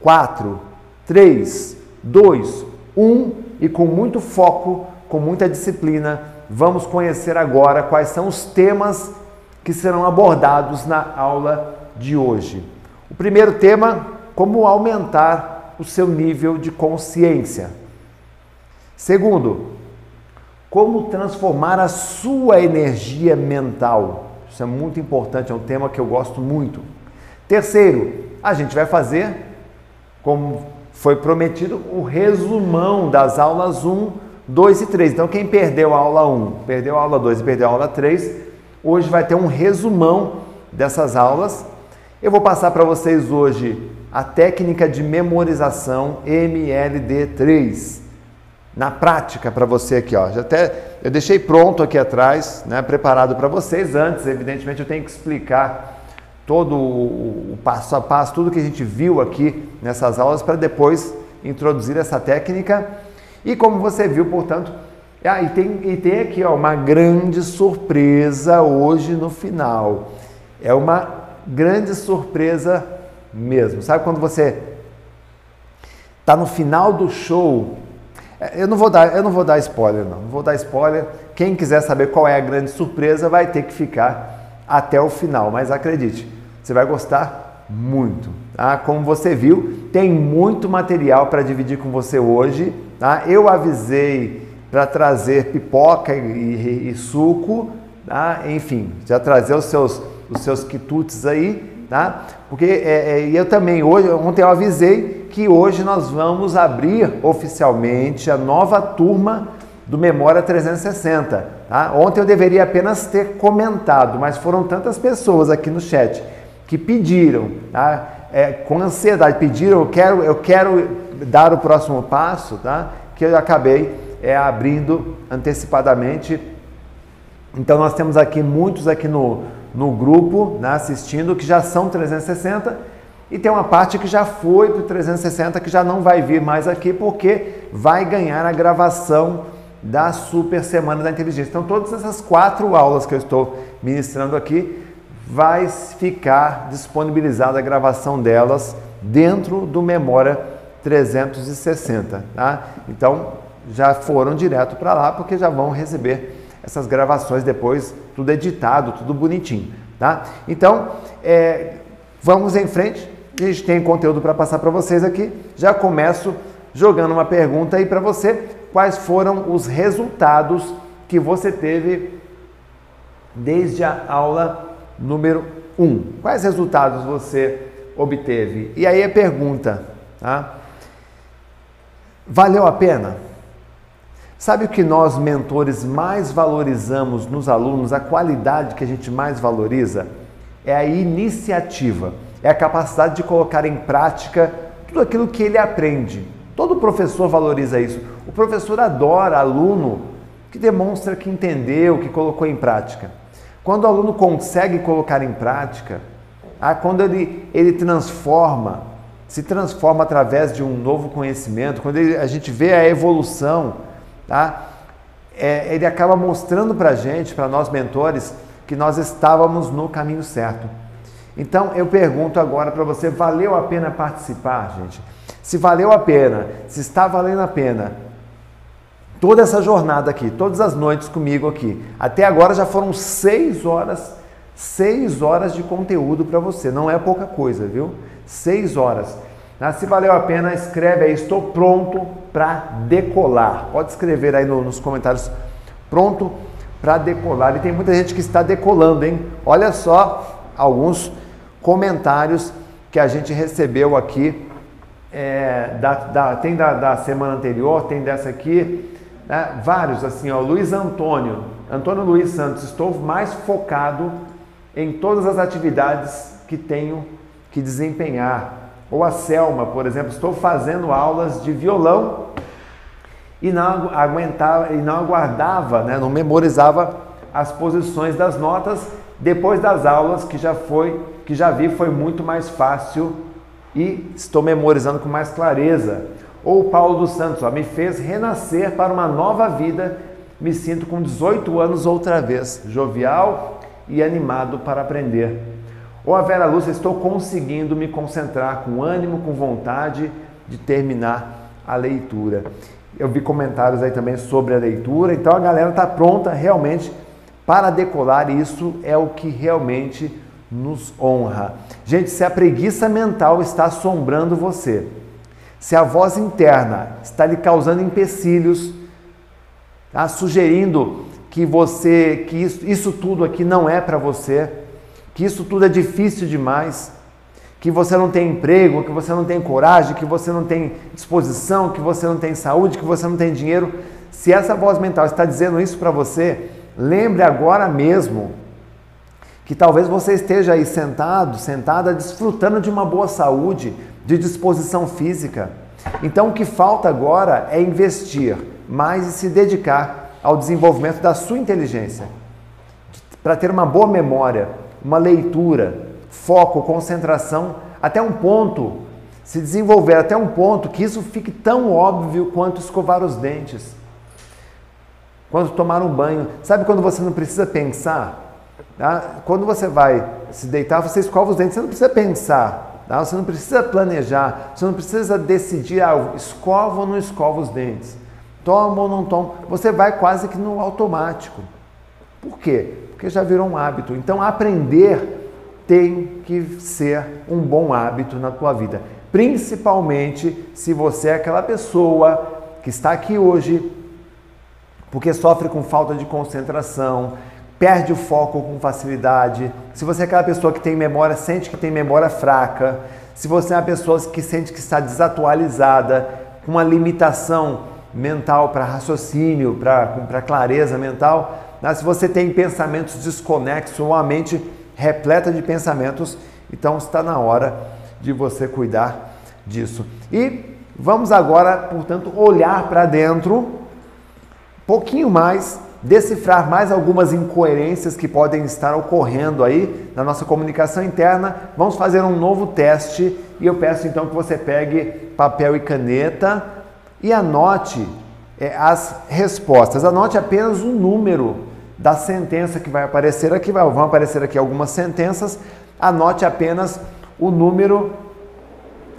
4, 3, 2, 1 e com muito foco, com muita disciplina, vamos conhecer agora quais são os temas que serão abordados na aula de hoje. O primeiro tema, como aumentar o seu nível de consciência. Segundo, como transformar a sua energia mental. Isso é muito importante, é um tema que eu gosto muito. Terceiro, a gente vai fazer, como foi prometido, o resumão das aulas 1, 2 e 3. Então, quem perdeu a aula 1, perdeu a aula 2 e perdeu a aula 3, hoje vai ter um resumão dessas aulas. Eu vou passar para vocês hoje a técnica de memorização MLD3 na prática para você aqui, ó. Já até eu deixei pronto aqui atrás, né, preparado para vocês. Antes, evidentemente, eu tenho que explicar todo o passo a passo, tudo que a gente viu aqui nessas aulas para depois introduzir essa técnica. E como você viu, portanto, ah, e, tem, e tem aqui ó, uma grande surpresa hoje no final. É uma grande surpresa mesmo. Sabe quando você está no final do show é, eu não vou dar, eu não vou dar spoiler não, não vou dar spoiler. Quem quiser saber qual é a grande surpresa vai ter que ficar até o final, mas acredite, você vai gostar muito. Tá? Como você viu, tem muito material para dividir com você hoje. Tá? Eu avisei para trazer pipoca e, e, e suco, tá? enfim, já trazer os seus, os seus quitutes aí, tá? Porque é, é, eu também hoje, ontem eu avisei que hoje nós vamos abrir oficialmente a nova turma do Memória 360. Tá? Ontem eu deveria apenas ter comentado, mas foram tantas pessoas aqui no chat que pediram, tá? é, com ansiedade, pediram, eu quero, eu quero dar o próximo passo, tá? que eu acabei é, abrindo antecipadamente. Então nós temos aqui muitos aqui no, no grupo né, assistindo que já são 360 e tem uma parte que já foi para o 360 que já não vai vir mais aqui porque vai ganhar a gravação da Super Semana da Inteligência. Então, todas essas quatro aulas que eu estou ministrando aqui, vai ficar disponibilizada a gravação delas dentro do Memória 360. Tá? Então, já foram direto para lá porque já vão receber essas gravações depois, tudo editado, tudo bonitinho. Tá? Então, é, vamos em frente. A gente tem conteúdo para passar para vocês aqui. Já começo jogando uma pergunta aí para você. Quais foram os resultados que você teve desde a aula número 1? Quais resultados você obteve? E aí a pergunta, tá? Valeu a pena? Sabe o que nós mentores mais valorizamos nos alunos? A qualidade que a gente mais valoriza é a iniciativa é a capacidade de colocar em prática tudo aquilo que ele aprende. Todo professor valoriza isso. O professor adora aluno que demonstra que entendeu, que colocou em prática. Quando o aluno consegue colocar em prática, ah, quando ele, ele transforma, se transforma através de um novo conhecimento, quando ele, a gente vê a evolução, tá? É, ele acaba mostrando para a gente, para nós mentores, que nós estávamos no caminho certo. Então eu pergunto agora para você: valeu a pena participar, gente? Se valeu a pena, se está valendo a pena, toda essa jornada aqui, todas as noites comigo aqui, até agora já foram seis horas, seis horas de conteúdo para você. Não é pouca coisa, viu? Seis horas. Ah, se valeu a pena, escreve aí, estou pronto para decolar. Pode escrever aí no, nos comentários, pronto para decolar. E tem muita gente que está decolando, hein? Olha só alguns comentários que a gente recebeu aqui. É, da, da, tem da, da, semana anterior, tem dessa aqui, né? vários assim, ó, Luiz Antônio, Antônio Luiz Santos, estou mais focado em todas as atividades que tenho que desempenhar. Ou a Selma, por exemplo, estou fazendo aulas de violão e não aguentava e não aguardava, né, não memorizava as posições das notas depois das aulas que já foi que já vi foi muito mais fácil e estou memorizando com mais clareza. Ou Paulo dos Santos, ó, me fez renascer para uma nova vida, me sinto com 18 anos outra vez, jovial e animado para aprender. Ou a Vera Lúcia, estou conseguindo me concentrar com ânimo, com vontade de terminar a leitura. Eu vi comentários aí também sobre a leitura, então a galera está pronta realmente para decolar, e isso é o que realmente nos honra. Gente, se a preguiça mental está assombrando você, se a voz interna está lhe causando empecilhos, tá? sugerindo que você, que isso, isso tudo aqui não é para você, que isso tudo é difícil demais, que você não tem emprego, que você não tem coragem, que você não tem disposição, que você não tem saúde, que você não tem dinheiro. Se essa voz mental está dizendo isso para você, lembre agora mesmo que talvez você esteja aí sentado, sentada, desfrutando de uma boa saúde, de disposição física. Então o que falta agora é investir mais e se dedicar ao desenvolvimento da sua inteligência, para ter uma boa memória, uma leitura, foco, concentração, até um ponto, se desenvolver até um ponto que isso fique tão óbvio quanto escovar os dentes. Quando tomar um banho, sabe quando você não precisa pensar? Tá? Quando você vai se deitar, você escova os dentes, você não precisa pensar, tá? você não precisa planejar, você não precisa decidir, ah, escova ou não escova os dentes, toma ou não toma, você vai quase que no automático. Por quê? Porque já virou um hábito. Então, aprender tem que ser um bom hábito na tua vida. Principalmente se você é aquela pessoa que está aqui hoje porque sofre com falta de concentração, perde o foco com facilidade. Se você é aquela pessoa que tem memória, sente que tem memória fraca, se você é uma pessoa que sente que está desatualizada, com uma limitação mental para raciocínio, para clareza mental, né? se você tem pensamentos desconexos ou a mente repleta de pensamentos, então está na hora de você cuidar disso. E vamos agora, portanto, olhar para dentro, pouquinho mais, decifrar mais algumas incoerências que podem estar ocorrendo aí na nossa comunicação interna. Vamos fazer um novo teste e eu peço então que você pegue papel e caneta e anote é, as respostas. Anote apenas um número da sentença que vai aparecer aqui, vão aparecer aqui algumas sentenças, anote apenas o número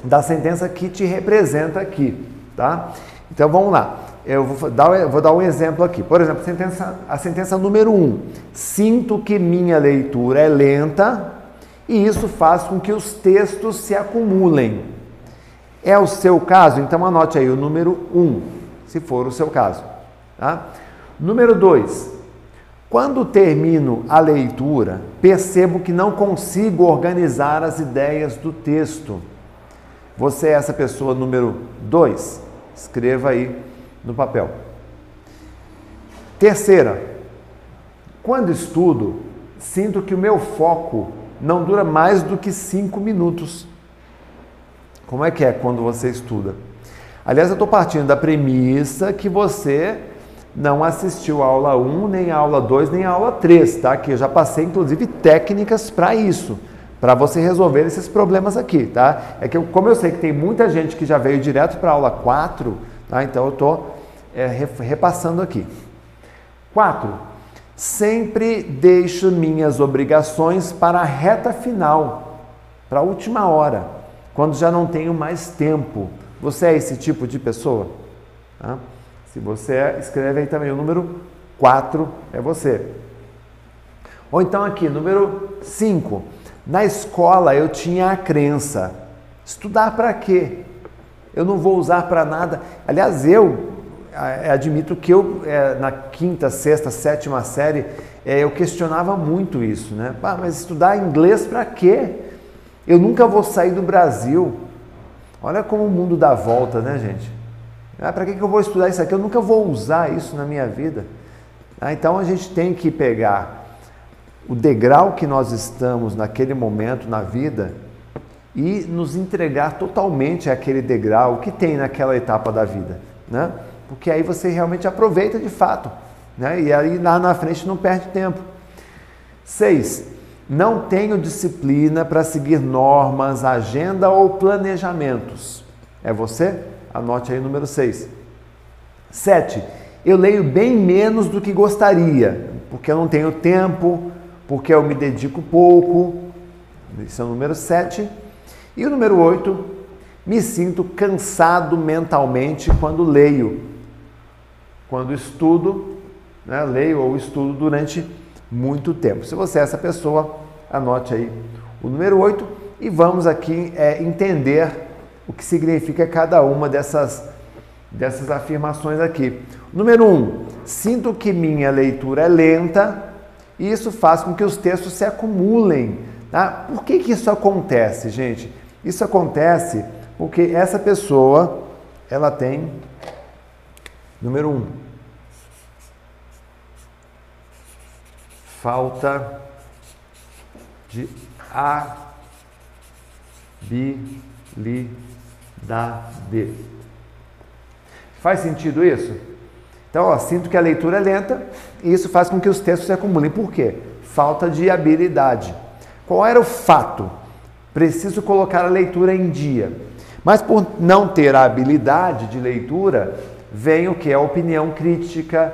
da sentença que te representa aqui, tá? Então vamos lá. Eu vou dar, vou dar um exemplo aqui. Por exemplo, a sentença, a sentença número 1. Um, Sinto que minha leitura é lenta e isso faz com que os textos se acumulem. É o seu caso? Então anote aí o número 1, um, se for o seu caso. Tá? Número 2. Quando termino a leitura, percebo que não consigo organizar as ideias do texto. Você é essa pessoa número 2? Escreva aí no papel. Terceira, quando estudo, sinto que o meu foco não dura mais do que cinco minutos. Como é que é quando você estuda? Aliás, eu estou partindo da premissa que você não assistiu a aula 1, nem a aula 2, nem a aula 3, tá? Que eu já passei, inclusive, técnicas para isso, para você resolver esses problemas aqui, tá? É que eu, como eu sei que tem muita gente que já veio direto para a aula 4, tá? Então eu estou é, repassando aqui. 4. Sempre deixo minhas obrigações para a reta final, para a última hora, quando já não tenho mais tempo. Você é esse tipo de pessoa? Tá? Se você é, escreve aí também o número 4 é você. Ou então aqui, número 5. Na escola eu tinha a crença: estudar para quê? Eu não vou usar para nada. Aliás, eu admito que eu, é, na quinta, sexta, sétima série, é, eu questionava muito isso, né? Ah, mas estudar inglês para quê? Eu nunca vou sair do Brasil. Olha como o mundo dá volta, né, gente? Ah, para que, que eu vou estudar isso aqui? Eu nunca vou usar isso na minha vida. Ah, então a gente tem que pegar o degrau que nós estamos naquele momento na vida e nos entregar totalmente àquele degrau que tem naquela etapa da vida, né? Porque aí você realmente aproveita de fato, né? E aí lá na frente não perde tempo. Seis, não tenho disciplina para seguir normas, agenda ou planejamentos. É você? Anote aí o número 6. 7. Eu leio bem menos do que gostaria, porque eu não tenho tempo, porque eu me dedico pouco. Esse é o número 7. E o número 8, me sinto cansado mentalmente quando leio. Quando estudo, né, leio ou estudo durante muito tempo. Se você é essa pessoa, anote aí o número 8 e vamos aqui é, entender o que significa cada uma dessas, dessas afirmações aqui. Número 1, um, sinto que minha leitura é lenta e isso faz com que os textos se acumulem. Tá? Por que, que isso acontece, gente? Isso acontece porque essa pessoa ela tem número 1. Um, falta de habilidade. Faz sentido isso? Então, ó, sinto que a leitura é lenta e isso faz com que os textos se acumulem. Por quê? Falta de habilidade. Qual era o fato? Preciso colocar a leitura em dia. Mas por não ter a habilidade de leitura, vem o que? A opinião crítica,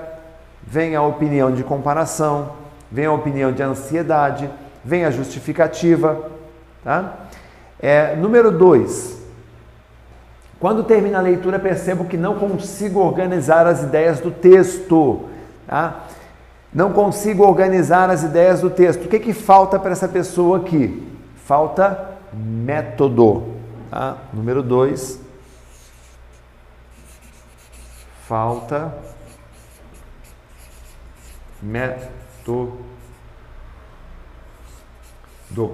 vem a opinião de comparação, vem a opinião de ansiedade, vem a justificativa. Tá? É, número dois, quando termina a leitura, percebo que não consigo organizar as ideias do texto. Tá? Não consigo organizar as ideias do texto. O que, que falta para essa pessoa aqui? Falta método. Tá? Número dois, falta método do.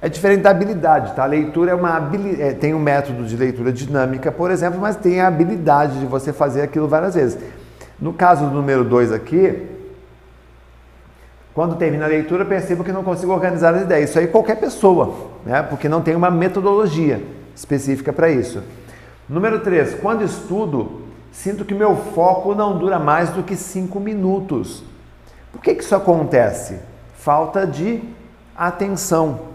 É diferente da habilidade, tá? A leitura é uma habilidade, é, tem um método de leitura dinâmica, por exemplo, mas tem a habilidade de você fazer aquilo várias vezes. No caso do número 2 aqui, quando termina a leitura, percebo que não consigo organizar as ideias. Isso aí qualquer pessoa, né? Porque não tem uma metodologia específica para isso. Número 3, quando estudo, sinto que meu foco não dura mais do que 5 minutos. Por que, que isso acontece? Falta de Atenção.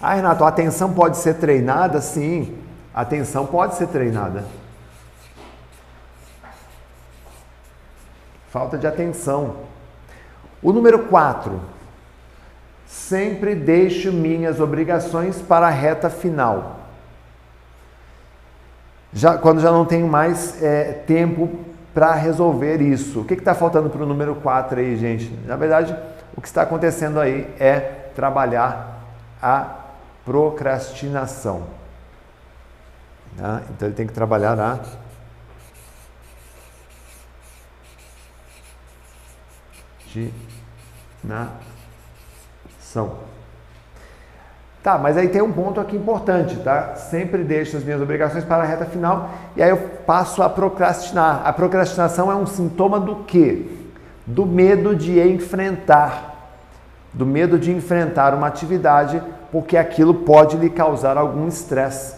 Ah, Renato, a atenção pode ser treinada? Sim, a atenção pode ser treinada. Falta de atenção. O número 4. Sempre deixo minhas obrigações para a reta final. Já, quando já não tenho mais é, tempo para resolver isso. O que está faltando para o número 4 aí, gente? Na verdade, o que está acontecendo aí é trabalhar a procrastinação. Tá? Então ele tem que trabalhar a nação. Tá, mas aí tem um ponto aqui importante, tá? Sempre deixo as minhas obrigações para a reta final e aí eu passo a procrastinar. A procrastinação é um sintoma do quê? Do medo de enfrentar do medo de enfrentar uma atividade porque aquilo pode lhe causar algum estresse.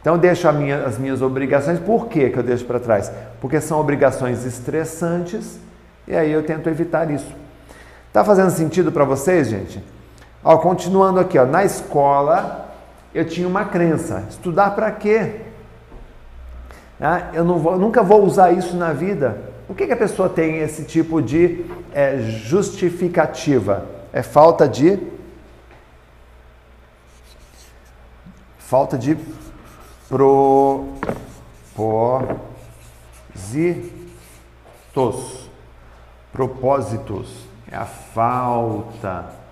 Então eu deixo minha, as minhas obrigações, por que, que eu deixo para trás? Porque são obrigações estressantes e aí eu tento evitar isso. Tá fazendo sentido para vocês, gente? Ó, continuando aqui, ó, na escola eu tinha uma crença: estudar para quê? Ah, eu vou, nunca vou usar isso na vida. Por que, que a pessoa tem esse tipo de é, justificativa? é falta de falta de propósitos. Propósitos é a falta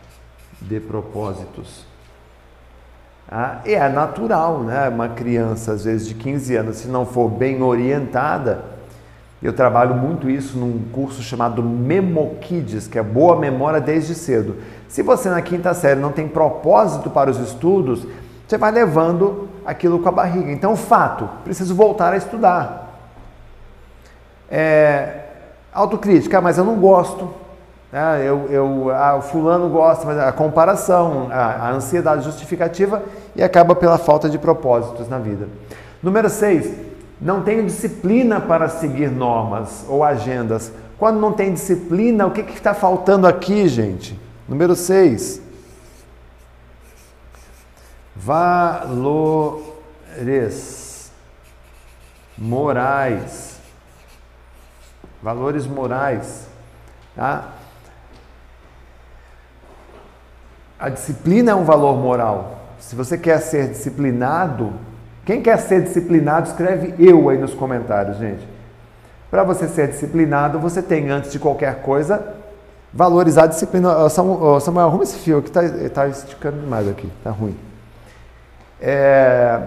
de propósitos. Ah, é natural, né? Uma criança, às vezes de 15 anos, se não for bem orientada, eu trabalho muito isso num curso chamado Memo Kids, que é boa memória desde cedo. Se você na quinta série não tem propósito para os estudos, você vai levando aquilo com a barriga. Então, fato, preciso voltar a estudar. É, autocrítica, ah, mas eu não gosto. Ah, eu, eu, ah, o fulano gosta, mas a comparação, a, a ansiedade justificativa e acaba pela falta de propósitos na vida. Número 6 não tenho disciplina para seguir normas ou agendas. Quando não tem disciplina, o que está faltando aqui, gente? Número 6. Valores morais. Valores morais. Tá? A disciplina é um valor moral. Se você quer ser disciplinado, quem quer ser disciplinado, escreve eu aí nos comentários, gente. Para você ser disciplinado, você tem, antes de qualquer coisa, valorizar a disciplina. Samuel, arruma esse fio que está tá esticando demais aqui, está ruim. É,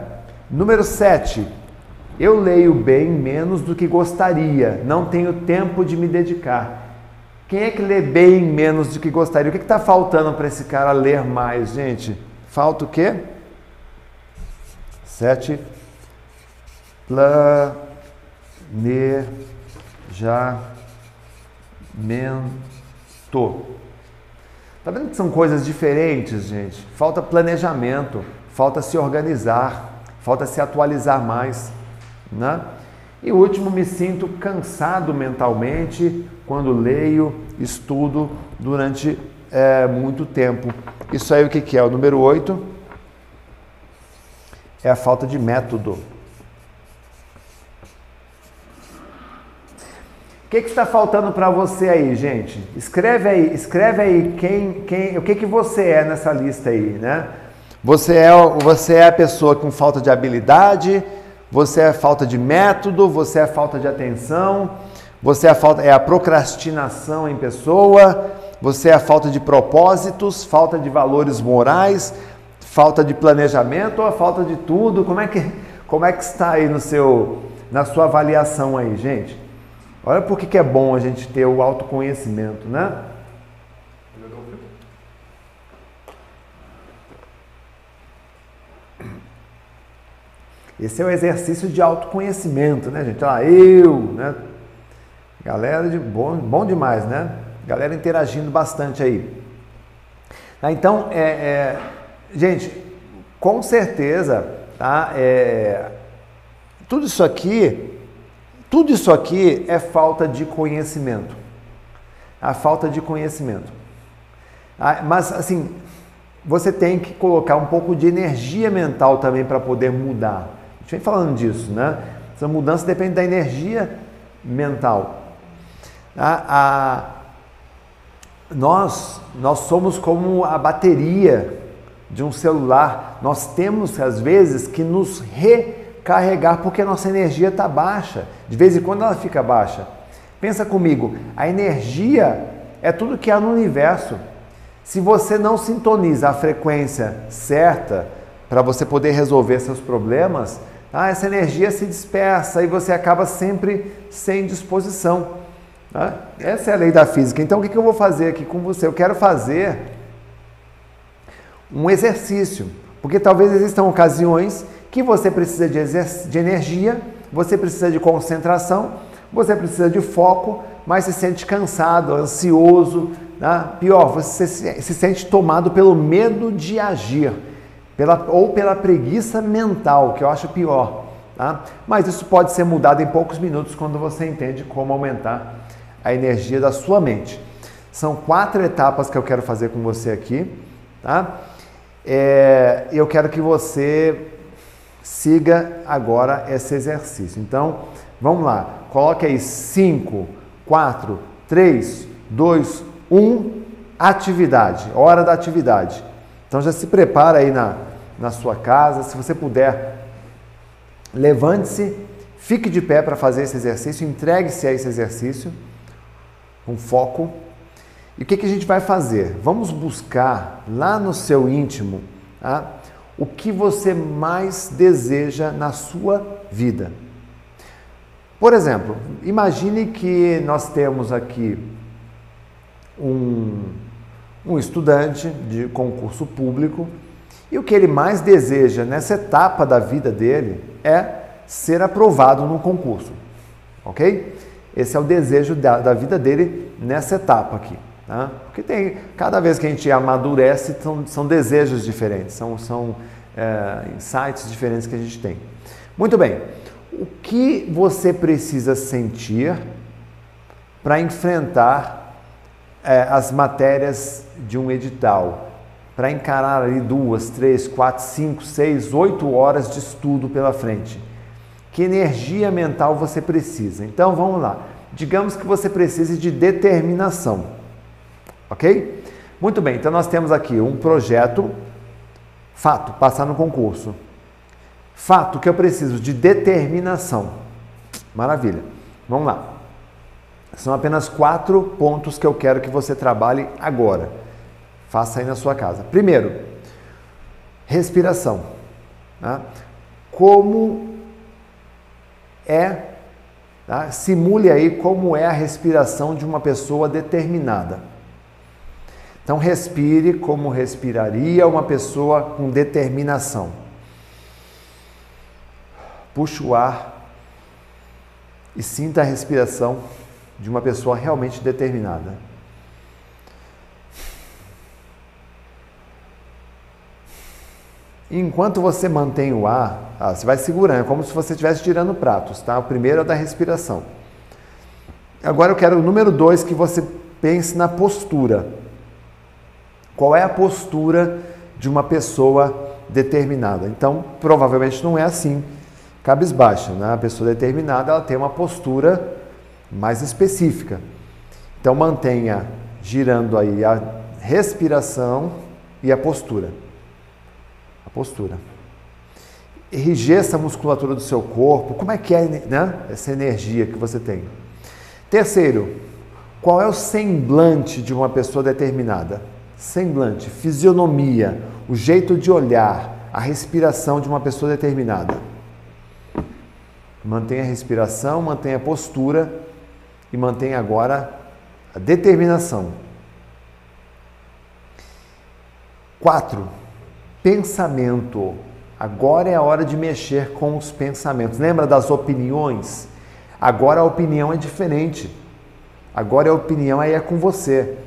número 7. Eu leio bem menos do que gostaria, não tenho tempo de me dedicar. Quem é que lê bem menos do que gostaria? O que está faltando para esse cara ler mais, gente? Falta o quê? Sete. Planejamento. Tá vendo que são coisas diferentes, gente? Falta planejamento, falta se organizar, falta se atualizar mais, né? E último, me sinto cansado mentalmente quando leio, estudo durante é, muito tempo. Isso aí o que, que é? O número 8 é a falta de método. O que, que está faltando para você aí, gente? Escreve aí, escreve aí quem, quem, o que, que você é nessa lista aí, né? Você é, você é a pessoa com falta de habilidade, você é falta de método, você é falta de atenção, você é a, falta, é a procrastinação em pessoa, você é a falta de propósitos, falta de valores morais, falta de planejamento ou a falta de tudo? Como é que, como é que está aí no seu, na sua avaliação aí, gente? Olha por que é bom a gente ter o autoconhecimento, né? Esse é o exercício de autoconhecimento, né, gente? Lá, eu, né? Galera de bom, bom demais, né? Galera interagindo bastante aí. Tá, então, é, é, gente, com certeza, tá? É, tudo isso aqui, tudo isso aqui é falta de conhecimento. A falta de conhecimento. Ah, mas assim, você tem que colocar um pouco de energia mental também para poder mudar gente vem falando disso, né? Essa mudança depende da energia mental. A, a, nós, nós somos como a bateria de um celular. Nós temos, às vezes, que nos recarregar porque a nossa energia está baixa. De vez em quando ela fica baixa. Pensa comigo, a energia é tudo que há no universo. Se você não sintoniza a frequência certa para você poder resolver seus problemas, ah, essa energia se dispersa e você acaba sempre sem disposição. Tá? Essa é a lei da física. Então, o que eu vou fazer aqui com você? Eu quero fazer um exercício, porque talvez existam ocasiões que você precisa de, de energia, você precisa de concentração, você precisa de foco, mas se sente cansado, ansioso, né? pior, você se, se sente tomado pelo medo de agir pela, ou pela preguiça mental, que eu acho pior. Tá? Mas isso pode ser mudado em poucos minutos quando você entende como aumentar a energia da sua mente. São quatro etapas que eu quero fazer com você aqui. Tá? É, eu quero que você siga agora esse exercício. Então, vamos lá. Coloque aí 5, 4, 3, 2, 1, atividade. Hora da atividade. Então já se prepara aí na, na sua casa. Se você puder, levante-se, fique de pé para fazer esse exercício, entregue-se a esse exercício com foco. E o que, que a gente vai fazer? Vamos buscar lá no seu íntimo tá? o que você mais deseja na sua vida. Por exemplo, imagine que nós temos aqui um um estudante de concurso público e o que ele mais deseja nessa etapa da vida dele é ser aprovado no concurso, ok? Esse é o desejo da, da vida dele nessa etapa aqui. Tá? Porque tem, cada vez que a gente amadurece, são, são desejos diferentes, são, são é, insights diferentes que a gente tem. Muito bem, o que você precisa sentir para enfrentar é, as matérias de um edital para encarar ali duas, três, quatro, cinco, seis, oito horas de estudo pela frente. Que energia mental você precisa? Então vamos lá. Digamos que você precise de determinação, ok? Muito bem, então nós temos aqui um projeto, fato, passar no concurso. Fato que eu preciso de determinação. Maravilha. Vamos lá. São apenas quatro pontos que eu quero que você trabalhe agora. Faça aí na sua casa. Primeiro, respiração. Tá? Como é, tá? simule aí como é a respiração de uma pessoa determinada. Então, respire como respiraria uma pessoa com determinação. Puxe o ar e sinta a respiração de uma pessoa realmente determinada. Enquanto você mantém o ar, ah, você vai segurando, é como se você estivesse tirando pratos, tá? O primeiro é da respiração. Agora eu quero o número dois que você pense na postura. Qual é a postura de uma pessoa determinada? Então, provavelmente não é assim, cabisbaixa. Né? A pessoa determinada ela tem uma postura mais específica. Então, mantenha girando aí a respiração e a postura. Postura. Enrijeça a musculatura do seu corpo. Como é que é né? essa energia que você tem? Terceiro, qual é o semblante de uma pessoa determinada? semblante, fisionomia, o jeito de olhar, a respiração de uma pessoa determinada. Mantenha a respiração, mantenha a postura e mantenha agora a determinação. Quatro, pensamento. Agora é a hora de mexer com os pensamentos. Lembra das opiniões? Agora a opinião é diferente. Agora a opinião aí é com você.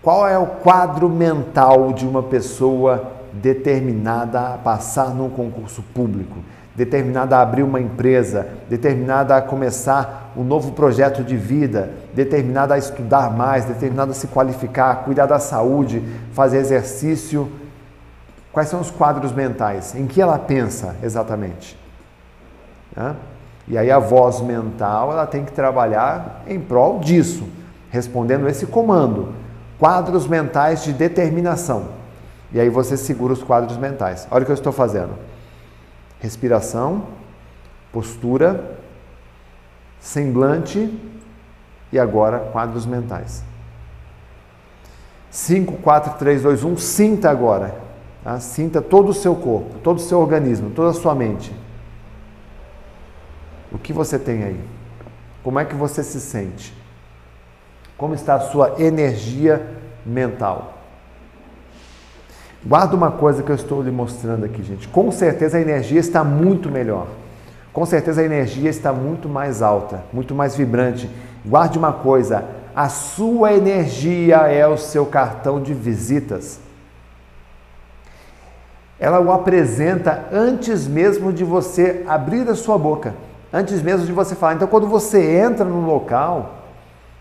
Qual é o quadro mental de uma pessoa determinada a passar num concurso público, determinada a abrir uma empresa, determinada a começar um novo projeto de vida, determinada a estudar mais, determinada a se qualificar, cuidar da saúde, fazer exercício? Quais são os quadros mentais? Em que ela pensa exatamente? E aí a voz mental ela tem que trabalhar em prol disso, respondendo esse comando quadros mentais de determinação. E aí você segura os quadros mentais. Olha o que eu estou fazendo: respiração, postura, semblante e agora quadros mentais. 5, 4, 3, 2, 1. Sinta agora. Tá? Sinta todo o seu corpo, todo o seu organismo, toda a sua mente. O que você tem aí? Como é que você se sente? Como está a sua energia mental? Guarda uma coisa que eu estou lhe mostrando aqui, gente. Com certeza a energia está muito melhor. Com certeza a energia está muito mais alta, muito mais vibrante. Guarde uma coisa: a sua energia é o seu cartão de visitas. Ela o apresenta antes mesmo de você abrir a sua boca, antes mesmo de você falar. Então, quando você entra no local,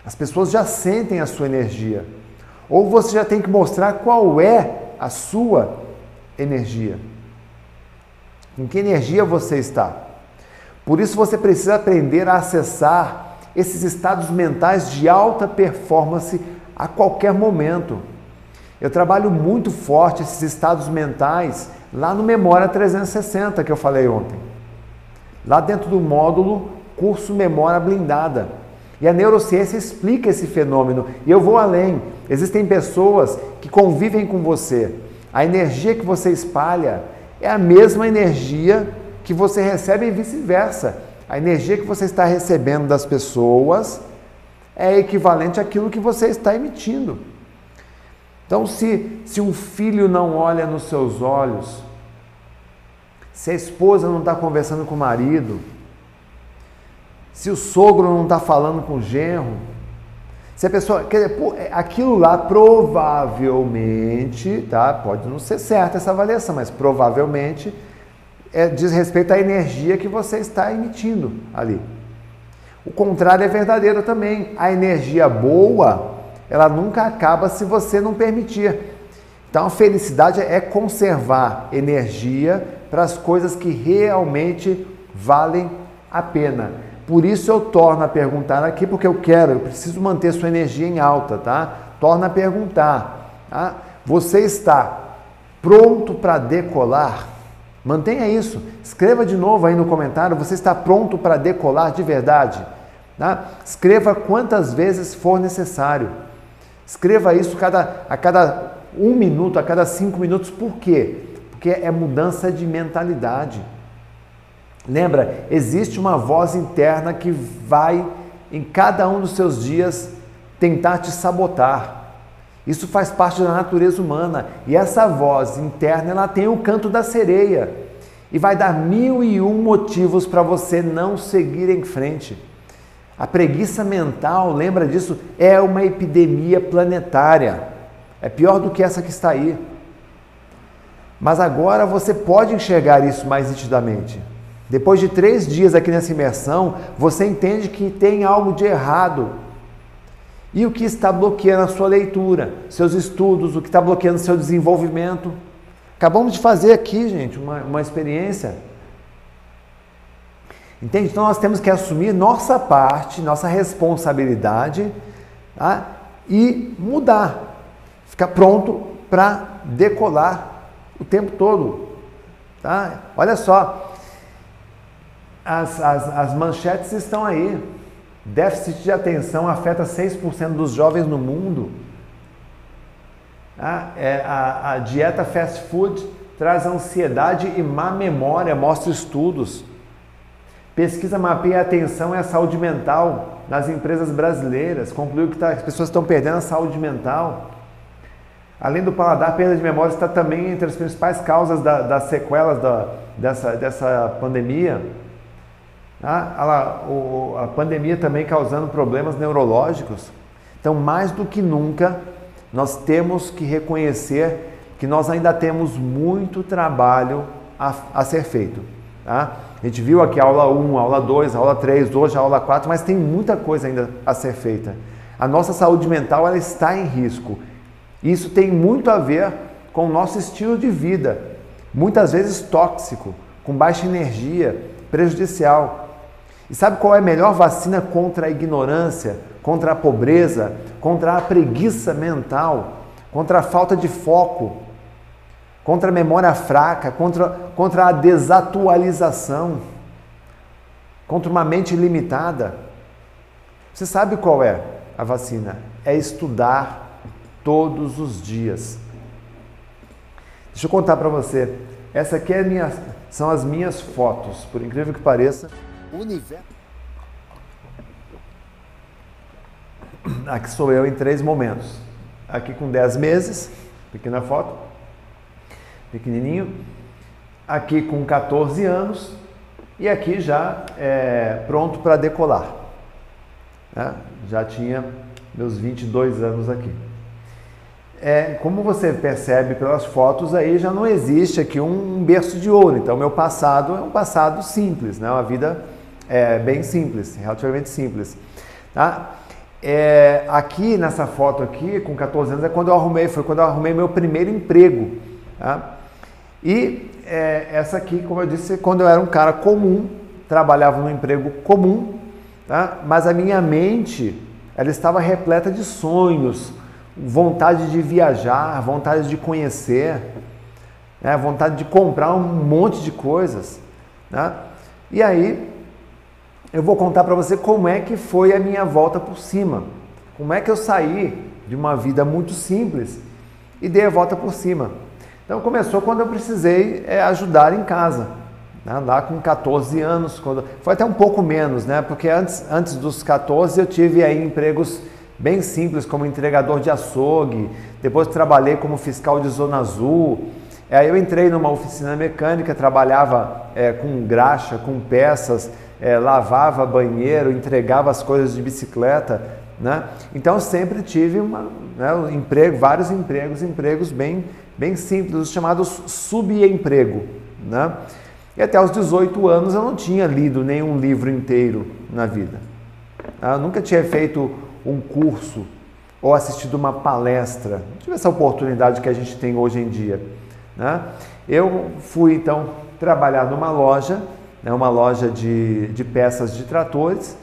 as pessoas já sentem a sua energia. Ou você já tem que mostrar qual é a sua energia. Em que energia você está? Por isso você precisa aprender a acessar esses estados mentais de alta performance a qualquer momento. Eu trabalho muito forte esses estados mentais lá no Memória 360 que eu falei ontem. Lá dentro do módulo Curso Memória Blindada. E a neurociência explica esse fenômeno. E eu vou além. Existem pessoas que convivem com você. A energia que você espalha é a mesma energia que você recebe e vice-versa. A energia que você está recebendo das pessoas é equivalente àquilo que você está emitindo. Então, se, se um filho não olha nos seus olhos, se a esposa não está conversando com o marido, se o sogro não está falando com o genro, se a pessoa, quer dizer, é, aquilo lá provavelmente, tá? Pode não ser certa essa avaliação, mas provavelmente é, diz respeito à energia que você está emitindo ali. O contrário é verdadeiro também. A energia boa, ela nunca acaba se você não permitir. Então a felicidade é conservar energia para as coisas que realmente valem a pena. Por isso eu torno a perguntar aqui, porque eu quero, eu preciso manter sua energia em alta, tá? Torna a perguntar. Tá? Você está pronto para decolar? Mantenha isso. Escreva de novo aí no comentário. Você está pronto para decolar de verdade? Tá? Escreva quantas vezes for necessário. Escreva isso cada, a cada um minuto, a cada cinco minutos. Por quê? Porque é mudança de mentalidade. Lembra, existe uma voz interna que vai em cada um dos seus dias tentar te sabotar. Isso faz parte da natureza humana. E essa voz interna, ela tem o canto da sereia. E vai dar mil e um motivos para você não seguir em frente. A preguiça mental, lembra disso, é uma epidemia planetária. É pior do que essa que está aí. Mas agora você pode enxergar isso mais nitidamente. Depois de três dias aqui nessa imersão, você entende que tem algo de errado. E o que está bloqueando a sua leitura, seus estudos, o que está bloqueando seu desenvolvimento. Acabamos de fazer aqui, gente, uma, uma experiência. Entende? Então nós temos que assumir nossa parte, nossa responsabilidade tá? e mudar. Ficar pronto para decolar o tempo todo. Tá? Olha só, as, as, as manchetes estão aí. Déficit de atenção afeta 6% dos jovens no mundo. Ah, é, a, a dieta fast food traz ansiedade e má memória, mostra estudos. Pesquisa mapeia a atenção e a saúde mental nas empresas brasileiras. Concluiu que tá, as pessoas estão perdendo a saúde mental. Além do paladar, perda de memória está também entre as principais causas da, das sequelas da, dessa, dessa pandemia. Ah, a, a pandemia também causando problemas neurológicos. Então, mais do que nunca, nós temos que reconhecer que nós ainda temos muito trabalho a, a ser feito. Tá? A gente viu aqui aula 1, a aula 2, a aula 3, hoje a aula 4, mas tem muita coisa ainda a ser feita. A nossa saúde mental ela está em risco. Isso tem muito a ver com o nosso estilo de vida, muitas vezes tóxico, com baixa energia, prejudicial. E sabe qual é a melhor vacina contra a ignorância, contra a pobreza, contra a preguiça mental, contra a falta de foco, contra a memória fraca, contra, contra a desatualização, contra uma mente limitada? Você sabe qual é a vacina? É estudar todos os dias. Deixa eu contar para você. Essa aqui é minha, são as minhas fotos, por incrível que pareça universo. Aqui sou eu em três momentos. Aqui com 10 meses, pequena foto, pequenininho. Aqui com 14 anos e aqui já é, pronto para decolar. É, já tinha meus 22 anos aqui. É, como você percebe pelas fotos aí, já não existe aqui um berço de ouro. Então, meu passado é um passado simples, né? uma vida é bem simples, relativamente simples. Tá? É, aqui nessa foto aqui, com 14 anos, é quando eu arrumei, foi quando eu arrumei meu primeiro emprego. Tá? E é, essa aqui, como eu disse, quando eu era um cara comum, trabalhava num emprego comum, tá? mas a minha mente ela estava repleta de sonhos, vontade de viajar, vontade de conhecer, né? vontade de comprar um monte de coisas. Né? E aí eu vou contar para você como é que foi a minha volta por cima. Como é que eu saí de uma vida muito simples e dei a volta por cima. Então começou quando eu precisei é, ajudar em casa, né? lá com 14 anos, quando... foi até um pouco menos, né? Porque antes, antes dos 14 eu tive aí empregos bem simples como entregador de açougue, depois trabalhei como fiscal de zona azul. Aí eu entrei numa oficina mecânica, trabalhava é, com graxa, com peças, é, lavava banheiro, entregava as coisas de bicicleta, né? Então sempre tive uma, né, um emprego, vários empregos, empregos bem, bem simples, os chamados subemprego, né? E até os 18 anos eu não tinha lido nenhum livro inteiro na vida. Eu nunca tinha feito um curso ou assistido uma palestra. Não tive essa oportunidade que a gente tem hoje em dia. Né? Eu fui então trabalhar numa loja né, uma loja de, de peças de tratores,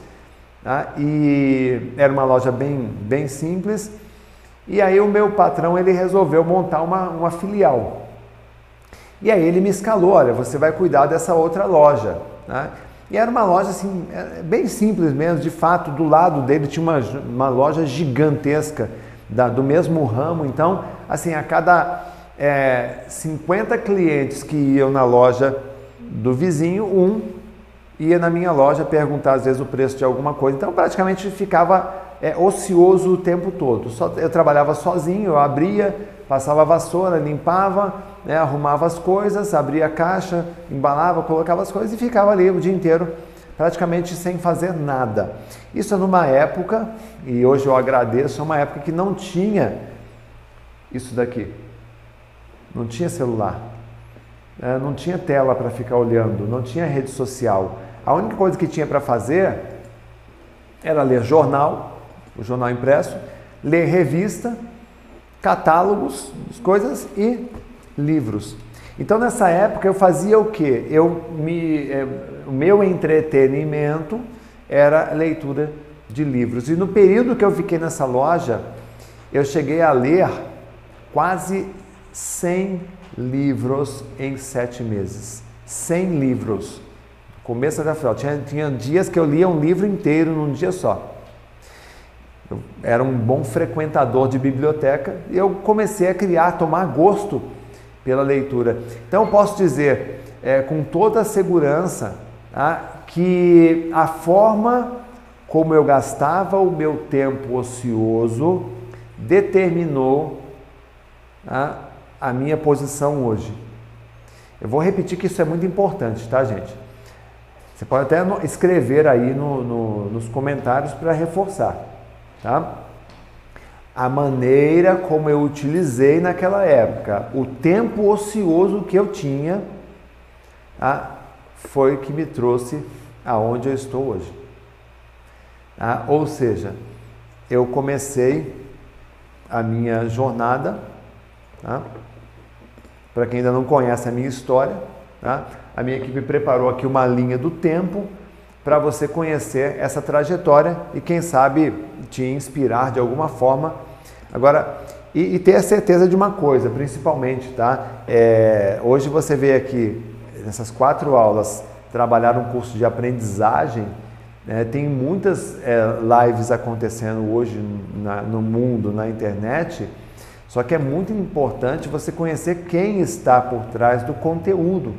tá? e era uma loja bem, bem simples. E aí o meu patrão ele resolveu montar uma, uma filial. E aí ele me escalou, olha, você vai cuidar dessa outra loja. Né? E era uma loja assim, é, bem simples mesmo, de fato, do lado dele tinha uma, uma loja gigantesca da, do mesmo ramo. Então, assim, a cada é, 50 clientes que iam na loja do vizinho, um ia na minha loja perguntar às vezes o preço de alguma coisa. Então, praticamente ficava é, ocioso o tempo todo. Só, eu trabalhava sozinho, eu abria, passava vassoura, limpava, né, arrumava as coisas, abria a caixa, embalava, colocava as coisas e ficava ali o dia inteiro praticamente sem fazer nada. Isso é numa época, e hoje eu agradeço, é uma época que não tinha isso daqui. Não tinha celular, é, não tinha tela para ficar olhando, não tinha rede social. A única coisa que tinha para fazer era ler jornal, o jornal impresso, ler revista, catálogos, coisas e livros. Então nessa época eu fazia o que? Eu me, é, o meu entretenimento era leitura de livros. E no período que eu fiquei nessa loja, eu cheguei a ler quase 100 livros em sete meses. 100 livros. Começo até final. Tinha, tinha dias que eu lia um livro inteiro num dia só. Eu era um bom frequentador de biblioteca e eu comecei a criar, a tomar gosto pela leitura. Então, posso dizer é, com toda a segurança tá, que a forma como eu gastava o meu tempo ocioso determinou tá, a minha posição hoje. Eu vou repetir que isso é muito importante, tá, gente? Você pode até escrever aí no, no, nos comentários para reforçar, tá? A maneira como eu utilizei naquela época, o tempo ocioso que eu tinha, tá? foi que me trouxe aonde eu estou hoje. Tá? Ou seja, eu comecei a minha jornada, tá? para quem ainda não conhece a minha história, tá? a minha equipe preparou aqui uma linha do tempo para você conhecer essa trajetória e quem sabe te inspirar de alguma forma. Agora, e, e ter a certeza de uma coisa, principalmente, tá? É, hoje você vê aqui nessas quatro aulas trabalhar um curso de aprendizagem. Né? Tem muitas é, lives acontecendo hoje na, no mundo, na internet. Só que é muito importante você conhecer quem está por trás do conteúdo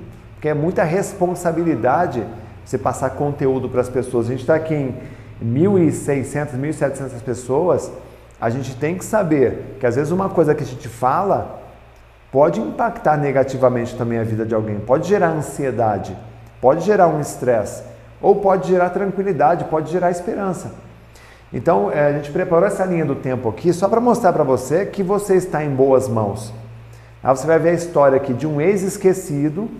que é muita responsabilidade você passar conteúdo para as pessoas. A gente está aqui em 1.600, 1.700 pessoas, a gente tem que saber que às vezes uma coisa que a gente fala pode impactar negativamente também a vida de alguém, pode gerar ansiedade, pode gerar um estresse, ou pode gerar tranquilidade, pode gerar esperança. Então, eh, a gente preparou essa linha do tempo aqui só para mostrar para você que você está em boas mãos. Aí você vai ver a história aqui de um ex-esquecido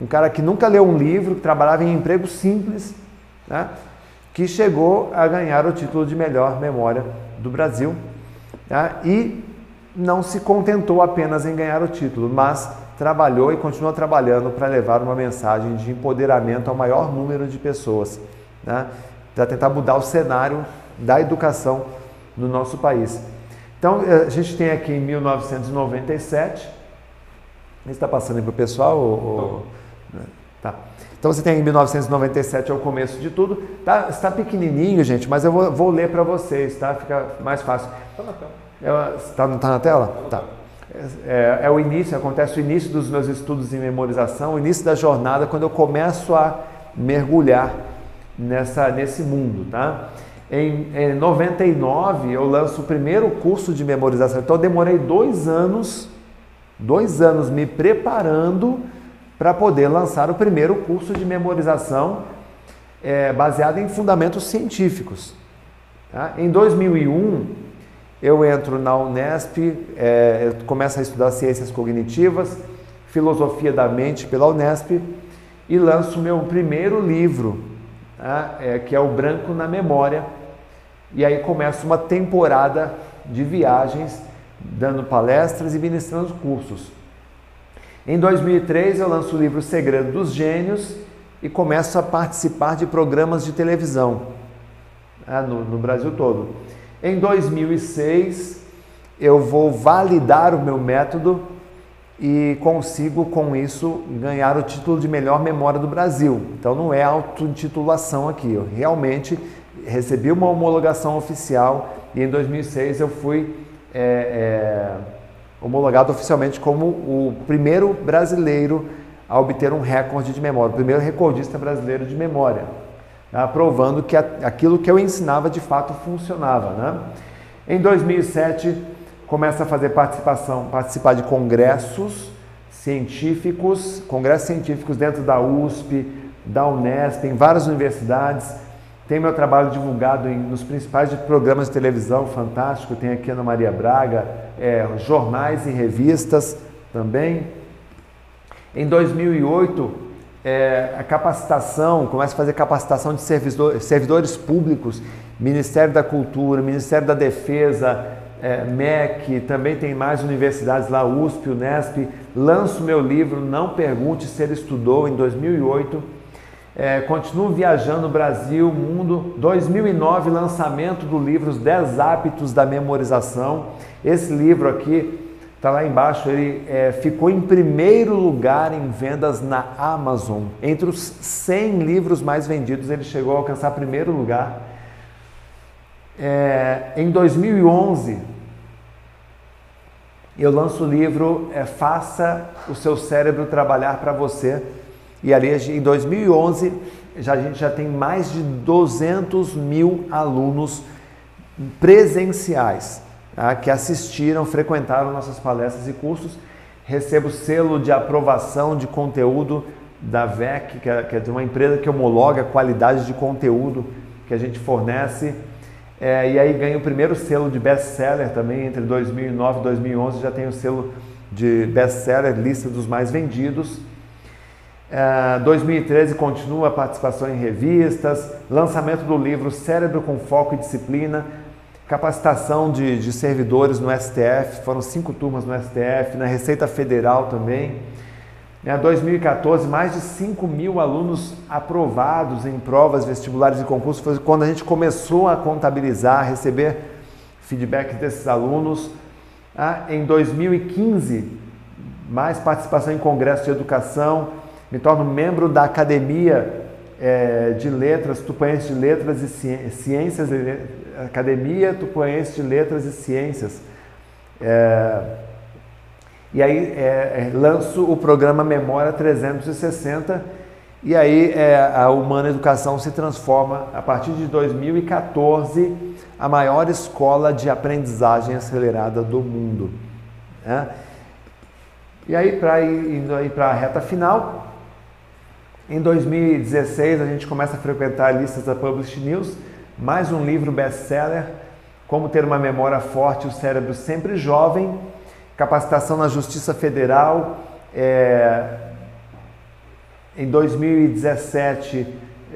um cara que nunca leu um livro, que trabalhava em emprego simples, né? que chegou a ganhar o título de melhor memória do Brasil né? e não se contentou apenas em ganhar o título, mas trabalhou e continua trabalhando para levar uma mensagem de empoderamento ao maior número de pessoas, né? para tentar mudar o cenário da educação no nosso país. Então, a gente tem aqui em 1997, está passando aí para o pessoal? Ou, Tá. Então você tem em 1997 é o começo de tudo. Tá, está pequenininho, gente, mas eu vou, vou ler para vocês, tá? Fica mais fácil. Está na tela. Está tá na tela? Tá. É, é, o início, acontece o início dos meus estudos em memorização, o início da jornada, quando eu começo a mergulhar nessa, nesse mundo, tá? Em, em 99 eu lanço o primeiro curso de memorização, então eu demorei dois anos, dois anos me preparando para poder lançar o primeiro curso de memorização é, baseado em fundamentos científicos. Tá? Em 2001, eu entro na Unesp, é, começo a estudar ciências cognitivas, filosofia da mente pela Unesp e lanço meu primeiro livro, tá? é, que é o Branco na Memória. E aí começa uma temporada de viagens, dando palestras e ministrando cursos. Em 2003, eu lanço o livro Segredo dos Gênios e começo a participar de programas de televisão né, no, no Brasil todo. Em 2006, eu vou validar o meu método e consigo com isso ganhar o título de melhor memória do Brasil. Então não é auto-intitulação aqui, eu realmente recebi uma homologação oficial e em 2006 eu fui é, é, homologado oficialmente como o primeiro brasileiro a obter um recorde de memória, o primeiro recordista brasileiro de memória, tá? provando que aquilo que eu ensinava de fato funcionava. Né? Em 2007 começa a fazer participação, participar de congressos científicos, congressos científicos dentro da USP, da Unesp, em várias universidades. Tem meu trabalho divulgado em, nos principais programas de televisão, fantástico. Tem aqui Ana Maria Braga, é, jornais e revistas também. Em 2008, é, a capacitação, começa a fazer capacitação de servidor, servidores públicos, Ministério da Cultura, Ministério da Defesa, é, MEC, também tem mais universidades lá, USP, Unesp. Lanço meu livro Não Pergunte Se Ele Estudou, em 2008. É, continuo viajando Brasil, mundo. 2009, lançamento do livro Os 10 Hábitos da Memorização. Esse livro aqui está lá embaixo, ele é, ficou em primeiro lugar em vendas na Amazon. Entre os 100 livros mais vendidos, ele chegou a alcançar primeiro lugar. É, em 2011, eu lanço o livro é, Faça o seu cérebro trabalhar para você. E ali em 2011 já, a gente já tem mais de 200 mil alunos presenciais tá, que assistiram, frequentaram nossas palestras e cursos. Recebo selo de aprovação de conteúdo da VEC, que é, que é uma empresa que homologa a qualidade de conteúdo que a gente fornece. É, e aí ganha o primeiro selo de best-seller também, entre 2009 e 2011 já tem o selo de best-seller, lista dos mais vendidos. É, 2013 continua a participação em revistas, lançamento do livro Cérebro com Foco e Disciplina, capacitação de, de servidores no STF, foram cinco turmas no STF, na Receita Federal também. Em 2014, mais de 5 mil alunos aprovados em provas vestibulares e concursos. Foi quando a gente começou a contabilizar, a receber feedback desses alunos. Ah, em 2015, mais participação em congressos de educação. Me torno membro da Academia é, de Letras, Tupanense de Letras e Ciências, Academia Tupanense de Letras e Ciências. É, e aí é, é, lanço o programa Memória 360 e aí é, a Humana Educação se transforma, a partir de 2014, a maior escola de aprendizagem acelerada do mundo. Né? E aí, para ir, indo aí para a reta final, em 2016 a gente começa a frequentar listas da Publish News, mais um livro best-seller, Como Ter uma Memória Forte e o Cérebro Sempre Jovem, capacitação na Justiça Federal. É, em 2017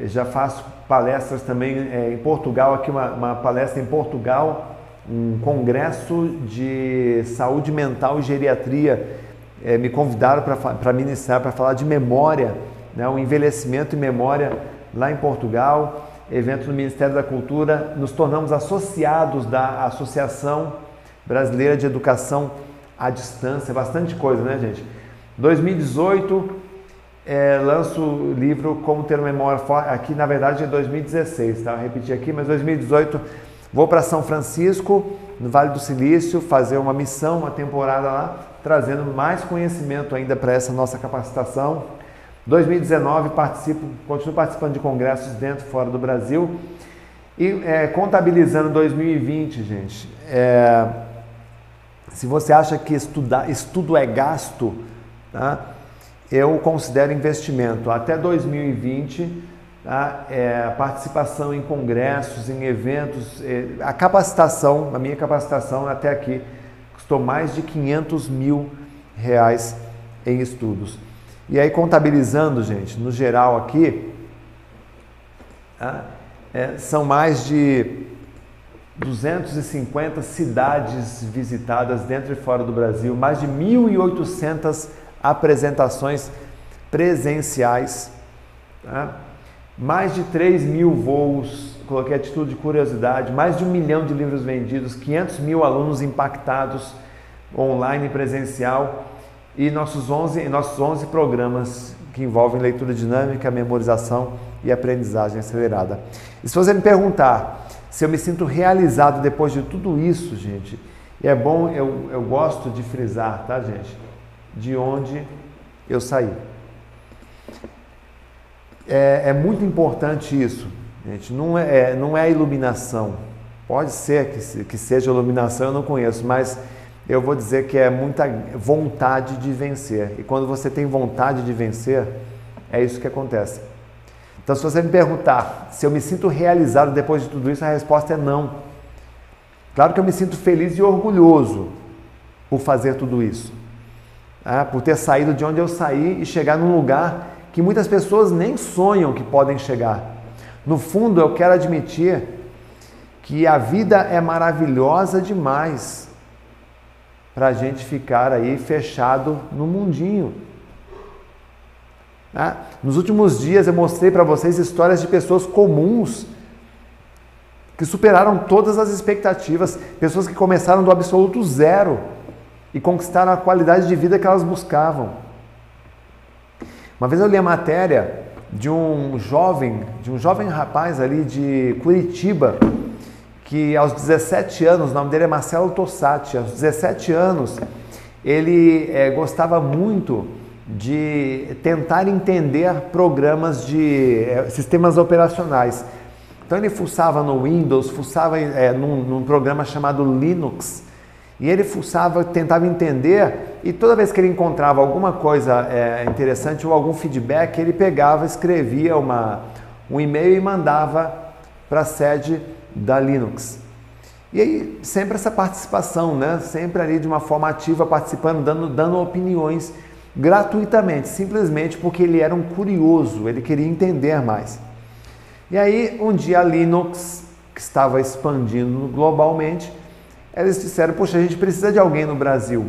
já faço palestras também é, em Portugal, aqui uma, uma, palestra em Portugal, um congresso de saúde mental e geriatria. É, me convidaram para ministrar, para falar de memória, né, o envelhecimento e memória lá em Portugal, evento no Ministério da Cultura. Nos tornamos associados da Associação Brasileira de Educação à distância, bastante coisa, né, gente? 2018, é, lanço o livro Como Ter uma Memória Forte, aqui na verdade é 2016, tá? Eu repeti aqui, mas 2018 vou para São Francisco, no Vale do Silício, fazer uma missão, uma temporada lá, trazendo mais conhecimento ainda para essa nossa capacitação. 2019 participo, continuo participando de congressos dentro e fora do Brasil. E é, contabilizando 2020, gente, é, se você acha que estudar, estudo é gasto, tá? eu considero investimento. Até 2020, tá? é, a participação em congressos, em eventos, é, a capacitação, a minha capacitação até aqui, custou mais de 500 mil reais em estudos. E aí, contabilizando, gente, no geral aqui, tá? é, são mais de 250 cidades visitadas dentro e fora do Brasil, mais de 1.800 apresentações presenciais. Tá? mais de 3 mil voos, coloquei a título de curiosidade, mais de um milhão de livros vendidos, 500 mil alunos impactados online e presencial e nossos 11, nossos 11 programas que envolvem leitura dinâmica, memorização e aprendizagem acelerada. E se você me perguntar se eu me sinto realizado depois de tudo isso, gente, é bom, eu, eu gosto de frisar, tá, gente? De onde eu saí. É, é muito importante isso, gente. Não é, é não é iluminação. Pode ser que, que seja iluminação, eu não conheço, mas eu vou dizer que é muita vontade de vencer. E quando você tem vontade de vencer, é isso que acontece. Então, se você me perguntar se eu me sinto realizado depois de tudo isso, a resposta é não. Claro que eu me sinto feliz e orgulhoso por fazer tudo isso, né? por ter saído de onde eu saí e chegar num lugar que muitas pessoas nem sonham que podem chegar. No fundo, eu quero admitir que a vida é maravilhosa demais para a gente ficar aí fechado no mundinho. Né? Nos últimos dias eu mostrei para vocês histórias de pessoas comuns que superaram todas as expectativas, pessoas que começaram do absoluto zero e conquistaram a qualidade de vida que elas buscavam. Uma vez eu li a matéria de um jovem, de um jovem rapaz ali de Curitiba, que aos 17 anos, o nome dele é Marcelo Tossati, aos 17 anos, ele é, gostava muito de tentar entender programas de é, sistemas operacionais. Então ele fuçava no Windows, fuçava é, num, num, programa chamado Linux, e ele fuçava, tentava entender, e toda vez que ele encontrava alguma coisa interessante ou algum feedback, ele pegava, escrevia uma, um e-mail e mandava para a sede da Linux. E aí sempre essa participação, né? sempre ali de uma forma ativa, participando, dando, dando opiniões gratuitamente, simplesmente porque ele era um curioso, ele queria entender mais. E aí, um dia a Linux, que estava expandindo globalmente, eles disseram: Poxa, a gente precisa de alguém no Brasil.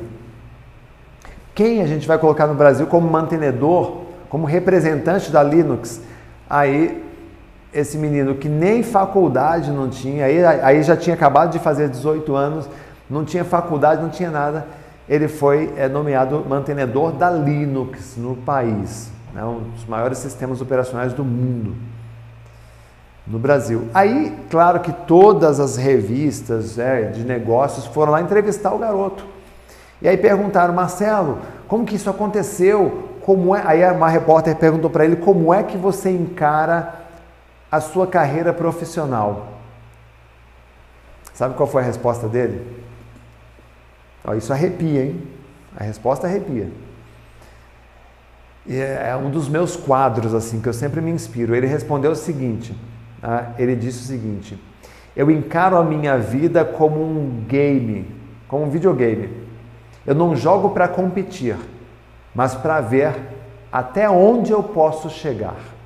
Quem a gente vai colocar no Brasil como mantenedor, como representante da Linux? Aí, esse menino que nem faculdade não tinha, aí, aí já tinha acabado de fazer 18 anos, não tinha faculdade, não tinha nada ele foi é, nomeado mantenedor da Linux no país, né, um dos maiores sistemas operacionais do mundo, no Brasil. Aí, claro que todas as revistas é, de negócios foram lá entrevistar o garoto. E aí perguntaram, Marcelo, como que isso aconteceu? Como é? Aí uma repórter perguntou para ele como é que você encara a sua carreira profissional. Sabe qual foi a resposta dele? Ó, isso arrepia, hein? A resposta arrepia. E é, é um dos meus quadros, assim, que eu sempre me inspiro. Ele respondeu o seguinte: tá? ele disse o seguinte: Eu encaro a minha vida como um game, como um videogame. Eu não jogo para competir, mas para ver até onde eu posso chegar.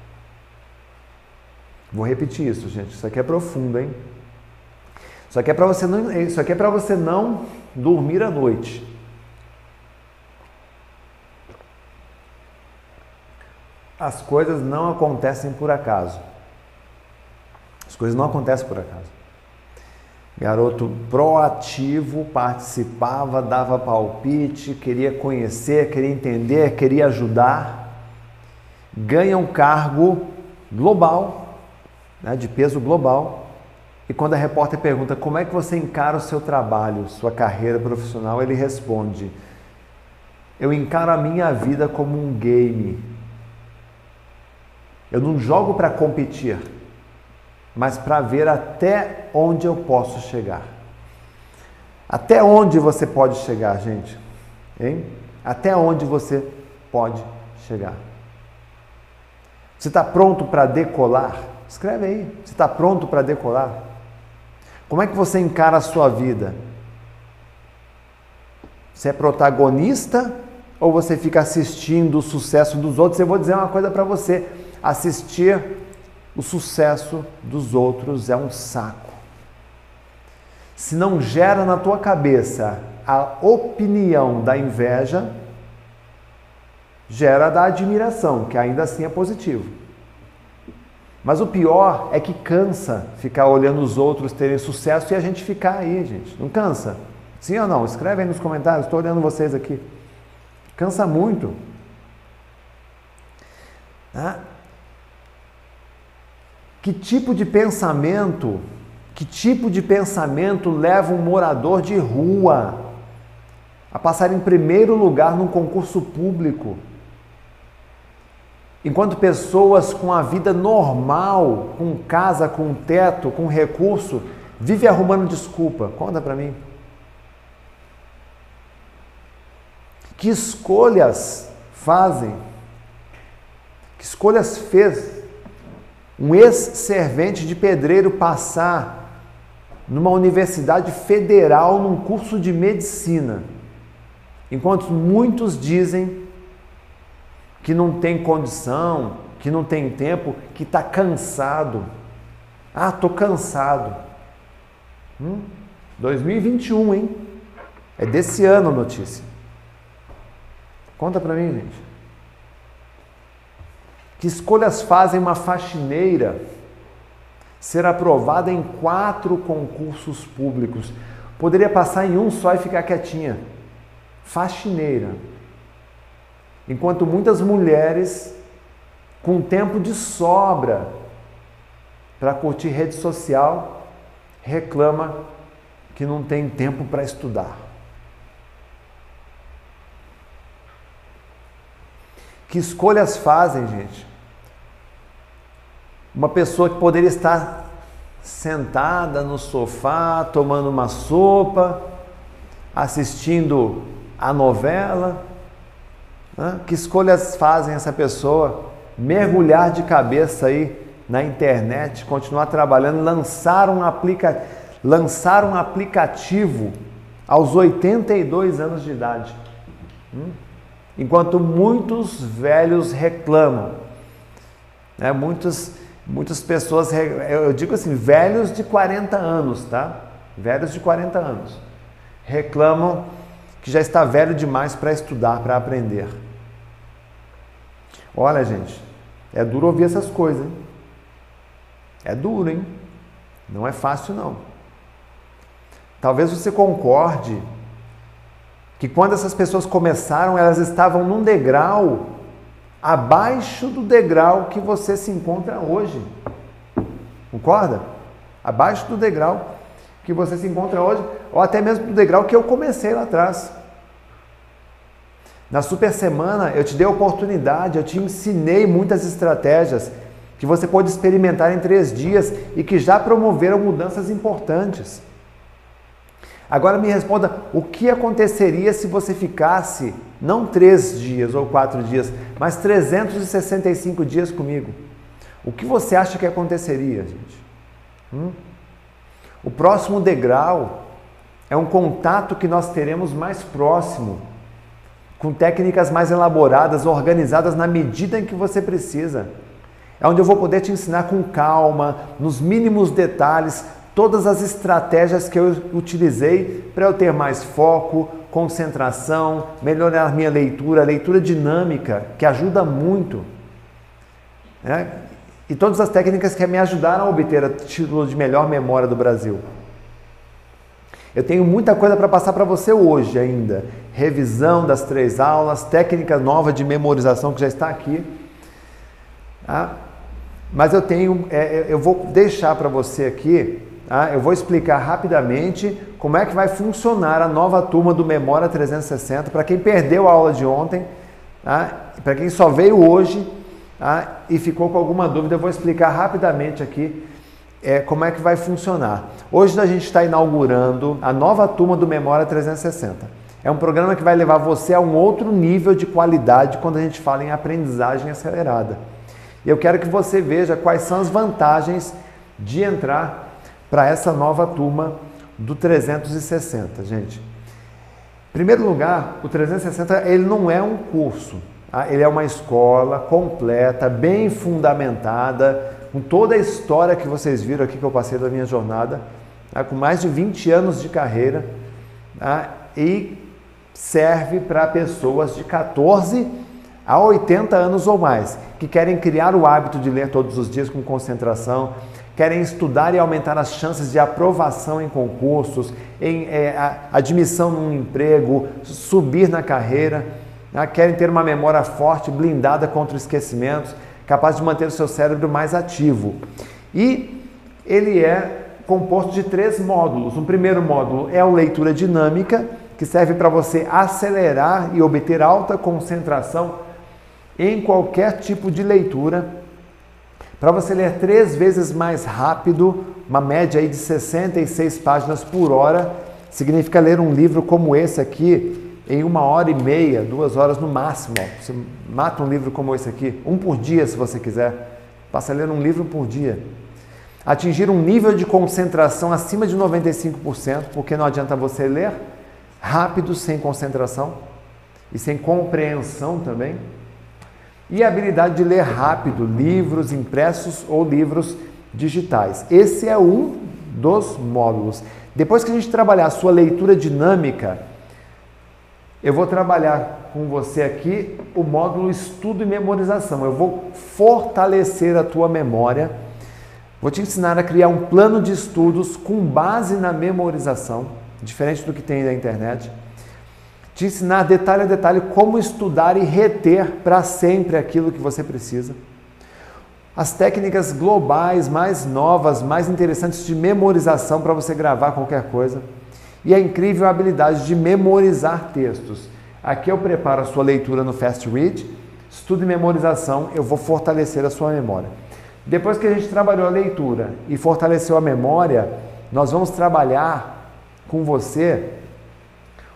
Vou repetir isso, gente. Isso aqui é profundo, hein? Isso aqui é para você não, isso aqui é para você não dormir à noite. As coisas não acontecem por acaso. As coisas não acontecem por acaso. Garoto proativo, participava, dava palpite, queria conhecer, queria entender, queria ajudar. Ganha um cargo global, né, de peso global e quando a repórter pergunta como é que você encara o seu trabalho, sua carreira profissional, ele responde: Eu encaro a minha vida como um game. Eu não jogo para competir, mas para ver até onde eu posso chegar. Até onde você pode chegar, gente? Hein? Até onde você pode chegar? Você está pronto para decolar? Escreve aí. Você está pronto para decolar? Como é que você encara a sua vida? Você é protagonista ou você fica assistindo o sucesso dos outros? Eu vou dizer uma coisa para você: assistir o sucesso dos outros é um saco. Se não gera na tua cabeça a opinião da inveja, gera da admiração, que ainda assim é positivo. Mas o pior é que cansa ficar olhando os outros terem sucesso e a gente ficar aí, gente. Não cansa? Sim ou não? Escreve aí nos comentários, estou olhando vocês aqui. Cansa muito. Tá? Que tipo de pensamento, que tipo de pensamento leva um morador de rua a passar em primeiro lugar num concurso público? Enquanto pessoas com a vida normal, com casa, com teto, com recurso, vivem arrumando desculpa. Conta para mim. Que escolhas fazem? Que escolhas fez um ex-servente de pedreiro passar numa universidade federal num curso de medicina, enquanto muitos dizem que não tem condição, que não tem tempo, que está cansado. Ah, estou cansado. Hum? 2021, hein? É desse ano a notícia. Conta para mim, gente. Que escolhas fazem uma faxineira ser aprovada em quatro concursos públicos? Poderia passar em um só e ficar quietinha. Faxineira. Enquanto muitas mulheres, com tempo de sobra para curtir rede social, reclama que não tem tempo para estudar. Que escolhas fazem, gente? Uma pessoa que poderia estar sentada no sofá, tomando uma sopa, assistindo a novela, que escolhas fazem essa pessoa mergulhar de cabeça aí na internet, continuar trabalhando, lançar um, aplica... lançar um aplicativo aos 82 anos de idade? Hum? Enquanto muitos velhos reclamam, né? muitos, muitas pessoas, eu digo assim, velhos de 40 anos, tá? Velhos de 40 anos, reclamam que já está velho demais para estudar, para aprender. Olha, gente, é duro ouvir essas coisas, hein? É duro, hein? Não é fácil, não. Talvez você concorde que quando essas pessoas começaram, elas estavam num degrau abaixo do degrau que você se encontra hoje. Concorda? Abaixo do degrau que você se encontra hoje, ou até mesmo do degrau que eu comecei lá atrás. Na super semana eu te dei a oportunidade, eu te ensinei muitas estratégias que você pode experimentar em três dias e que já promoveram mudanças importantes. Agora me responda: o que aconteceria se você ficasse não três dias ou quatro dias, mas 365 dias comigo? O que você acha que aconteceria, gente? Hum? O próximo degrau é um contato que nós teremos mais próximo com técnicas mais elaboradas, organizadas na medida em que você precisa. É onde eu vou poder te ensinar com calma, nos mínimos detalhes, todas as estratégias que eu utilizei para eu ter mais foco, concentração, melhorar minha leitura, leitura dinâmica, que ajuda muito. Né? E todas as técnicas que me ajudaram a obter o título de melhor memória do Brasil. Eu tenho muita coisa para passar para você hoje ainda. Revisão das três aulas, técnica nova de memorização que já está aqui. Tá? Mas eu tenho, é, é eu vou deixar para você aqui, tá? eu vou explicar rapidamente como é que vai funcionar a nova turma do Memória 360 para quem perdeu a aula de ontem, tá? para quem só veio hoje tá? e ficou com alguma dúvida, eu vou explicar rapidamente aqui é, como é que vai funcionar. Hoje a gente está inaugurando a nova turma do Memória 360. É um programa que vai levar você a um outro nível de qualidade quando a gente fala em aprendizagem acelerada. E eu quero que você veja quais são as vantagens de entrar para essa nova turma do 360, gente. Em primeiro lugar, o 360 ele não é um curso, tá? ele é uma escola completa, bem fundamentada, com toda a história que vocês viram aqui que eu passei da minha jornada, tá? com mais de 20 anos de carreira, tá? e serve para pessoas de 14 há 80 anos ou mais, que querem criar o hábito de ler todos os dias com concentração, querem estudar e aumentar as chances de aprovação em concursos, em é, admissão num emprego, subir na carreira, né? querem ter uma memória forte, blindada contra esquecimentos, capaz de manter o seu cérebro mais ativo. E ele é composto de três módulos. Um primeiro módulo é a leitura dinâmica, que serve para você acelerar e obter alta concentração em qualquer tipo de leitura, para você ler três vezes mais rápido, uma média aí de 66 páginas por hora, significa ler um livro como esse aqui em uma hora e meia, duas horas no máximo. Você mata um livro como esse aqui, um por dia se você quiser. Passa a ler um livro por dia. Atingir um nível de concentração acima de 95%, porque não adianta você ler rápido sem concentração e sem compreensão também. E a habilidade de ler rápido livros impressos ou livros digitais. Esse é um dos módulos. Depois que a gente trabalhar a sua leitura dinâmica, eu vou trabalhar com você aqui o módulo estudo e memorização. Eu vou fortalecer a tua memória. Vou te ensinar a criar um plano de estudos com base na memorização diferente do que tem na internet. Te ensinar detalhe a detalhe como estudar e reter para sempre aquilo que você precisa. As técnicas globais mais novas, mais interessantes de memorização para você gravar qualquer coisa. E a incrível habilidade de memorizar textos. Aqui eu preparo a sua leitura no Fast Read, estudo e memorização, eu vou fortalecer a sua memória. Depois que a gente trabalhou a leitura e fortaleceu a memória, nós vamos trabalhar com você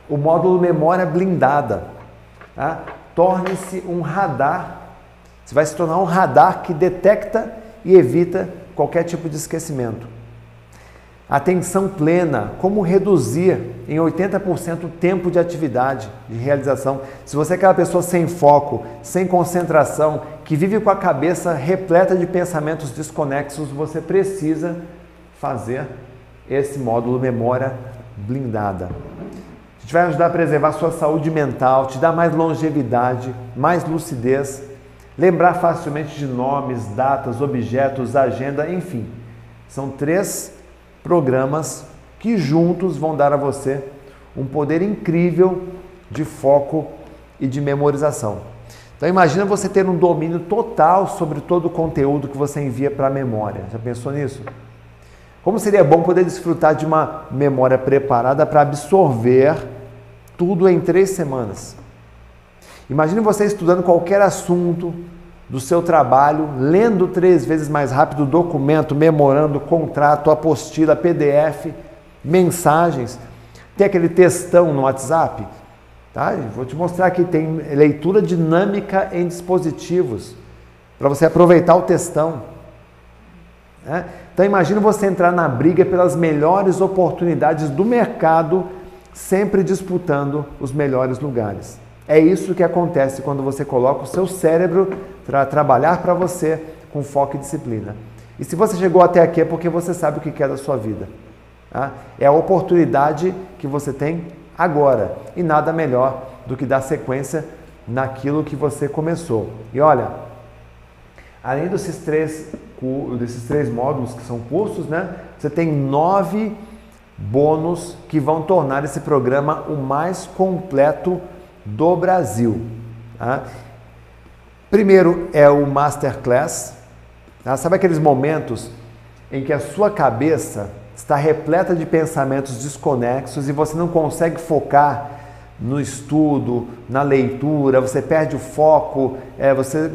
o módulo memória blindada. Tá? Torne-se um radar. Você vai se tornar um radar que detecta e evita qualquer tipo de esquecimento. Atenção plena, como reduzir em 80% o tempo de atividade, de realização. Se você é aquela pessoa sem foco, sem concentração, que vive com a cabeça repleta de pensamentos desconexos, você precisa fazer esse módulo memória blindada. A gente vai ajudar a preservar a sua saúde mental, te dar mais longevidade, mais lucidez, lembrar facilmente de nomes, datas, objetos, agenda, enfim. São três programas que juntos vão dar a você um poder incrível de foco e de memorização. Então imagina você ter um domínio total sobre todo o conteúdo que você envia para a memória. Já pensou nisso? Como seria bom poder desfrutar de uma memória preparada para absorver tudo em três semanas. Imagine você estudando qualquer assunto do seu trabalho, lendo três vezes mais rápido o documento, memorando, contrato, apostila, PDF, mensagens. Tem aquele textão no WhatsApp. Tá? Vou te mostrar aqui, tem leitura dinâmica em dispositivos, para você aproveitar o textão. Né? Então imagine você entrar na briga pelas melhores oportunidades do mercado, sempre disputando os melhores lugares. É isso que acontece quando você coloca o seu cérebro trabalhar para você com foco e disciplina. E se você chegou até aqui é porque você sabe o que quer da sua vida. Tá? É a oportunidade que você tem agora. E nada melhor do que dar sequência naquilo que você começou. E olha, além desses três desses três módulos que são cursos, né? Você tem nove bônus que vão tornar esse programa o mais completo do Brasil. Tá? Primeiro é o Masterclass. Tá? Sabe aqueles momentos em que a sua cabeça está repleta de pensamentos desconexos e você não consegue focar no estudo, na leitura, você perde o foco, é, você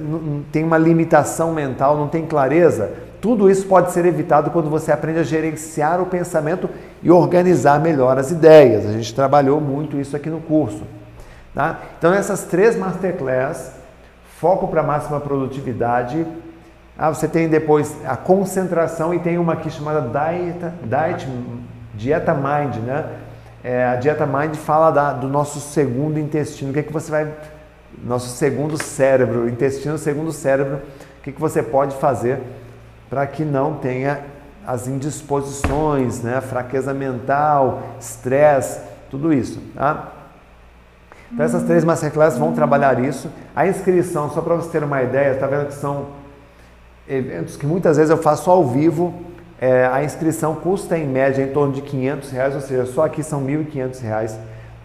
tem uma limitação mental, não tem clareza. Tudo isso pode ser evitado quando você aprende a gerenciar o pensamento e organizar melhor as ideias. A gente trabalhou muito isso aqui no curso. Tá? Então, essas três masterclass, foco para máxima produtividade. Ah, você tem depois a concentração e tem uma aqui chamada Dieta, Diet, Dieta Mind, né? é, a dieta Mind fala da, do nosso segundo intestino. O que é que você vai. Nosso segundo cérebro, intestino segundo cérebro, o que, é que você pode fazer para que não tenha as indisposições, né? fraqueza mental, estresse, tudo isso. Tá? Então essas três masterclasses vão trabalhar isso. A inscrição, só para você ter uma ideia, está vendo que são eventos que muitas vezes eu faço ao vivo. É, a inscrição custa em média em torno de 500 reais, ou seja, só aqui são 1.500 reais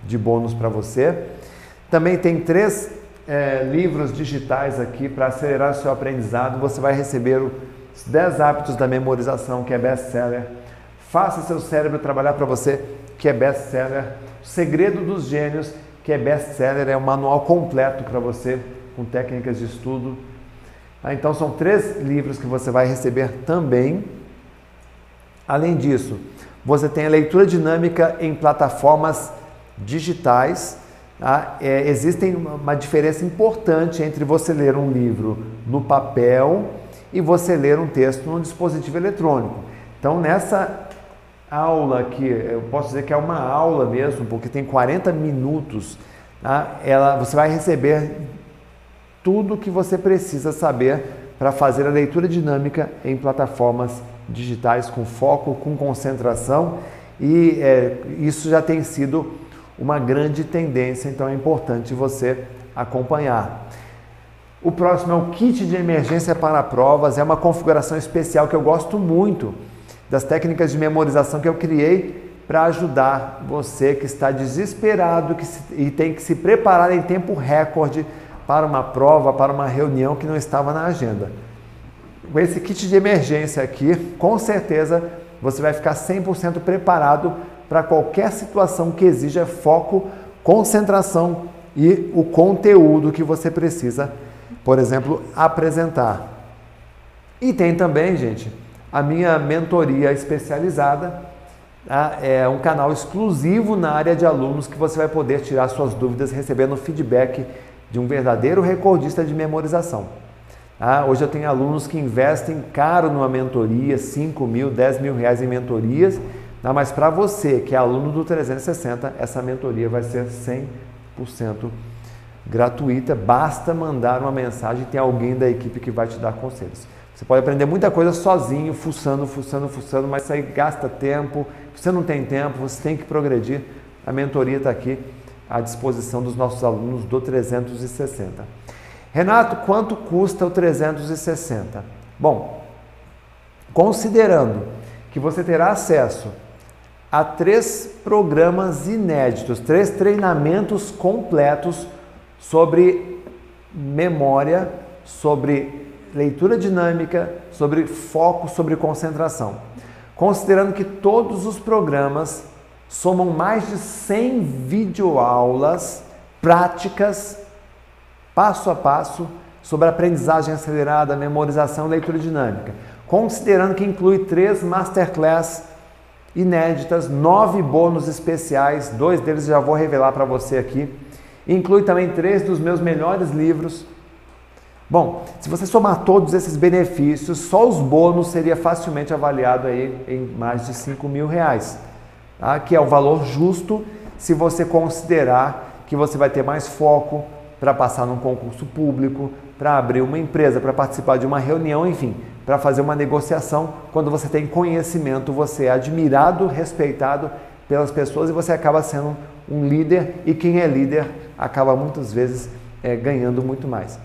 de bônus para você. Também tem três é, livros digitais aqui para acelerar o seu aprendizado. Você vai receber os 10 hábitos da memorização, que é best-seller. Faça seu cérebro trabalhar para você, que é best-seller. Segredo dos Gênios, que é best-seller, é um manual completo para você, com técnicas de estudo. Ah, então, são três livros que você vai receber também. Além disso, você tem a leitura dinâmica em plataformas digitais Tá? É, existem uma diferença importante entre você ler um livro no papel e você ler um texto no dispositivo eletrônico. Então, nessa aula aqui, eu posso dizer que é uma aula mesmo, porque tem 40 minutos, tá? Ela, você vai receber tudo o que você precisa saber para fazer a leitura dinâmica em plataformas digitais com foco, com concentração e é, isso já tem sido uma grande tendência, então é importante você acompanhar. O próximo é o kit de emergência para provas, é uma configuração especial que eu gosto muito das técnicas de memorização que eu criei para ajudar você que está desesperado que se, e tem que se preparar em tempo recorde para uma prova, para uma reunião que não estava na agenda. Com esse kit de emergência aqui, com certeza você vai ficar 100% preparado para qualquer situação que exija foco, concentração e o conteúdo que você precisa, por exemplo, apresentar. E tem também, gente, a minha mentoria especializada, tá? é um canal exclusivo na área de alunos que você vai poder tirar suas dúvidas recebendo feedback de um verdadeiro recordista de memorização. Ah, hoje eu tenho alunos que investem caro numa mentoria, 5 mil, 10 mil reais em mentorias, não, mas para você que é aluno do 360, essa mentoria vai ser 100% gratuita. Basta mandar uma mensagem tem alguém da equipe que vai te dar conselhos. Você pode aprender muita coisa sozinho, fuçando, fuçando, fuçando, mas isso aí gasta tempo. Você não tem tempo, você tem que progredir. A mentoria está aqui à disposição dos nossos alunos do 360. Renato, quanto custa o 360? Bom, considerando que você terá acesso a três programas inéditos, três treinamentos completos sobre memória, sobre leitura dinâmica, sobre foco, sobre concentração. Considerando que todos os programas somam mais de 100 videoaulas práticas, passo a passo, sobre aprendizagem acelerada, memorização e leitura dinâmica. Considerando que inclui três masterclass inéditas, nove bônus especiais, dois deles já vou revelar para você aqui. Inclui também três dos meus melhores livros. Bom, se você somar todos esses benefícios, só os bônus seria facilmente avaliado aí em mais de 5 mil reais, tá? que é o valor justo se você considerar que você vai ter mais foco para passar num concurso público, para abrir uma empresa, para participar de uma reunião, enfim, para fazer uma negociação. Quando você tem conhecimento, você é admirado, respeitado pelas pessoas e você acaba sendo um líder. E quem é líder acaba muitas vezes é, ganhando muito mais.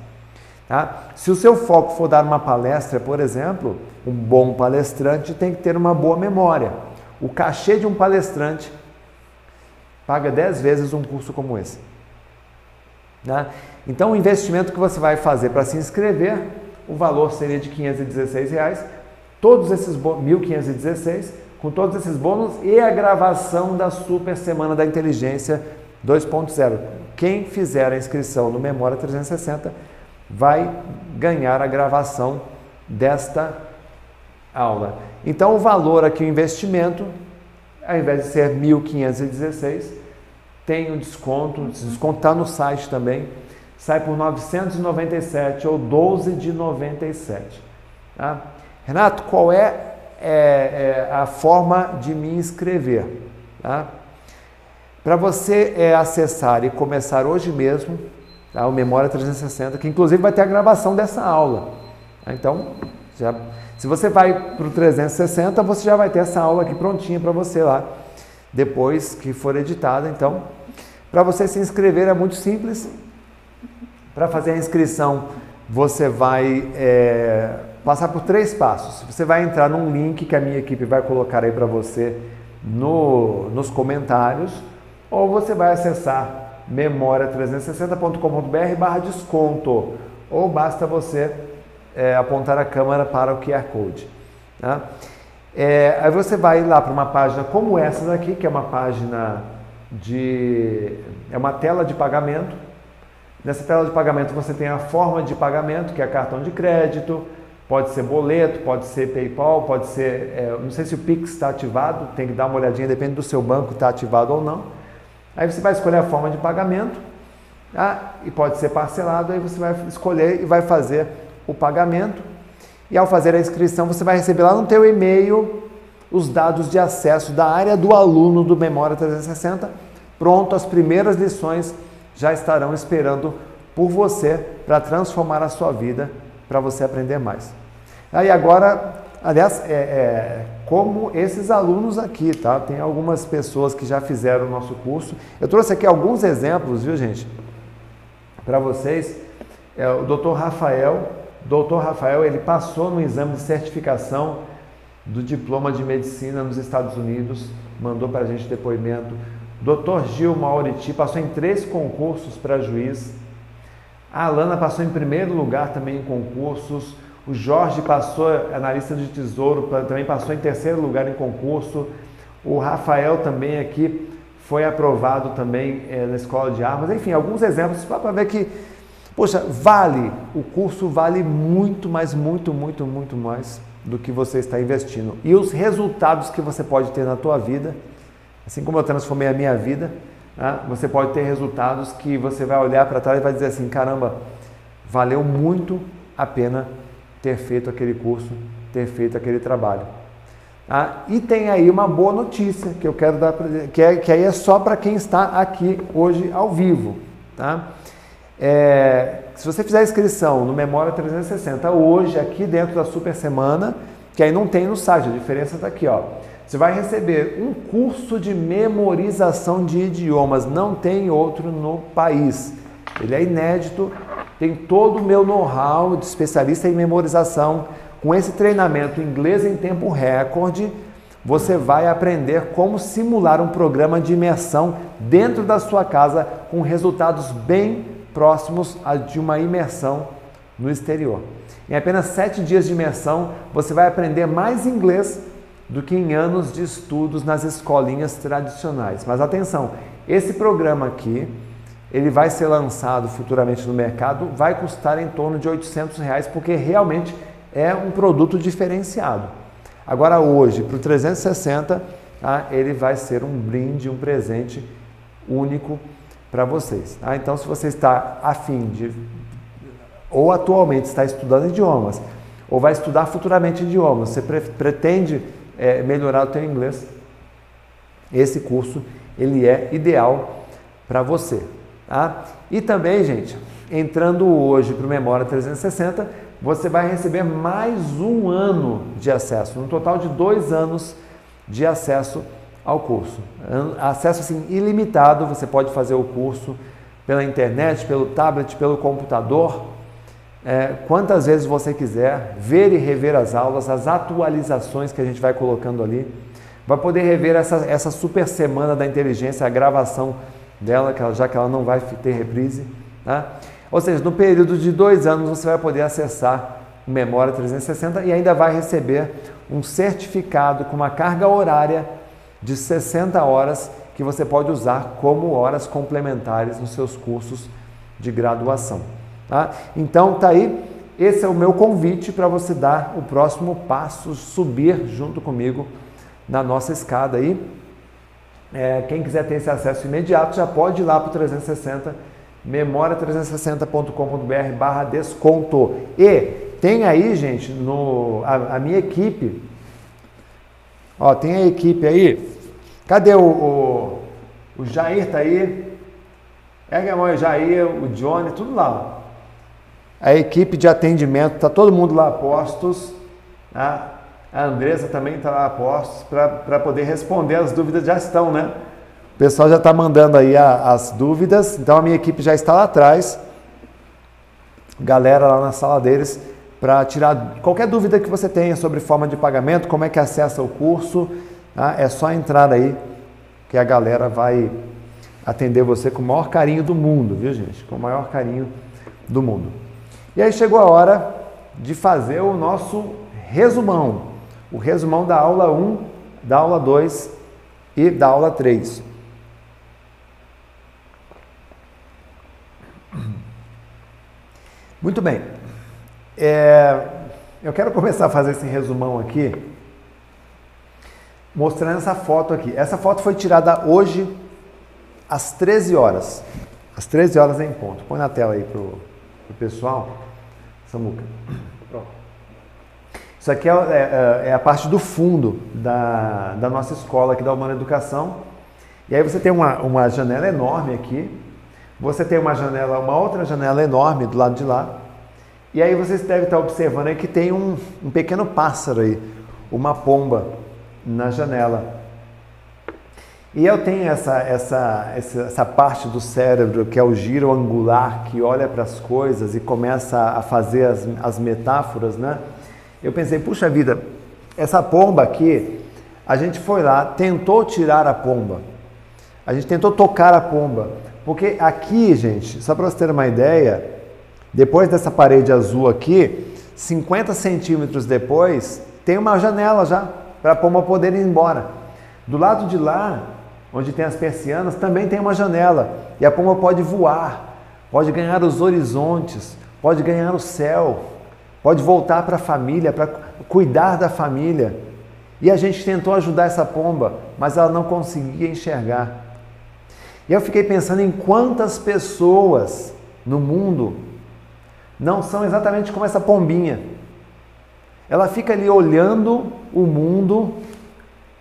Tá? Se o seu foco for dar uma palestra, por exemplo, um bom palestrante tem que ter uma boa memória. O cachê de um palestrante paga 10 vezes um curso como esse. Tá? Então, o investimento que você vai fazer para se inscrever o valor seria de 516 reais. Todos esses 1.516 com todos esses bônus e a gravação da Super Semana da Inteligência 2.0. Quem fizer a inscrição no Memória 360 vai ganhar a gravação desta aula. Então o valor aqui, o investimento, ao invés de ser 1.516, tem um desconto, esse desconto está no site também, sai por 997 ou 12 de 97. Tá? Renato, qual é, é, é, a forma de me inscrever? Tá? Para você é, acessar e começar hoje mesmo tá? o Memória 360, que inclusive vai ter a gravação dessa aula. Tá? Então, já, se você vai para o 360, você já vai ter essa aula aqui prontinha para você lá, depois que for editada. Então, Para você se inscrever é muito simples. Para fazer a inscrição, você vai é, passar por três passos. Você vai entrar num link que a minha equipe vai colocar aí para você no, nos comentários, ou você vai acessar memoria360.com.br barra desconto, ou basta você é, apontar a câmera para o QR Code. Tá? É, aí você vai lá para uma página como essa daqui, que é uma página de. é uma tela de pagamento. Nessa tela de pagamento você tem a forma de pagamento, que é cartão de crédito, pode ser boleto, pode ser PayPal, pode ser. É, não sei se o Pix está ativado, tem que dar uma olhadinha, depende do seu banco está ativado ou não. Aí você vai escolher a forma de pagamento tá? e pode ser parcelado, aí você vai escolher e vai fazer o pagamento. E ao fazer a inscrição, você vai receber lá no teu e-mail os dados de acesso da área do aluno do Memória 360. Pronto, as primeiras lições já estarão esperando por você para transformar a sua vida, para você aprender mais. Aí agora, aliás, é, é, como esses alunos aqui, tá? Tem algumas pessoas que já fizeram o nosso curso. Eu trouxe aqui alguns exemplos, viu, gente? Para vocês. É, o Dr. Rafael, Dr. Rafael, ele passou no exame de certificação do diploma de medicina nos Estados Unidos, mandou para a gente depoimento. Dr. Gil Mauriti passou em três concursos para juiz. A Alana passou em primeiro lugar também em concursos. O Jorge passou, analista de tesouro, também passou em terceiro lugar em concurso. O Rafael também aqui foi aprovado também é, na escola de armas. Enfim, alguns exemplos para ver que Poxa, vale, o curso vale muito, mas muito, muito, muito mais do que você está investindo. E os resultados que você pode ter na tua vida, assim como eu transformei a minha vida, né, você pode ter resultados que você vai olhar para trás e vai dizer assim, caramba, valeu muito a pena ter feito aquele curso, ter feito aquele trabalho. Ah, e tem aí uma boa notícia que eu quero dar, que, é, que aí é só para quem está aqui hoje ao vivo. Tá? É, se você fizer a inscrição no Memória 360 hoje, aqui dentro da Super Semana, que aí não tem no site, a diferença está aqui, ó. Você vai receber um curso de memorização de idiomas, não tem outro no país. Ele é inédito, tem todo o meu know-how de especialista em memorização. Com esse treinamento inglês em tempo recorde, você vai aprender como simular um programa de imersão dentro da sua casa com resultados bem próximos a de uma imersão no exterior. Em apenas sete dias de imersão, você vai aprender mais inglês do que em anos de estudos nas escolinhas tradicionais. Mas atenção, esse programa aqui, ele vai ser lançado futuramente no mercado, vai custar em torno de 800 reais, porque realmente é um produto diferenciado. Agora hoje, para o 360, tá, ele vai ser um brinde, um presente único para vocês. Tá? Então, se você está afim de, ou atualmente está estudando idiomas, ou vai estudar futuramente idiomas, você pre pretende é, melhorar o seu inglês, esse curso ele é ideal para você. Tá? E também, gente, entrando hoje para o Memória 360, você vai receber mais um ano de acesso, um total de dois anos de acesso ao curso. Acesso assim ilimitado, você pode fazer o curso pela internet, pelo tablet, pelo computador, é, quantas vezes você quiser, ver e rever as aulas, as atualizações que a gente vai colocando ali. Vai poder rever essa, essa super semana da inteligência, a gravação dela, que ela, já que ela não vai ter reprise. Tá? Ou seja, no período de dois anos você vai poder acessar Memória 360 e ainda vai receber um certificado com uma carga horária de 60 horas que você pode usar como horas complementares nos seus cursos de graduação. Tá? Então tá aí, esse é o meu convite para você dar o próximo passo, subir junto comigo na nossa escada aí. É, quem quiser ter esse acesso imediato já pode ir lá para o 360, memoria360.com.br barra desconto. E tem aí, gente, no, a, a minha equipe, ó, tem a equipe aí, Cadê o, o, o Jair? Tá aí? Ergue a mão aí, Jair, o Johnny, tudo lá. A equipe de atendimento, tá todo mundo lá postos. Tá? A Andressa também está lá a postos para poder responder as dúvidas, já estão, né? O pessoal já está mandando aí a, as dúvidas, então a minha equipe já está lá atrás. Galera lá na sala deles para tirar qualquer dúvida que você tenha sobre forma de pagamento, como é que acessa o curso, tá? é só entrar aí que a galera vai atender você com o maior carinho do mundo, viu gente? Com o maior carinho do mundo. E aí chegou a hora de fazer o nosso resumão, o resumão da aula 1, da aula 2 e da aula 3. Muito bem. É, eu quero começar a fazer esse resumão aqui, mostrando essa foto aqui. Essa foto foi tirada hoje às 13 horas. Às 13 horas em ponto. Põe na tela aí pro, pro pessoal. Samuca. Isso aqui é, é, é, a parte do fundo da, da nossa escola aqui da Humana Educação. E aí você tem uma, uma janela enorme aqui, você tem uma janela, uma outra janela enorme do lado de lá. E aí vocês devem estar observando aí que tem um, um pequeno pássaro aí, uma pomba na janela. E eu tenho essa, essa, essa, essa, parte do cérebro que é o giro angular, que olha para as coisas e começa a fazer as, as metáforas, né? Eu pensei, puxa vida, essa pomba aqui, a gente foi lá, tentou tirar a pomba, a gente tentou tocar a pomba, porque aqui, gente, só para você ter uma ideia, depois dessa parede azul aqui, 50 centímetros depois, tem uma janela já para a pomba poder ir embora. Do lado de lá, onde tem as persianas, também tem uma janela. E a pomba pode voar, pode ganhar os horizontes, pode ganhar o céu, pode voltar para a família, para cuidar da família. E a gente tentou ajudar essa pomba, mas ela não conseguia enxergar. E eu fiquei pensando em quantas pessoas no mundo não são exatamente como essa pombinha. Ela fica ali olhando o mundo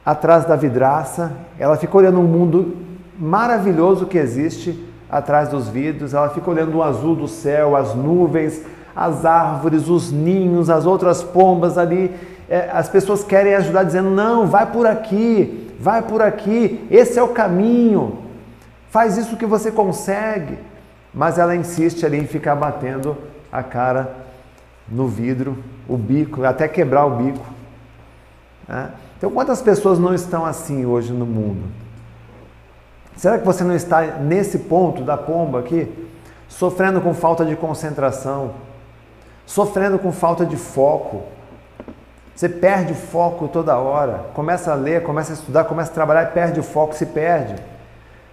atrás da vidraça, ela fica olhando um mundo maravilhoso que existe atrás dos vidros, ela fica olhando o azul do céu, as nuvens, as árvores, os ninhos, as outras pombas ali. É, as pessoas querem ajudar dizendo: não, vai por aqui, vai por aqui, esse é o caminho. Faz isso que você consegue. Mas ela insiste ali em ficar batendo a cara no vidro, o bico, até quebrar o bico. Né? Então, quantas pessoas não estão assim hoje no mundo? Será que você não está nesse ponto da pomba aqui, sofrendo com falta de concentração, sofrendo com falta de foco? Você perde o foco toda hora, começa a ler, começa a estudar, começa a trabalhar e perde o foco, se perde.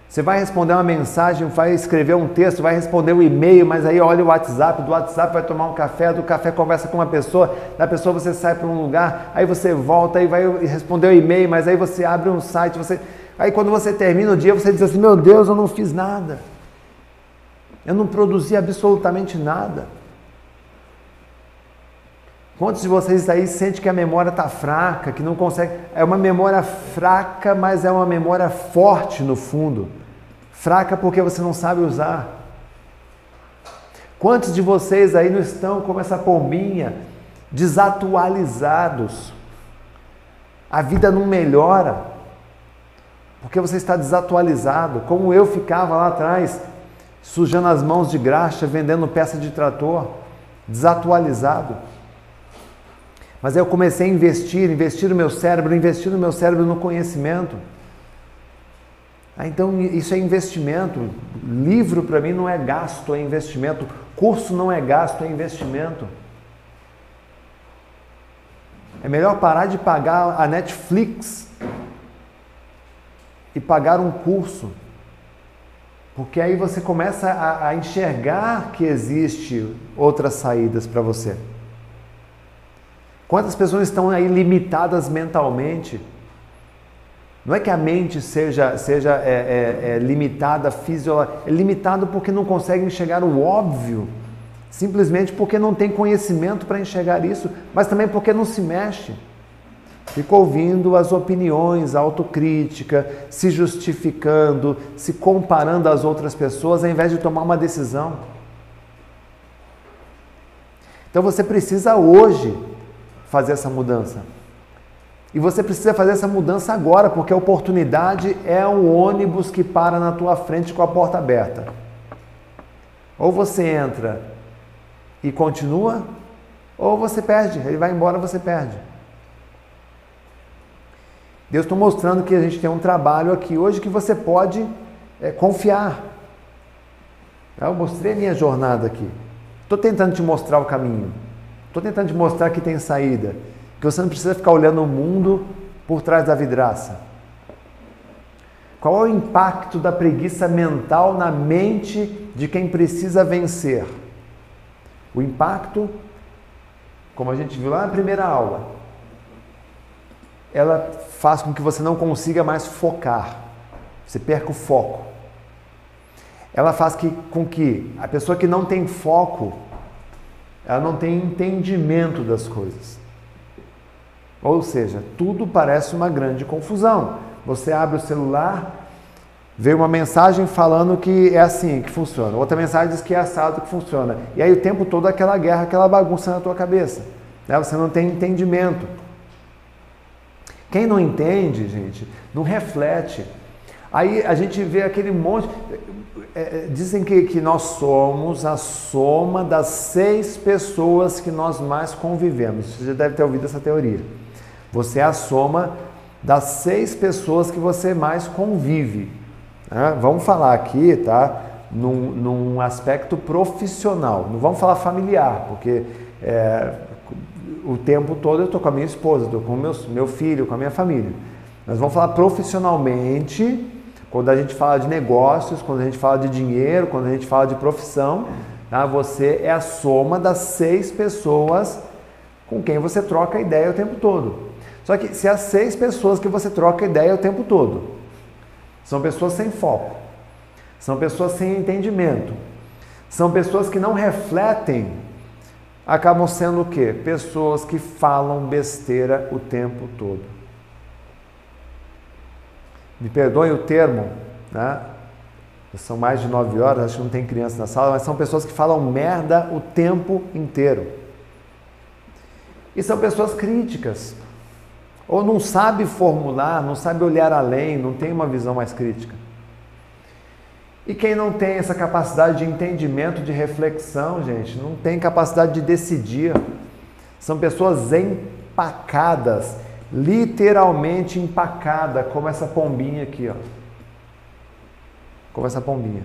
Você vai responder uma mensagem, vai escrever um texto, vai responder um e-mail, mas aí olha o WhatsApp, do WhatsApp vai tomar um café, do café conversa com uma pessoa, da pessoa você sai para um lugar, aí você volta, aí vai responder o e-mail, mas aí você abre um site, você aí quando você termina o dia, você diz assim: "Meu Deus, eu não fiz nada. Eu não produzi absolutamente nada." Quantos de vocês aí sentem que a memória está fraca, que não consegue? É uma memória fraca, mas é uma memória forte no fundo. Fraca porque você não sabe usar. Quantos de vocês aí não estão como essa pombinha, desatualizados? A vida não melhora porque você está desatualizado, como eu ficava lá atrás, sujando as mãos de graxa, vendendo peça de trator, desatualizado. Mas aí eu comecei a investir, investir no meu cérebro, investir no meu cérebro no conhecimento. Ah, então isso é investimento. Livro para mim não é gasto, é investimento. Curso não é gasto, é investimento. É melhor parar de pagar a Netflix e pagar um curso. Porque aí você começa a, a enxergar que existe outras saídas para você. Quantas pessoas estão aí limitadas mentalmente? Não é que a mente seja, seja é, é, é limitada fisiologicamente, é limitado porque não consegue enxergar o óbvio, simplesmente porque não tem conhecimento para enxergar isso, mas também porque não se mexe. Fica ouvindo as opiniões, a autocrítica, se justificando, se comparando às outras pessoas, ao invés de tomar uma decisão. Então você precisa hoje fazer essa mudança. E você precisa fazer essa mudança agora, porque a oportunidade é o ônibus que para na tua frente com a porta aberta. Ou você entra e continua, ou você perde. Ele vai embora, você perde. Deus está mostrando que a gente tem um trabalho aqui hoje que você pode é, confiar. Eu mostrei a minha jornada aqui. Estou tentando te mostrar o caminho. Estou tentando te mostrar que tem saída. Que você não precisa ficar olhando o mundo por trás da vidraça. Qual é o impacto da preguiça mental na mente de quem precisa vencer? O impacto, como a gente viu lá na primeira aula, ela faz com que você não consiga mais focar, você perca o foco. Ela faz que, com que a pessoa que não tem foco, ela não tem entendimento das coisas. Ou seja, tudo parece uma grande confusão. Você abre o celular, vê uma mensagem falando que é assim que funciona. Outra mensagem diz que é assado que funciona. E aí o tempo todo aquela guerra, aquela bagunça na tua cabeça. Né? Você não tem entendimento. Quem não entende, gente, não reflete. Aí a gente vê aquele monte. É, é, dizem que, que nós somos a soma das seis pessoas que nós mais convivemos. Você já deve ter ouvido essa teoria. Você é a soma das seis pessoas que você mais convive. Né? Vamos falar aqui, tá? Num, num, aspecto profissional. Não vamos falar familiar, porque é, o tempo todo eu estou com a minha esposa, estou com o meu, filho, com a minha família. Nós vamos falar profissionalmente, quando a gente fala de negócios, quando a gente fala de dinheiro, quando a gente fala de profissão, tá? você é a soma das seis pessoas com quem você troca ideia o tempo todo. Só que se as seis pessoas que você troca ideia o tempo todo são pessoas sem foco, são pessoas sem entendimento, são pessoas que não refletem acabam sendo o quê? Pessoas que falam besteira o tempo todo. Me perdoem o termo, né? São mais de nove horas, acho que não tem criança na sala, mas são pessoas que falam merda o tempo inteiro. E são pessoas críticas. Ou não sabe formular, não sabe olhar além, não tem uma visão mais crítica. E quem não tem essa capacidade de entendimento, de reflexão, gente, não tem capacidade de decidir. São pessoas empacadas, literalmente empacada, como essa pombinha aqui, ó. Como essa pombinha.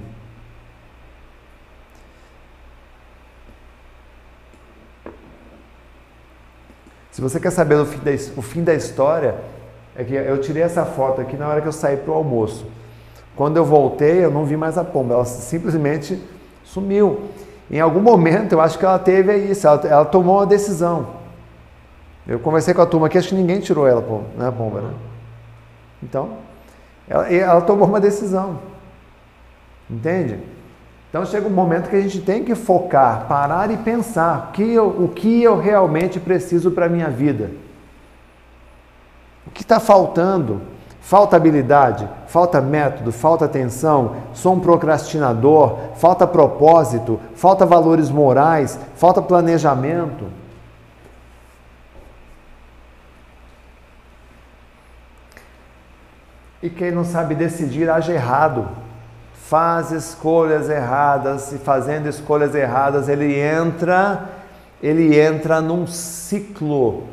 Se você quer saber o fim da, o fim da história, é que eu tirei essa foto aqui na hora que eu saí para o almoço. Quando eu voltei, eu não vi mais a pomba, ela simplesmente sumiu. Em algum momento, eu acho que ela teve isso, ela, ela tomou uma decisão. Eu conversei com a turma aqui, acho que ninguém tirou ela, né, a pomba, né? Então, ela, ela tomou uma decisão. Entende? Então chega um momento que a gente tem que focar, parar e pensar que eu, o que eu realmente preciso para a minha vida. O que está faltando? Falta habilidade, falta método, falta atenção, sou um procrastinador, falta propósito, falta valores morais, falta planejamento. E quem não sabe decidir age errado, faz escolhas erradas e fazendo escolhas erradas ele entra, ele entra num ciclo.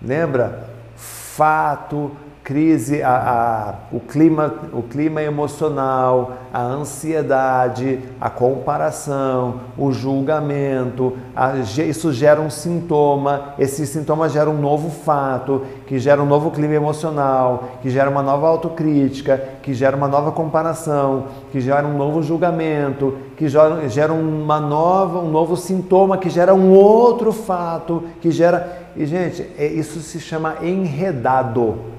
Lembra? Fato, crise, a, a, o, clima, o clima emocional, a ansiedade, a comparação, o julgamento, a, isso gera um sintoma, esse sintoma gera um novo fato, que gera um novo clima emocional, que gera uma nova autocrítica, que gera uma nova comparação, que gera um novo julgamento, que gera, gera uma nova, um novo sintoma, que gera um outro fato, que gera. E, gente, é, isso se chama enredado.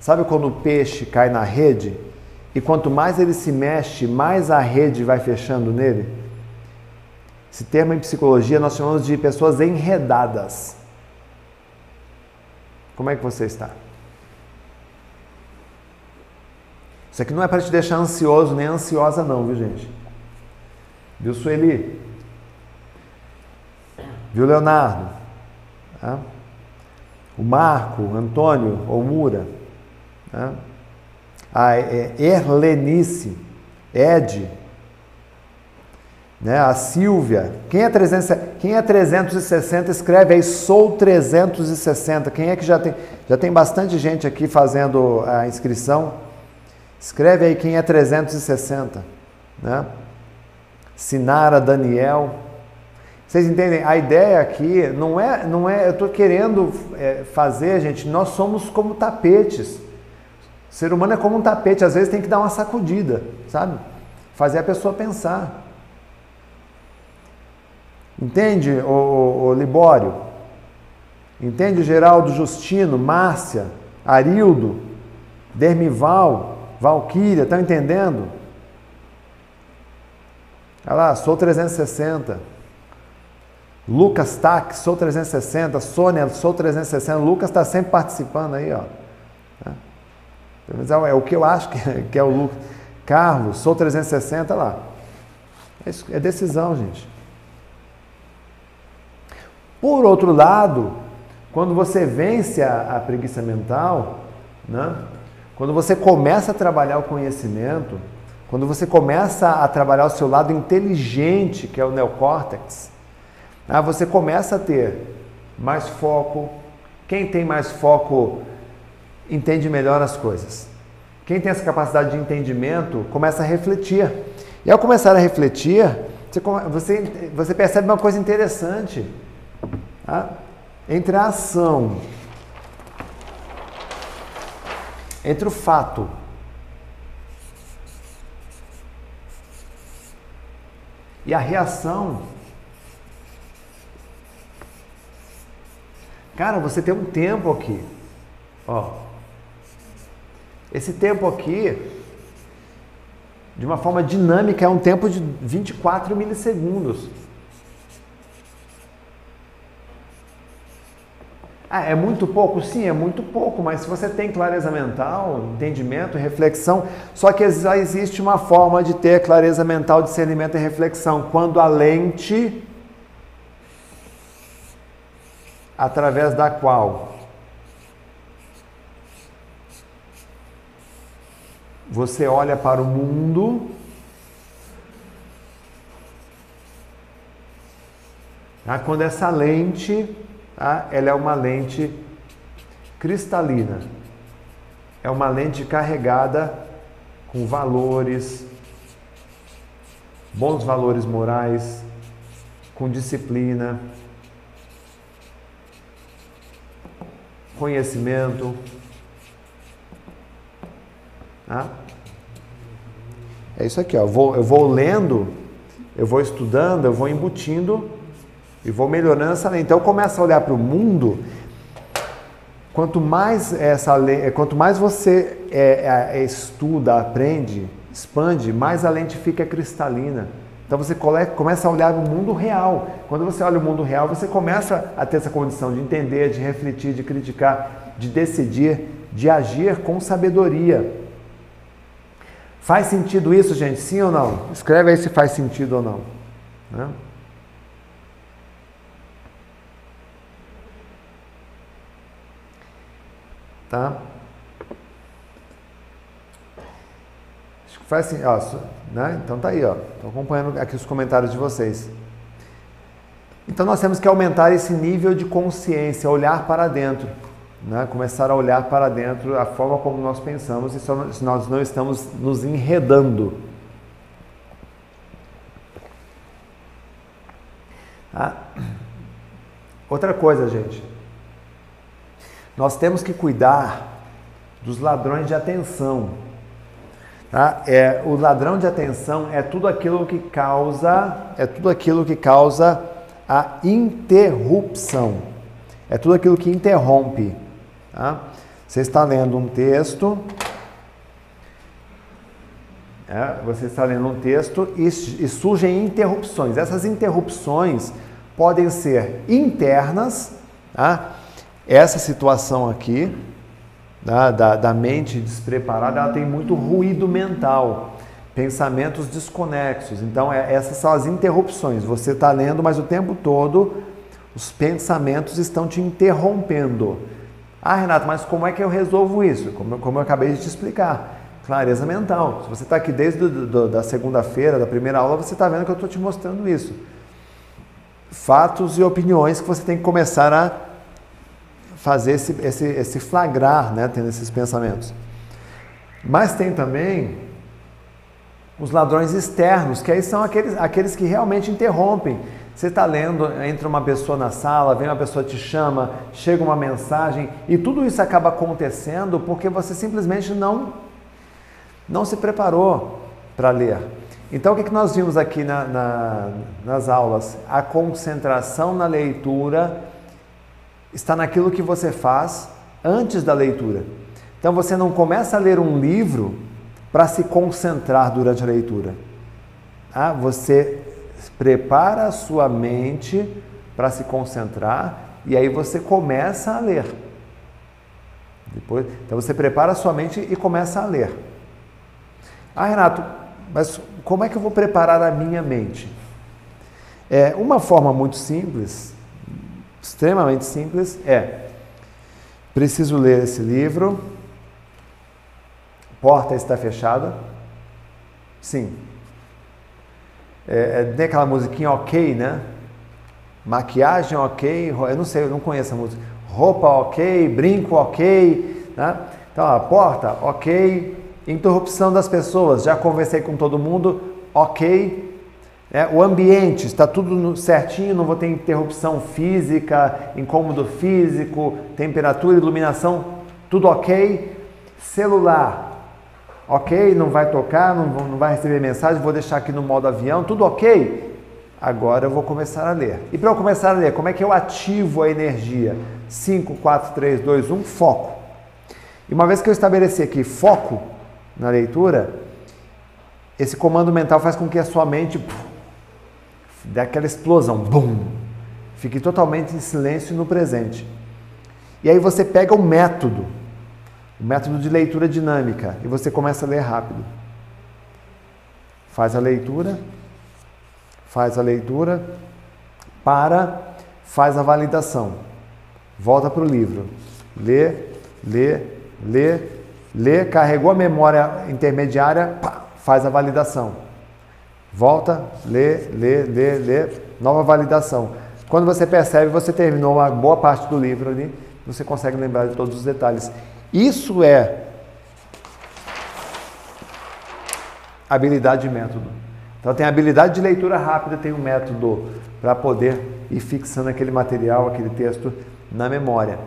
Sabe quando o peixe cai na rede e quanto mais ele se mexe, mais a rede vai fechando nele? Esse termo em psicologia nós chamamos de pessoas enredadas. Como é que você está? Isso aqui não é para te deixar ansioso nem ansiosa, não, viu, gente? Viu, Sueli? Viu, Leonardo? o Marco, Antônio ou Mura, né? a é, Erlenice, Ed, né? a Silvia. Quem é, 300, quem é 360, escreve aí, sou 360. Quem é que já tem? Já tem bastante gente aqui fazendo a inscrição. Escreve aí quem é 360. Né? Sinara, Daniel. Vocês entendem? A ideia aqui não é, não é eu estou querendo é, fazer, gente, nós somos como tapetes. O ser humano é como um tapete, às vezes tem que dar uma sacudida, sabe? Fazer a pessoa pensar. Entende, o, o, o Libório? Entende, Geraldo Justino, Márcia, Arildo, Dermival, Valquíria, estão entendendo? Olha lá, sou 360. Lucas Tac, sou 360. Sônia, sou 360. Lucas está sempre participando aí, ó. É, é o que eu acho que é o Lucas. Carlos, sou 360 lá. É, é decisão, gente. Por outro lado, quando você vence a, a preguiça mental, né? quando você começa a trabalhar o conhecimento, quando você começa a trabalhar o seu lado inteligente, que é o neocórtex, ah, você começa a ter mais foco. Quem tem mais foco entende melhor as coisas. Quem tem essa capacidade de entendimento começa a refletir. E ao começar a refletir, você, você, você percebe uma coisa interessante. Tá? Entre a ação, entre o fato e a reação, cara, você tem um tempo aqui, ó. Esse tempo aqui, de uma forma dinâmica, é um tempo de 24 milissegundos. Ah, é muito pouco? Sim, é muito pouco, mas se você tem clareza mental, entendimento, reflexão, só que já existe uma forma de ter clareza mental, discernimento e reflexão, quando a lente através da qual você olha para o mundo tá? quando essa lente ah, ela é uma lente cristalina. É uma lente carregada com valores, bons valores morais, com disciplina, conhecimento. Ah? É isso aqui, ó. Eu, vou, eu vou lendo, eu vou estudando, eu vou embutindo e vou melhorando essa lente. Então eu começo a olhar para o mundo. Quanto mais essa lente, quanto mais você é, é, estuda, aprende, expande, mais a lente fica cristalina. Então você começa a olhar o mundo real. Quando você olha o mundo real, você começa a ter essa condição de entender, de refletir, de criticar, de decidir, de agir com sabedoria. Faz sentido isso, gente? Sim ou não? Escreve aí se faz sentido ou não. Né? Tá? Acho que faz assim, ó, né? Então tá aí, ó. Estou acompanhando aqui os comentários de vocês. Então nós temos que aumentar esse nível de consciência, olhar para dentro, né? Começar a olhar para dentro a forma como nós pensamos e se nós não estamos nos enredando. Tá? Outra coisa, gente. Nós temos que cuidar dos ladrões de atenção. Tá? É, o ladrão de atenção é tudo aquilo que causa, é tudo aquilo que causa a interrupção. É tudo aquilo que interrompe. Tá? Você está lendo um texto, é, você está lendo um texto e, e surgem interrupções. Essas interrupções podem ser internas, tá? Essa situação aqui, da, da, da mente despreparada, ela tem muito ruído mental, pensamentos desconexos. Então, é, essas são as interrupções. Você está lendo, mas o tempo todo os pensamentos estão te interrompendo. Ah, Renato, mas como é que eu resolvo isso? Como, como eu acabei de te explicar. Clareza mental. Se você está aqui desde do, da segunda-feira, da primeira aula, você está vendo que eu estou te mostrando isso. Fatos e opiniões que você tem que começar a fazer esse, esse, esse flagrar, né, tendo esses pensamentos. Mas tem também os ladrões externos, que aí são aqueles, aqueles que realmente interrompem. Você está lendo, entra uma pessoa na sala, vem uma pessoa te chama, chega uma mensagem e tudo isso acaba acontecendo porque você simplesmente não, não se preparou para ler. Então o que, que nós vimos aqui na, na, nas aulas? A concentração na leitura está naquilo que você faz antes da leitura. Então você não começa a ler um livro para se concentrar durante a leitura. Ah, você prepara a sua mente para se concentrar e aí você começa a ler. Depois, então você prepara a sua mente e começa a ler. Ah, Renato, mas como é que eu vou preparar a minha mente? É uma forma muito simples, extremamente simples, é preciso ler esse livro. Porta está fechada? Sim, é, é, tem aquela musiquinha ok, né? Maquiagem ok, eu não sei, eu não conheço a música. Roupa ok, brinco ok, né? Então, a porta ok, interrupção das pessoas, já conversei com todo mundo, ok. É, o ambiente está tudo certinho, não vou ter interrupção física, incômodo físico, temperatura, iluminação, tudo ok. Celular, ok, não vai tocar, não, não vai receber mensagem, vou deixar aqui no modo avião, tudo ok? Agora eu vou começar a ler. E para eu começar a ler, como é que eu ativo a energia? 5, 4, 3, 2, 1, foco. E uma vez que eu estabeleci aqui foco na leitura, esse comando mental faz com que a sua mente puf, dê aquela explosão, bum, fique totalmente em silêncio no presente. E aí você pega o método o método de leitura dinâmica, e você começa a ler rápido. Faz a leitura, faz a leitura, para, faz a validação. Volta para o livro. Lê, lê, lê, lê, carregou a memória intermediária, pá, faz a validação. Volta, lê, lê, lê, lê, nova validação. Quando você percebe, você terminou uma boa parte do livro ali, você consegue lembrar de todos os detalhes. Isso é habilidade de método. Então tem habilidade de leitura rápida, tem um método para poder ir fixando aquele material, aquele texto na memória.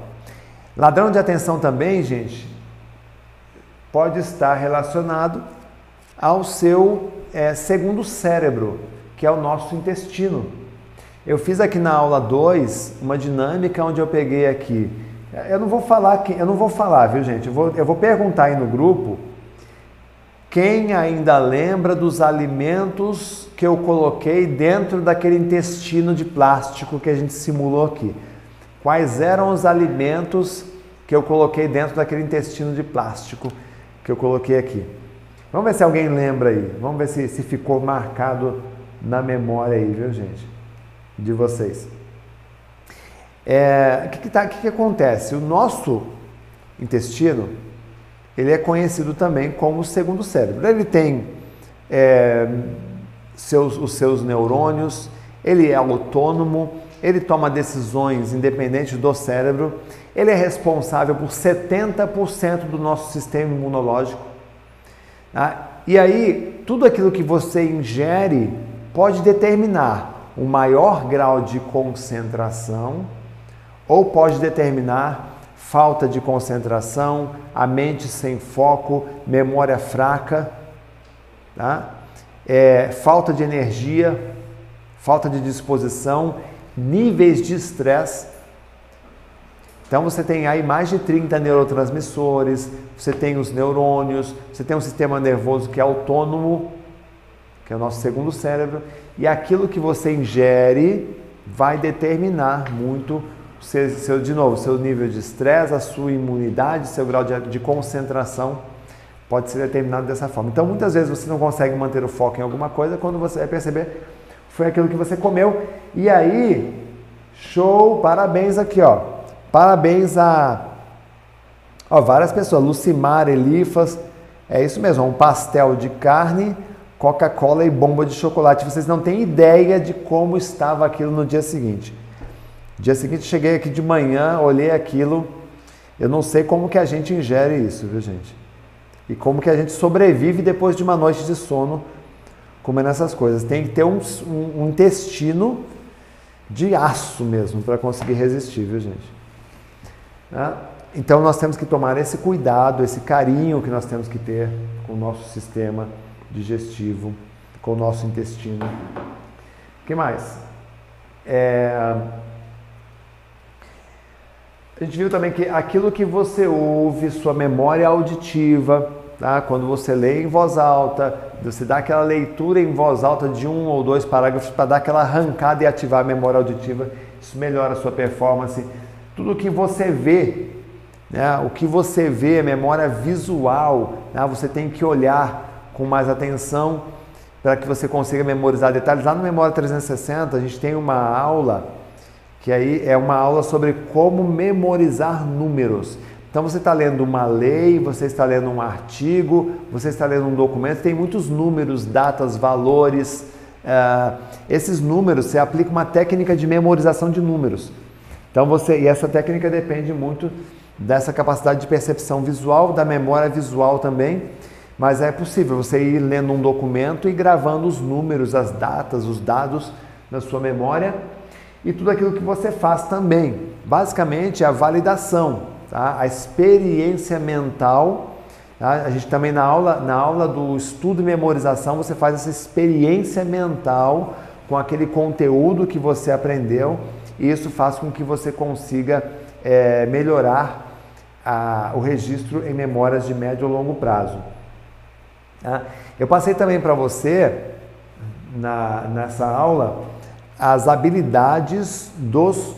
Ladrão de atenção também, gente, pode estar relacionado ao seu é, segundo cérebro, que é o nosso intestino. Eu fiz aqui na aula 2 uma dinâmica onde eu peguei aqui eu não vou falar, eu não vou falar, viu gente? Eu vou, eu vou perguntar aí no grupo quem ainda lembra dos alimentos que eu coloquei dentro daquele intestino de plástico que a gente simulou aqui. Quais eram os alimentos que eu coloquei dentro daquele intestino de plástico que eu coloquei aqui? Vamos ver se alguém lembra aí. Vamos ver se, se ficou marcado na memória aí, viu gente? De vocês. É, que, que, tá, que, que acontece? O nosso intestino ele é conhecido também como o segundo cérebro. Ele tem é, seus, os seus neurônios, ele é autônomo, ele toma decisões independentes do cérebro, ele é responsável por 70% do nosso sistema imunológico. Tá? E aí, tudo aquilo que você ingere pode determinar o maior grau de concentração ou pode determinar falta de concentração, a mente sem foco, memória fraca, tá? é, falta de energia, falta de disposição, níveis de estresse. Então você tem aí mais de 30 neurotransmissores, você tem os neurônios, você tem um sistema nervoso que é autônomo, que é o nosso segundo cérebro, e aquilo que você ingere vai determinar muito seu, seu, de novo, seu nível de estresse, a sua imunidade, seu grau de, de concentração pode ser determinado dessa forma. Então, muitas vezes você não consegue manter o foco em alguma coisa, quando você vai perceber foi aquilo que você comeu. E aí, show, parabéns aqui, ó. Parabéns a Ó, várias pessoas, Lucimar, Elifas, é isso mesmo, um pastel de carne, Coca-Cola e bomba de chocolate. Vocês não têm ideia de como estava aquilo no dia seguinte. Dia seguinte cheguei aqui de manhã, olhei aquilo, eu não sei como que a gente ingere isso, viu gente? E como que a gente sobrevive depois de uma noite de sono comendo essas coisas. Tem que ter um, um, um intestino de aço mesmo para conseguir resistir, viu gente? Né? Então nós temos que tomar esse cuidado, esse carinho que nós temos que ter com o nosso sistema digestivo, com o nosso intestino. O que mais? É... A gente viu também que aquilo que você ouve, sua memória auditiva, tá? quando você lê em voz alta, você dá aquela leitura em voz alta de um ou dois parágrafos para dar aquela arrancada e ativar a memória auditiva, isso melhora a sua performance. Tudo que você vê, né? o que você vê, memória visual, né? você tem que olhar com mais atenção para que você consiga memorizar detalhes. Lá no Memória 360 a gente tem uma aula que aí é uma aula sobre como memorizar números. Então você está lendo uma lei, você está lendo um artigo, você está lendo um documento, tem muitos números, datas, valores. Uh, esses números, você aplica uma técnica de memorização de números. Então você, e essa técnica depende muito dessa capacidade de percepção visual, da memória visual também, mas é possível você ir lendo um documento e gravando os números, as datas, os dados na sua memória e tudo aquilo que você faz também. Basicamente, é a validação, tá? a experiência mental. Tá? A gente também na aula, na aula do estudo e memorização, você faz essa experiência mental com aquele conteúdo que você aprendeu e isso faz com que você consiga é, melhorar a, o registro em memórias de médio ou longo prazo. Tá? Eu passei também para você, na, nessa aula, as habilidades dos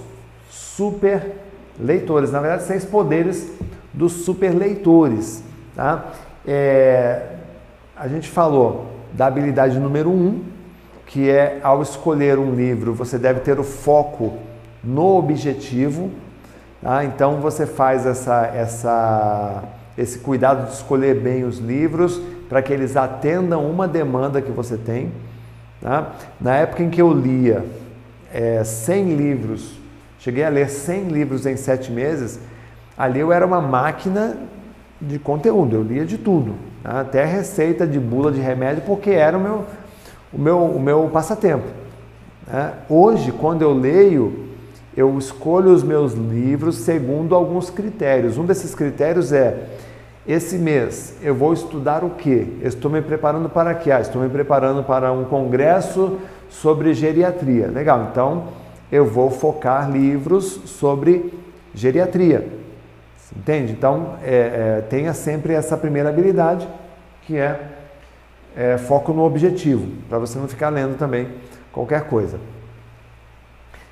super leitores. Na verdade, seis poderes dos super leitores. Tá? É, a gente falou da habilidade número um, que é ao escolher um livro, você deve ter o foco no objetivo. Tá? Então você faz essa, essa, esse cuidado de escolher bem os livros para que eles atendam uma demanda que você tem. Tá? Na época em que eu lia é, 100 livros, cheguei a ler 100 livros em sete meses, ali eu era uma máquina de conteúdo, eu lia de tudo, tá? até receita de bula de remédio, porque era o meu, o meu, o meu passatempo. Né? Hoje, quando eu leio, eu escolho os meus livros segundo alguns critérios. Um desses critérios é esse mês eu vou estudar o quê? Estou me preparando para quê? Ah, estou me preparando para um congresso sobre geriatria. Legal, então eu vou focar livros sobre geriatria. Entende? Então é, é, tenha sempre essa primeira habilidade que é, é foco no objetivo, para você não ficar lendo também qualquer coisa.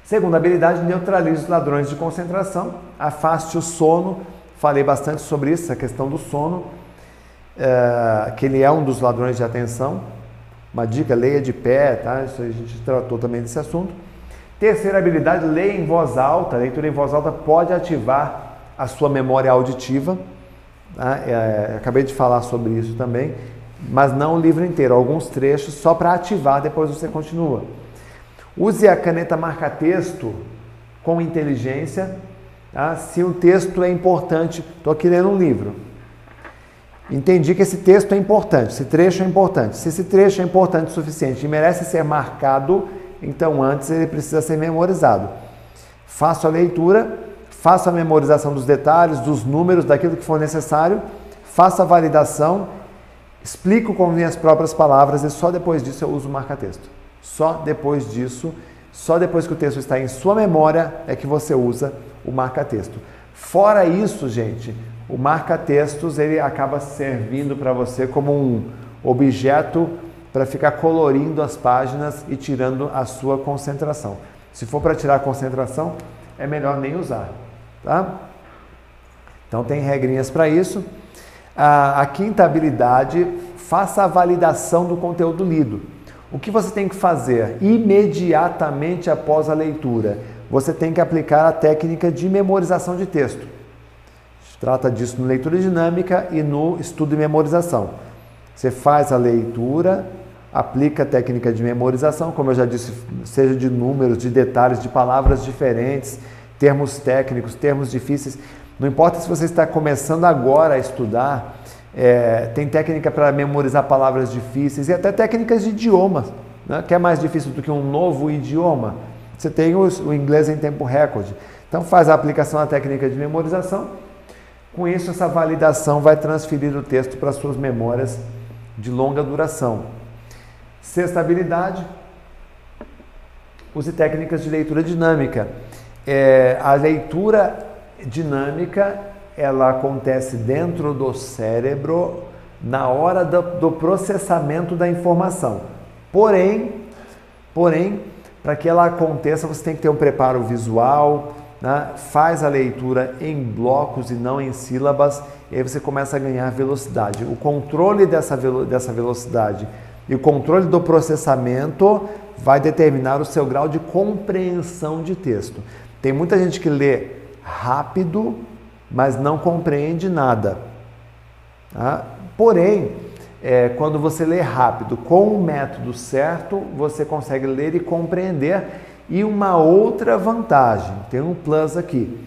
Segunda habilidade, neutralize os ladrões de concentração, afaste o sono Falei bastante sobre isso, a questão do sono, é, que ele é um dos ladrões de atenção. Uma dica, leia de pé, tá? Isso a gente tratou também desse assunto. Terceira habilidade, leia em voz alta. A leitura em voz alta pode ativar a sua memória auditiva. Tá? É, acabei de falar sobre isso também, mas não o livro inteiro, alguns trechos só para ativar, depois você continua. Use a caneta marca-texto com inteligência Tá? Se um texto é importante, estou aqui lendo um livro. Entendi que esse texto é importante, esse trecho é importante. Se esse trecho é importante o suficiente e merece ser marcado, então antes ele precisa ser memorizado. Faço a leitura, faço a memorização dos detalhes, dos números, daquilo que for necessário, faço a validação, explico com minhas próprias palavras e só depois disso eu uso o marca-texto. Só depois disso, só depois que o texto está em sua memória é que você usa o marca-texto. Fora isso, gente, o marca-textos ele acaba servindo para você como um objeto para ficar colorindo as páginas e tirando a sua concentração. Se for para tirar a concentração, é melhor nem usar, tá? Então tem regrinhas para isso. A, a quinta habilidade, faça a validação do conteúdo lido. O que você tem que fazer imediatamente após a leitura? Você tem que aplicar a técnica de memorização de texto. trata disso no leitura dinâmica e no estudo e memorização. Você faz a leitura, aplica a técnica de memorização, como eu já disse, seja de números, de detalhes, de palavras diferentes, termos técnicos, termos difíceis. Não importa se você está começando agora a estudar, é, tem técnica para memorizar palavras difíceis e até técnicas de idiomas, né? que é mais difícil do que um novo idioma. Você tem o, o inglês em tempo recorde. Então faz a aplicação da técnica de memorização. Com isso, essa validação vai transferir o texto para suas memórias de longa duração. Sexta habilidade, use técnicas de leitura dinâmica. É, a leitura dinâmica ela acontece dentro do cérebro na hora do, do processamento da informação. Porém, porém, para que ela aconteça, você tem que ter um preparo visual, né? faz a leitura em blocos e não em sílabas, e aí você começa a ganhar velocidade. O controle dessa, velo dessa velocidade e o controle do processamento vai determinar o seu grau de compreensão de texto. Tem muita gente que lê rápido, mas não compreende nada. Tá? Porém, é, quando você lê rápido com o método certo, você consegue ler e compreender. E uma outra vantagem, tem um plus aqui.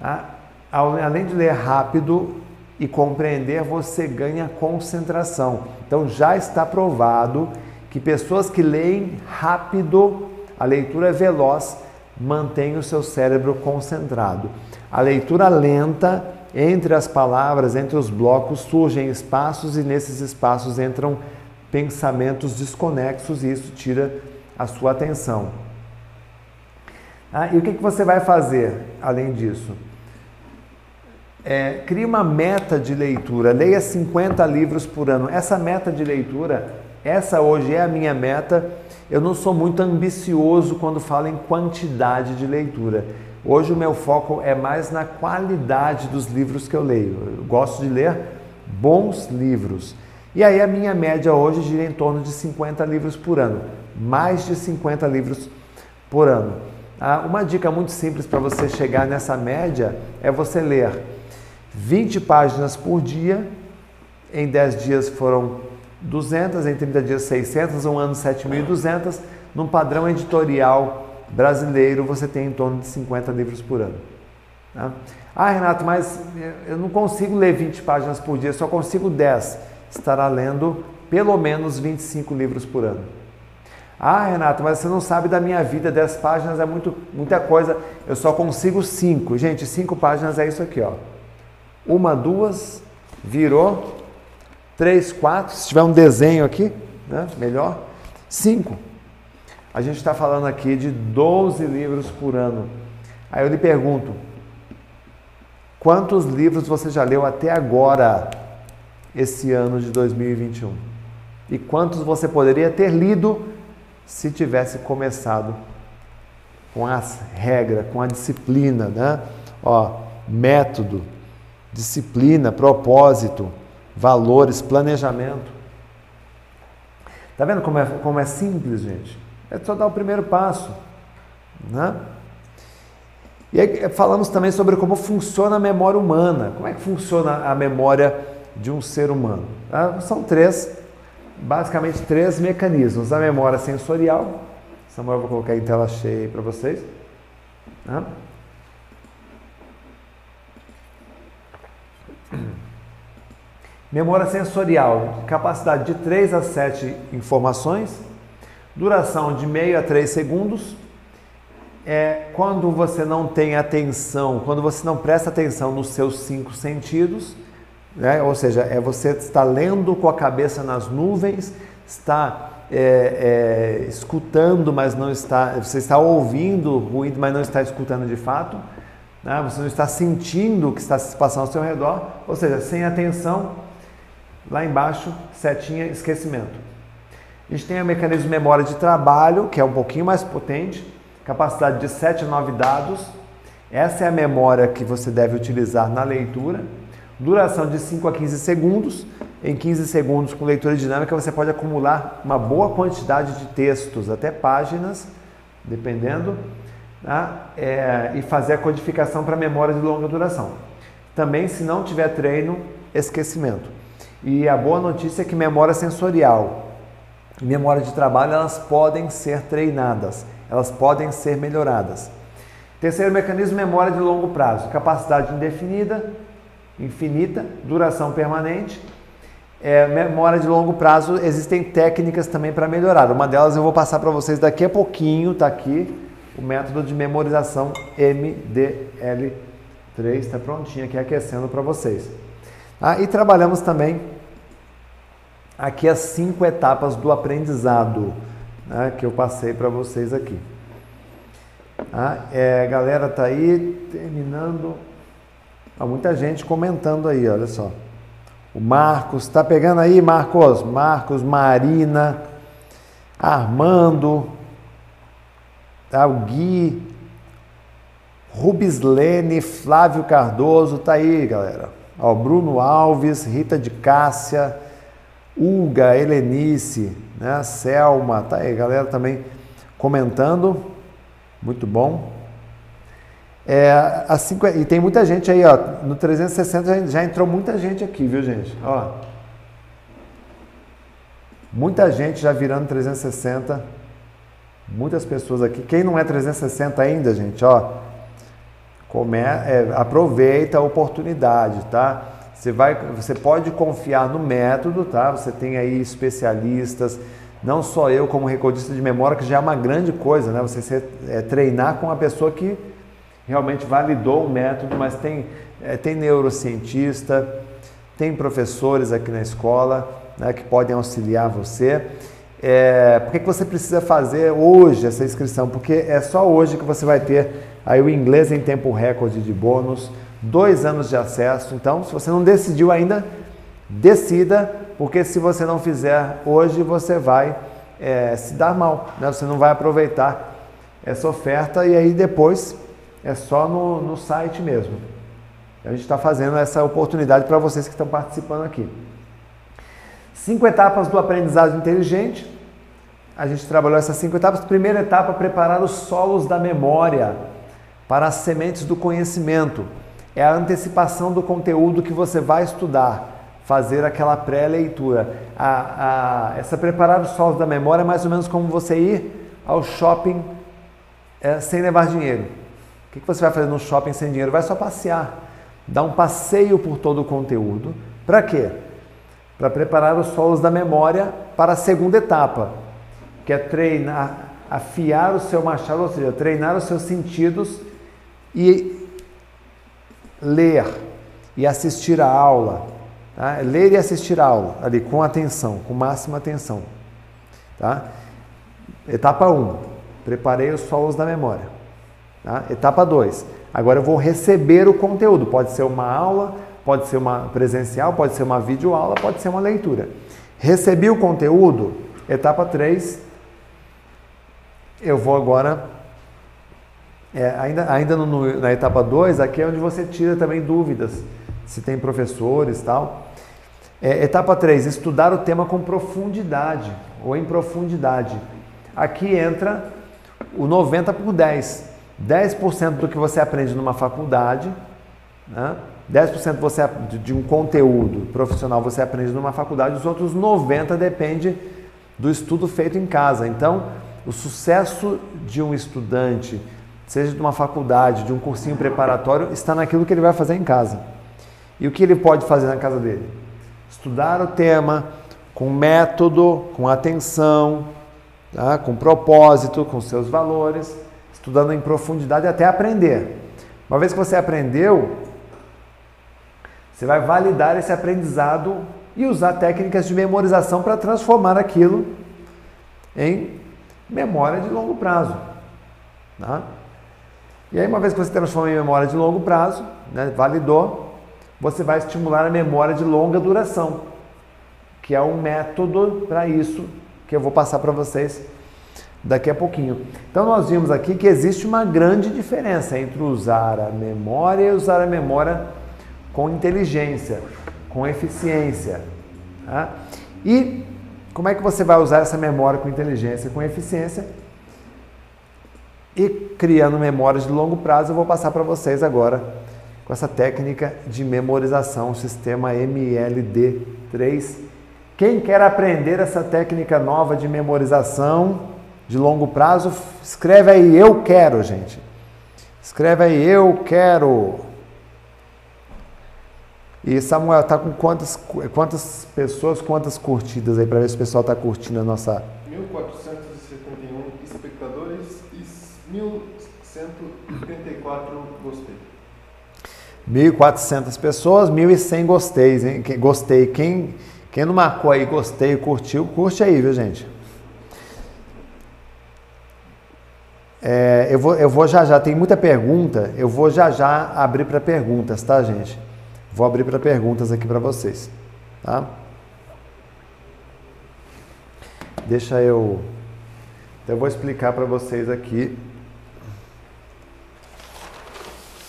Tá? Além de ler rápido e compreender, você ganha concentração. Então já está provado que pessoas que leem rápido, a leitura é veloz, mantém o seu cérebro concentrado. A leitura lenta, entre as palavras, entre os blocos, surgem espaços e nesses espaços entram pensamentos desconexos e isso tira a sua atenção. Ah, e o que, que você vai fazer além disso? É, crie uma meta de leitura, leia 50 livros por ano. Essa meta de leitura, essa hoje é a minha meta. Eu não sou muito ambicioso quando falo em quantidade de leitura. Hoje o meu foco é mais na qualidade dos livros que eu leio. Eu gosto de ler bons livros. E aí a minha média hoje gira em torno de 50 livros por ano. Mais de 50 livros por ano. Ah, uma dica muito simples para você chegar nessa média é você ler 20 páginas por dia. Em 10 dias foram 200, em 30 dias 600, um ano 7.200, num padrão editorial brasileiro, você tem em torno de 50 livros por ano. Tá? Ah, Renato, mas eu não consigo ler 20 páginas por dia, só consigo 10. Estará lendo pelo menos 25 livros por ano. Ah, Renato, mas você não sabe da minha vida, 10 páginas é muito, muita coisa, eu só consigo 5. Gente, 5 páginas é isso aqui, ó. Uma, duas, virou, três, quatro, se tiver um desenho aqui, né, melhor, cinco. A gente está falando aqui de 12 livros por ano. Aí eu lhe pergunto: quantos livros você já leu até agora, esse ano de 2021? E quantos você poderia ter lido se tivesse começado com as regras, com a disciplina, né? Ó, método, disciplina, propósito, valores, planejamento. Tá vendo como é, como é simples, gente? É só dar o primeiro passo. Né? E aí falamos também sobre como funciona a memória humana. Como é que funciona a memória de um ser humano? Ah, são três, basicamente três mecanismos. A memória sensorial, Samuel, eu vou colocar em tela cheia para vocês. Né? Memória sensorial, capacidade de 3 a 7 informações Duração de meio a 3 segundos. É quando você não tem atenção, quando você não presta atenção nos seus cinco sentidos, né? ou seja, é você está lendo com a cabeça nas nuvens, está é, é, escutando, mas não está, você está ouvindo ruído, mas não está escutando de fato, né? você não está sentindo o que está se passando ao seu redor, ou seja, sem atenção, lá embaixo, setinha, esquecimento. A gente tem o mecanismo de memória de trabalho, que é um pouquinho mais potente, capacidade de 7 a 9 dados. Essa é a memória que você deve utilizar na leitura. Duração de 5 a 15 segundos. Em 15 segundos, com leitura dinâmica, você pode acumular uma boa quantidade de textos, até páginas, dependendo, tá? é, e fazer a codificação para memória de longa duração. Também, se não tiver treino, esquecimento. E a boa notícia é que memória sensorial e memória de trabalho elas podem ser treinadas, elas podem ser melhoradas. Terceiro mecanismo, memória de longo prazo, capacidade indefinida, infinita, duração permanente. É, memória de longo prazo, existem técnicas também para melhorar. Uma delas eu vou passar para vocês daqui a pouquinho, está aqui, o método de memorização MDL3, está prontinho aqui aquecendo para vocês. Ah, e trabalhamos também aqui as cinco etapas do aprendizado né, que eu passei para vocês aqui. Ah, é, galera tá aí terminando. Há muita gente comentando aí, olha só. O Marcos, tá pegando aí, Marcos? Marcos, Marina, Armando, tá, o Gui, Rubislene, Flávio Cardoso, tá aí, galera. Ó, Bruno Alves, Rita de Cássia, Uga, Helenice, né? Selma, tá aí, galera também comentando. Muito bom. É, assim, e tem muita gente aí, ó. No 360 já, já entrou muita gente aqui, viu, gente? Ó. Muita gente já virando 360. Muitas pessoas aqui. Quem não é 360 ainda, gente, ó. Come, é, aproveita a oportunidade, tá? Você, vai, você pode confiar no método, tá? Você tem aí especialistas, não só eu como recordista de memória, que já é uma grande coisa, né? Você é, treinar com uma pessoa que realmente validou o método, mas tem, é, tem neurocientista, tem professores aqui na escola né, que podem auxiliar você. É, por que, que você precisa fazer hoje essa inscrição? Porque é só hoje que você vai ter aí o inglês em tempo recorde de bônus, dois anos de acesso. Então, se você não decidiu ainda, decida, porque se você não fizer hoje, você vai é, se dar mal, né? você não vai aproveitar essa oferta e aí depois é só no, no site mesmo. A gente está fazendo essa oportunidade para vocês que estão participando aqui. Cinco etapas do aprendizado inteligente. A gente trabalhou essas cinco etapas. Primeira etapa, preparar os solos da memória para as sementes do conhecimento. É a antecipação do conteúdo que você vai estudar, fazer aquela pré-leitura. essa preparar os solos da memória é mais ou menos como você ir ao shopping é, sem levar dinheiro. O que, que você vai fazer no shopping sem dinheiro? Vai só passear, dar um passeio por todo o conteúdo. Para quê? Para preparar os solos da memória para a segunda etapa, que é treinar, afiar o seu machado, ou seja, treinar os seus sentidos e ler e assistir a aula. Tá? Ler e assistir a aula, ali com atenção, com máxima atenção. Tá? Etapa 1, um, preparei os solos da memória. Tá? Etapa 2, agora eu vou receber o conteúdo. Pode ser uma aula, pode ser uma presencial, pode ser uma videoaula, pode ser uma leitura. Recebi o conteúdo, etapa 3, eu vou agora é, ainda ainda no, na etapa 2, aqui é onde você tira também dúvidas, se tem professores tal. É, etapa 3, estudar o tema com profundidade ou em profundidade. Aqui entra o 90 por 10. 10% do que você aprende numa faculdade, né? 10% você, de um conteúdo profissional você aprende numa faculdade, os outros 90% depende do estudo feito em casa. Então, o sucesso de um estudante seja de uma faculdade, de um cursinho preparatório, está naquilo que ele vai fazer em casa. E o que ele pode fazer na casa dele? Estudar o tema com método, com atenção, tá? com propósito, com seus valores, estudando em profundidade até aprender. Uma vez que você aprendeu, você vai validar esse aprendizado e usar técnicas de memorização para transformar aquilo em memória de longo prazo. Tá? E aí, uma vez que você transforma em memória de longo prazo, né, validou, você vai estimular a memória de longa duração, que é um método para isso que eu vou passar para vocês daqui a pouquinho. Então, nós vimos aqui que existe uma grande diferença entre usar a memória e usar a memória com inteligência, com eficiência. Tá? E como é que você vai usar essa memória com inteligência, com eficiência? E criando memórias de longo prazo, eu vou passar para vocês agora com essa técnica de memorização, o sistema MLD3. Quem quer aprender essa técnica nova de memorização de longo prazo, escreve aí eu quero, gente. Escreve aí eu quero. E Samuel, tá com quantas, quantas pessoas, quantas curtidas aí para ver se o pessoal está curtindo a nossa 1471 espectadores e 1134 gostei. 1.400 pessoas, 1.100 gostei, hein? Gostei. Quem, quem não marcou aí gostei, curtiu, curte aí, viu, gente? É, eu, vou, eu vou já já, tem muita pergunta, eu vou já já abrir para perguntas, tá, gente? Vou abrir para perguntas aqui para vocês, tá? Deixa eu. Eu vou explicar para vocês aqui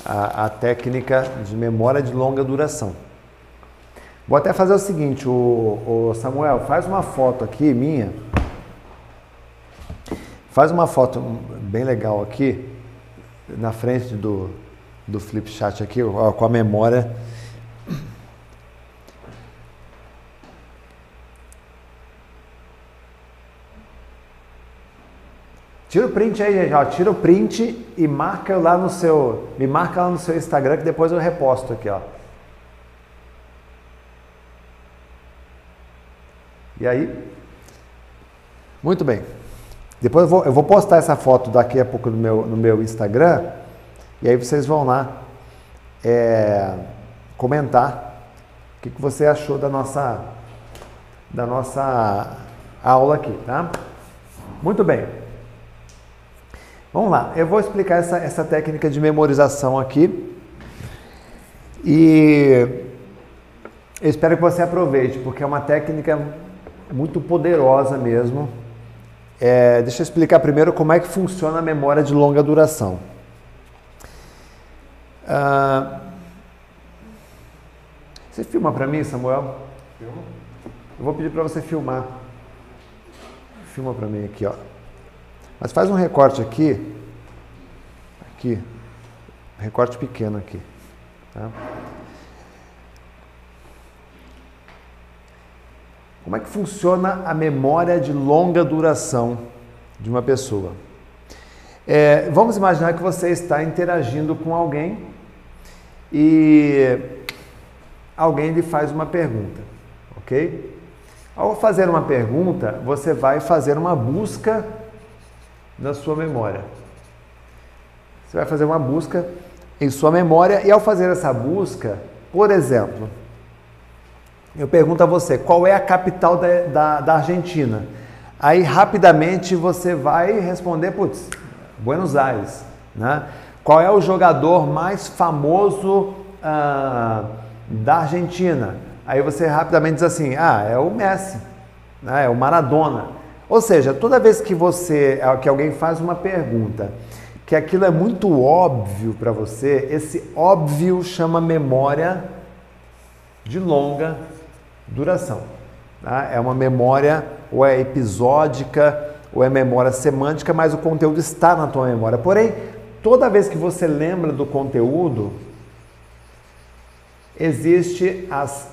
a, a, técnica de memória de longa duração. Vou até fazer o seguinte, o, o Samuel, faz uma foto aqui minha. Faz uma foto bem legal aqui, na frente do, do flip chat aqui, ó, com a memória Tira o print aí, gente. Ó, tira o print e marca lá no seu. Me marca lá no seu Instagram que depois eu reposto aqui, ó. E aí? Muito bem. Depois eu vou, eu vou postar essa foto daqui a pouco no meu, no meu Instagram. E aí vocês vão lá é, comentar o que, que você achou da nossa, da nossa aula aqui, tá? Muito bem. Vamos lá, eu vou explicar essa, essa técnica de memorização aqui. E eu espero que você aproveite, porque é uma técnica muito poderosa mesmo. É, deixa eu explicar primeiro como é que funciona a memória de longa duração. Ah, você filma para mim, Samuel? Filma. Eu vou pedir para você filmar. Filma para mim aqui, ó. Mas faz um recorte aqui, aqui, recorte pequeno aqui. Tá? Como é que funciona a memória de longa duração de uma pessoa? É, vamos imaginar que você está interagindo com alguém e alguém lhe faz uma pergunta, ok? Ao fazer uma pergunta, você vai fazer uma busca na sua memória. Você vai fazer uma busca em sua memória e ao fazer essa busca, por exemplo, eu pergunto a você qual é a capital da, da, da Argentina. Aí rapidamente você vai responder, putz, Buenos Aires. Né? Qual é o jogador mais famoso uh, da Argentina? Aí você rapidamente diz assim, ah, é o Messi, né? é o Maradona. Ou seja, toda vez que você, que alguém faz uma pergunta, que aquilo é muito óbvio para você, esse óbvio chama memória de longa duração. Tá? É uma memória ou é episódica ou é memória semântica, mas o conteúdo está na tua memória. Porém, toda vez que você lembra do conteúdo, existe as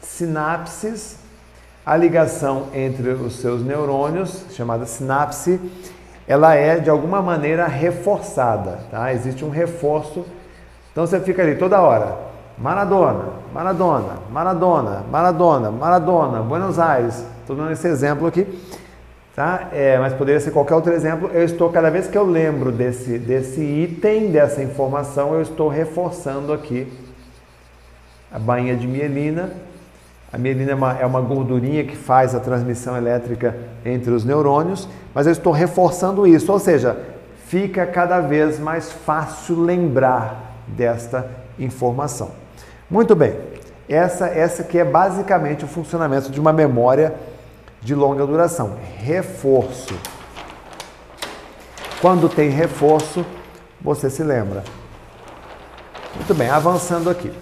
sinapses a ligação entre os seus neurônios, chamada sinapse, ela é de alguma maneira reforçada, tá? Existe um reforço. Então você fica ali toda hora, Maradona, Maradona, Maradona, Maradona, Maradona, Buenos Aires. Estou dando esse exemplo aqui, tá? É, mas poderia ser qualquer outro exemplo. Eu estou cada vez que eu lembro desse desse item, dessa informação, eu estou reforçando aqui a bainha de mielina a mielina é uma, é uma gordurinha que faz a transmissão elétrica entre os neurônios, mas eu estou reforçando isso, ou seja, fica cada vez mais fácil lembrar desta informação. Muito bem, essa, essa que é basicamente o funcionamento de uma memória de longa duração. Reforço. Quando tem reforço, você se lembra. Muito bem, avançando aqui.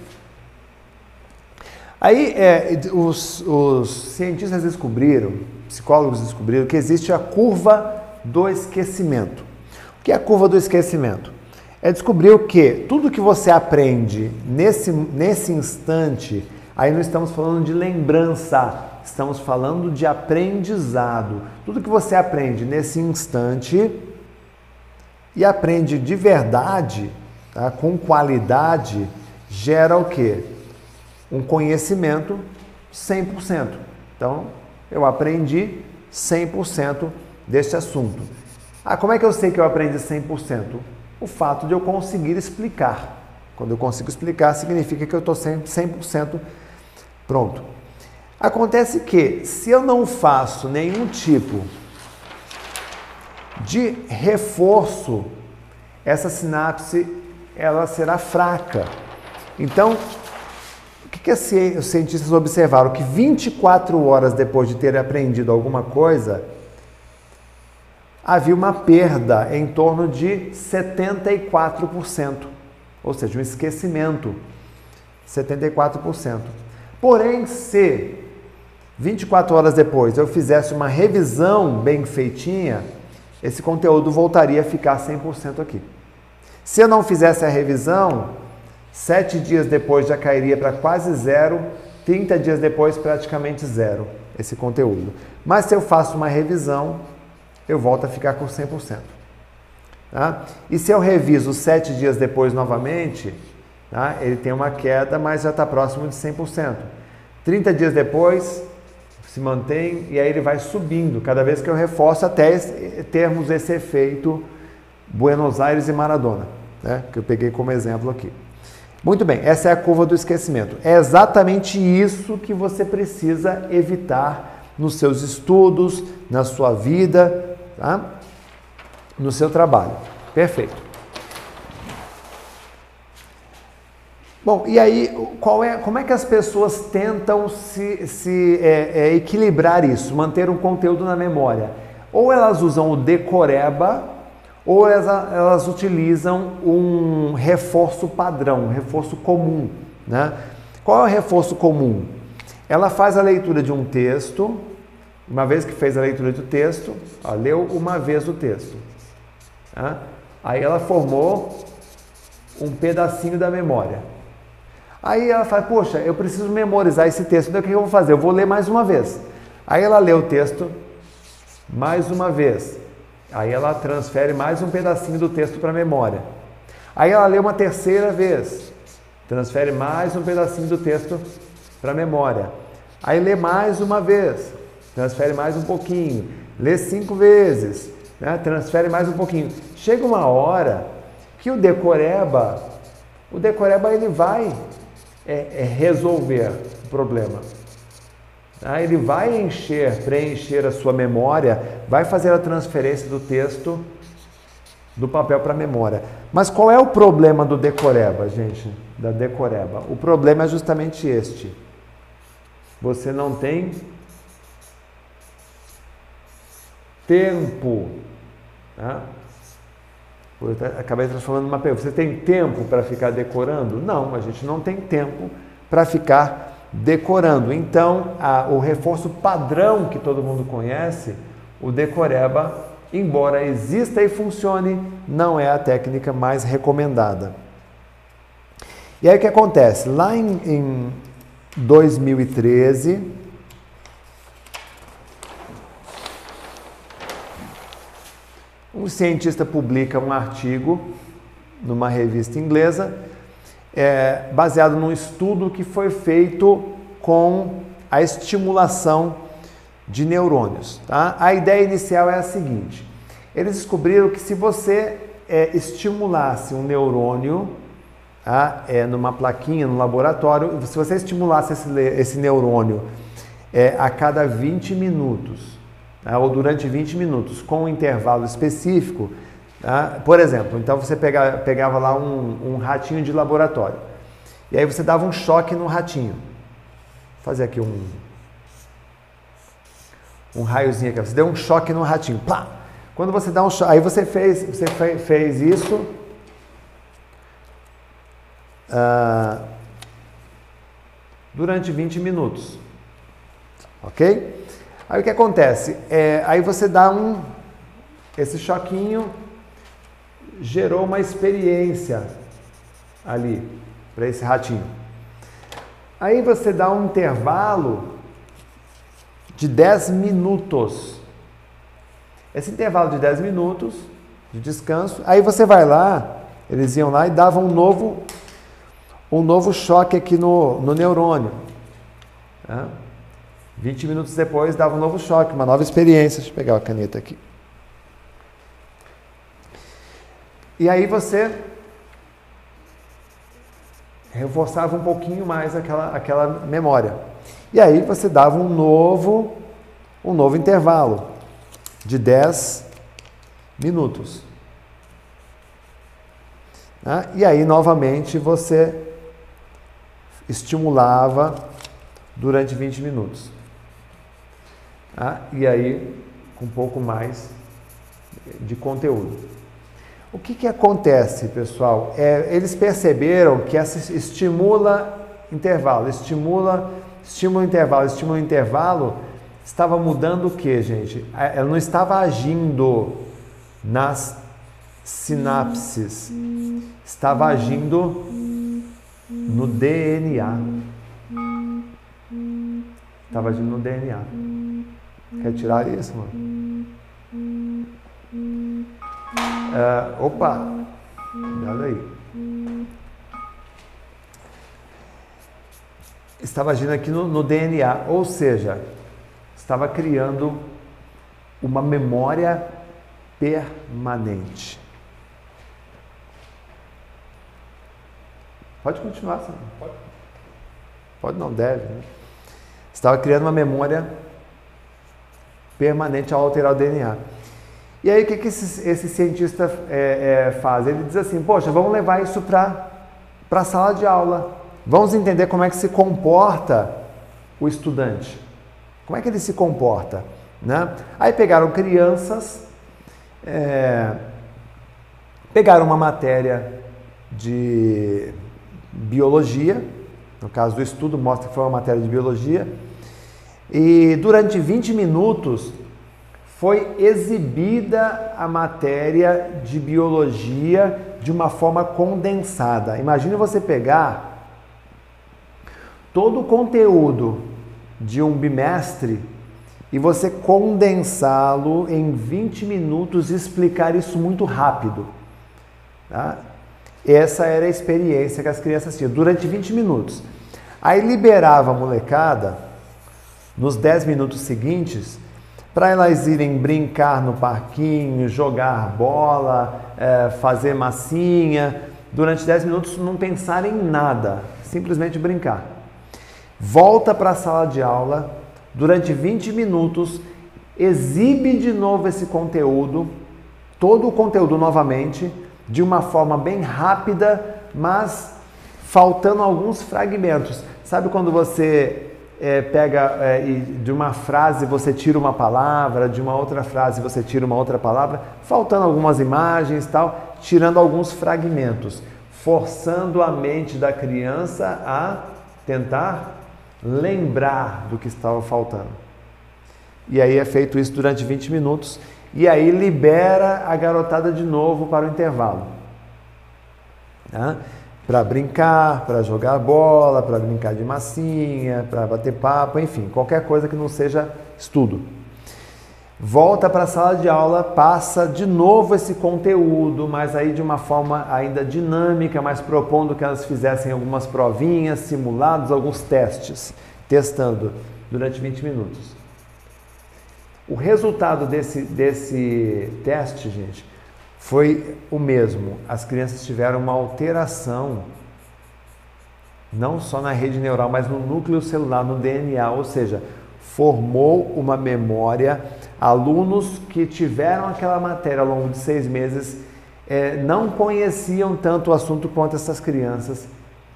Aí é, os, os cientistas descobriram, psicólogos descobriram que existe a curva do esquecimento. O que é a curva do esquecimento? É descobrir o que? Tudo que você aprende nesse, nesse instante, aí não estamos falando de lembrança, estamos falando de aprendizado. Tudo que você aprende nesse instante e aprende de verdade, tá? com qualidade, gera o que? Um conhecimento 100%. Então, eu aprendi 100% desse assunto. Ah, como é que eu sei que eu aprendi 100%? O fato de eu conseguir explicar. Quando eu consigo explicar, significa que eu estou 100% pronto. Acontece que, se eu não faço nenhum tipo de reforço, essa sinapse ela será fraca. Então, que, os cientistas observaram? Que 24 horas depois de ter aprendido alguma coisa, havia uma perda em torno de 74%, ou seja, um esquecimento, 74%. Porém, se 24 horas depois eu fizesse uma revisão bem feitinha, esse conteúdo voltaria a ficar 100% aqui. Se eu não fizesse a revisão, sete dias depois já cairia para quase zero, 30 dias depois praticamente zero esse conteúdo. Mas se eu faço uma revisão, eu volto a ficar com 100%. Tá? E se eu reviso sete dias depois novamente, tá? ele tem uma queda, mas já está próximo de 100%. 30 dias depois, se mantém e aí ele vai subindo, cada vez que eu reforço, até termos esse efeito Buenos Aires e Maradona, né? que eu peguei como exemplo aqui. Muito bem, essa é a curva do esquecimento. É exatamente isso que você precisa evitar nos seus estudos, na sua vida, tá? no seu trabalho. Perfeito. Bom, e aí, qual é, como é que as pessoas tentam se, se é, é, equilibrar isso, manter um conteúdo na memória? Ou elas usam o decoreba, ou elas, elas utilizam um reforço padrão, um reforço comum. Né? Qual é o reforço comum? Ela faz a leitura de um texto, uma vez que fez a leitura do texto, ó, leu uma vez o texto. Tá? Aí ela formou um pedacinho da memória. Aí ela fala, poxa, eu preciso memorizar esse texto, então o que eu vou fazer? Eu vou ler mais uma vez. Aí ela lê o texto mais uma vez. Aí ela transfere mais um pedacinho do texto para a memória. Aí ela lê uma terceira vez, transfere mais um pedacinho do texto para a memória. Aí lê mais uma vez, transfere mais um pouquinho. Lê cinco vezes, né? transfere mais um pouquinho. Chega uma hora que o decoreba, o decoreba ele vai é, é resolver o problema. Ah, ele vai encher, preencher a sua memória, vai fazer a transferência do texto do papel para a memória. Mas qual é o problema do decoreba, gente? Da decoreba? O problema é justamente este. Você não tem tempo. Tá? Eu acabei transformando numa pergunta. Você tem tempo para ficar decorando? Não, a gente não tem tempo para ficar decorando. Então, a, o reforço padrão que todo mundo conhece, o decoreba, embora exista e funcione, não é a técnica mais recomendada. E aí o que acontece? Lá em, em 2013, Um cientista publica um artigo numa revista inglesa é, baseado num estudo que foi feito com a estimulação de neurônios. Tá? A ideia inicial é a seguinte: eles descobriram que se você é, estimulasse um neurônio tá? é, numa plaquinha no laboratório, se você estimulasse esse, esse neurônio é, a cada 20 minutos, né, ou durante 20 minutos, com um intervalo específico. Tá? Por exemplo, então você pegava, pegava lá um, um, ratinho de laboratório e aí você dava um choque no ratinho. Vou fazer aqui um, um raiozinho aqui. Você deu um choque no ratinho. Plá! Quando você dá um choque, aí você fez, você fez isso. Uh, durante 20 minutos. Ok? Aí o que acontece? É, aí você dá um esse choquinho gerou uma experiência ali para esse ratinho. Aí você dá um intervalo de 10 minutos. Esse intervalo de 10 minutos de descanso, aí você vai lá, eles iam lá e davam um novo, um novo choque aqui no, no neurônio. Tá? 20 minutos depois dava um novo choque, uma nova experiência. Deixa eu pegar a caneta aqui. E aí você reforçava um pouquinho mais aquela, aquela memória. E aí você dava um novo, um novo intervalo de 10 minutos. Né? E aí, novamente, você estimulava durante 20 minutos. Né? E aí, com um pouco mais de conteúdo. O que, que acontece, pessoal? É, eles perceberam que essa estimula intervalo, estimula, estimula intervalo, estimula intervalo, estava mudando o que, gente? Ela não estava agindo nas sinapses, estava agindo no DNA. Estava agindo no DNA. Quer tirar isso, mano? Uh, opa, olha aí. Estava agindo aqui no, no DNA, ou seja, estava criando uma memória permanente. Pode continuar, Sam. Pode. Pode não, deve. Né? Estava criando uma memória permanente ao alterar o DNA. E aí o que, que esse, esse cientista é, é, faz? Ele diz assim, poxa, vamos levar isso para a sala de aula. Vamos entender como é que se comporta o estudante. Como é que ele se comporta? Né? Aí pegaram crianças, é, pegaram uma matéria de biologia, no caso do estudo mostra que foi uma matéria de biologia, e durante 20 minutos foi exibida a matéria de biologia de uma forma condensada. Imagine você pegar todo o conteúdo de um bimestre e você condensá-lo em 20 minutos e explicar isso muito rápido. Tá? Essa era a experiência que as crianças tinham durante 20 minutos. Aí liberava a molecada nos 10 minutos seguintes para elas irem brincar no parquinho, jogar bola, é, fazer massinha, durante 10 minutos não pensar em nada, simplesmente brincar. Volta para a sala de aula, durante 20 minutos, exibe de novo esse conteúdo, todo o conteúdo novamente, de uma forma bem rápida, mas faltando alguns fragmentos. Sabe quando você é, pega é, e de uma frase você tira uma palavra, de uma outra frase você tira uma outra palavra, faltando algumas imagens tal, tirando alguns fragmentos, forçando a mente da criança a tentar lembrar do que estava faltando. E aí é feito isso durante 20 minutos e aí libera a garotada de novo para o intervalo. Tá? Para brincar, para jogar bola, para brincar de massinha, para bater papo, enfim, qualquer coisa que não seja estudo. Volta para a sala de aula, passa de novo esse conteúdo, mas aí de uma forma ainda dinâmica, mas propondo que elas fizessem algumas provinhas, simulados, alguns testes, testando durante 20 minutos. O resultado desse, desse teste, gente, foi o mesmo. As crianças tiveram uma alteração, não só na rede neural, mas no núcleo celular, no DNA, ou seja, formou uma memória. Alunos que tiveram aquela matéria ao longo de seis meses é, não conheciam tanto o assunto quanto essas crianças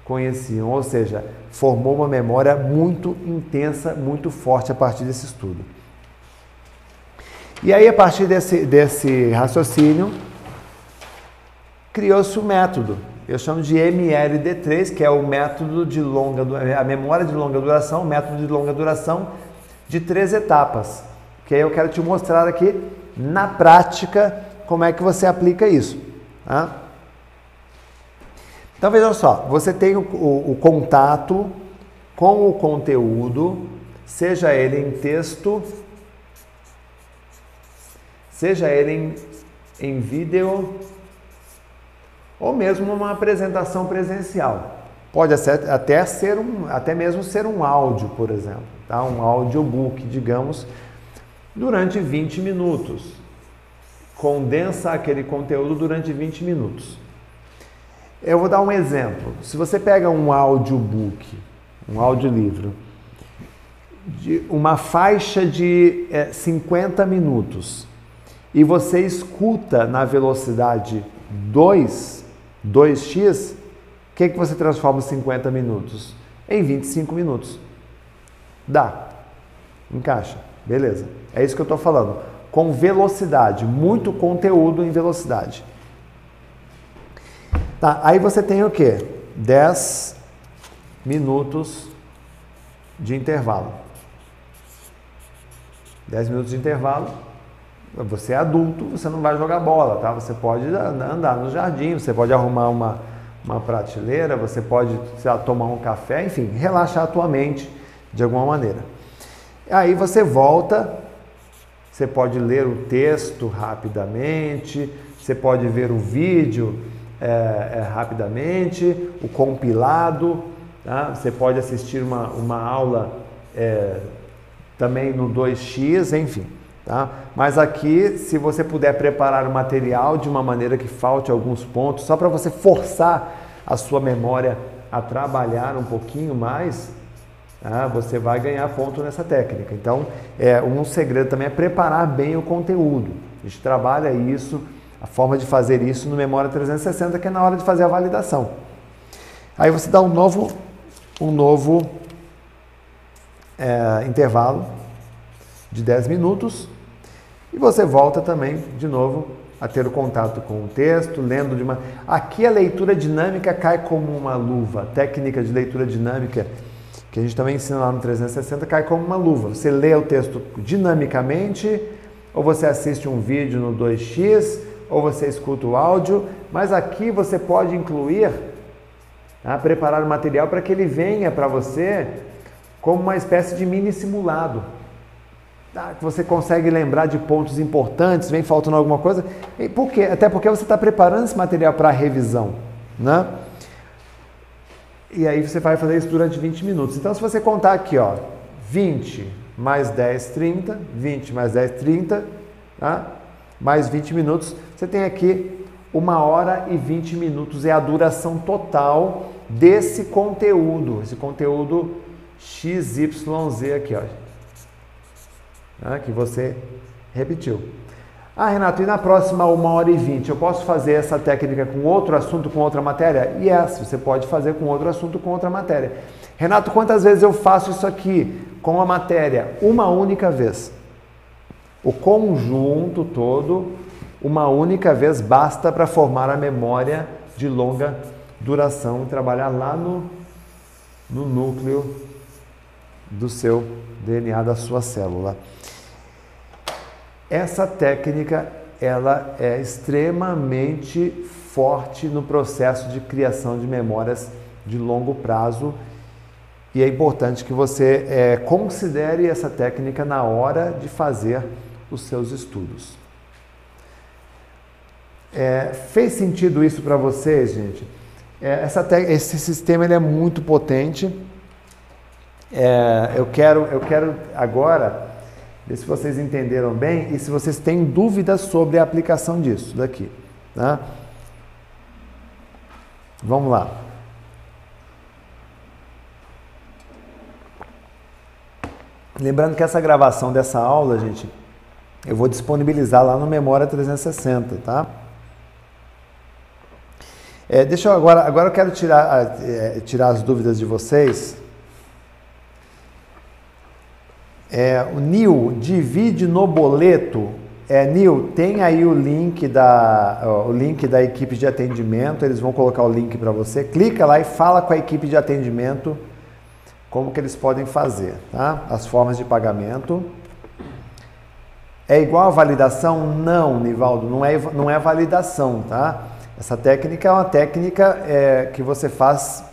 conheciam, ou seja, formou uma memória muito intensa, muito forte a partir desse estudo. E aí, a partir desse, desse raciocínio, criou-se o um método. Eu chamo de MLD3, que é o método de longa a memória de longa duração, o método de longa duração de três etapas. Que aí eu quero te mostrar aqui na prática como é que você aplica isso. Tá? Então veja só, você tem o, o, o contato com o conteúdo, seja ele em texto, seja ele em, em vídeo ou mesmo uma apresentação presencial. Pode até ser um, até mesmo ser um áudio, por exemplo, tá? um audiobook, digamos, durante 20 minutos. Condensa aquele conteúdo durante 20 minutos. Eu vou dar um exemplo. Se você pega um audiobook, um audiolivro, de uma faixa de é, 50 minutos e você escuta na velocidade 2, 2x, o que, que você transforma 50 minutos? Em 25 minutos. Dá. Encaixa. Beleza. É isso que eu estou falando. Com velocidade, muito conteúdo em velocidade. Tá, aí você tem o quê? 10 minutos de intervalo. 10 minutos de intervalo. Você é adulto, você não vai jogar bola, tá? Você pode andar no jardim, você pode arrumar uma, uma prateleira, você pode lá, tomar um café, enfim, relaxar a tua mente de alguma maneira. Aí você volta, você pode ler o texto rapidamente, você pode ver o vídeo é, é, rapidamente, o compilado, tá? você pode assistir uma, uma aula é, também no 2x, enfim. Tá? Mas aqui, se você puder preparar o material de uma maneira que falte alguns pontos, só para você forçar a sua memória a trabalhar um pouquinho mais, tá? você vai ganhar ponto nessa técnica. Então, é, um segredo também é preparar bem o conteúdo. A gente trabalha isso a forma de fazer isso no Memória 360, que é na hora de fazer a validação. Aí você dá um novo, um novo é, intervalo de 10 minutos e você volta também, de novo, a ter o contato com o texto, lendo de uma. Aqui a leitura dinâmica cai como uma luva. A técnica de leitura dinâmica, que a gente também ensina lá no 360, cai como uma luva. Você lê o texto dinamicamente, ou você assiste um vídeo no 2x, ou você escuta o áudio, mas aqui você pode incluir, tá? preparar o material para que ele venha para você como uma espécie de mini simulado. Tá? Você consegue lembrar de pontos importantes, vem faltando alguma coisa. E por quê? Até porque você está preparando esse material para revisão. Né? E aí você vai fazer isso durante 20 minutos. Então, se você contar aqui, ó, 20 mais 10, 30, 20 mais 10, 30, tá? mais 20 minutos, você tem aqui uma hora e 20 minutos é a duração total desse conteúdo, esse conteúdo XYZ aqui, ó, né, que você repetiu. Ah, Renato, e na próxima uma hora e vinte, eu posso fazer essa técnica com outro assunto, com outra matéria? Yes, você pode fazer com outro assunto, com outra matéria. Renato, quantas vezes eu faço isso aqui com a matéria? Uma única vez. O conjunto todo uma única vez basta para formar a memória de longa duração e trabalhar lá no, no núcleo do seu DNA, da sua célula. Essa técnica ela é extremamente forte no processo de criação de memórias de longo prazo e é importante que você é, considere essa técnica na hora de fazer os seus estudos. É, fez sentido isso para vocês, gente? É, essa esse sistema ele é muito potente. É, eu, quero, eu quero agora ver se vocês entenderam bem e se vocês têm dúvidas sobre a aplicação disso daqui. Tá? Vamos lá. Lembrando que essa gravação dessa aula, gente, eu vou disponibilizar lá no Memória 360, tá? É, deixa eu agora, agora eu quero tirar, é, tirar as dúvidas de vocês. É, o Nil, divide no boleto. É, Nil, tem aí o link, da, o link da equipe de atendimento, eles vão colocar o link para você. Clica lá e fala com a equipe de atendimento como que eles podem fazer, tá? As formas de pagamento. É igual a validação? Não, Nivaldo, não é, não é validação, tá? Essa técnica é uma técnica é, que você faz,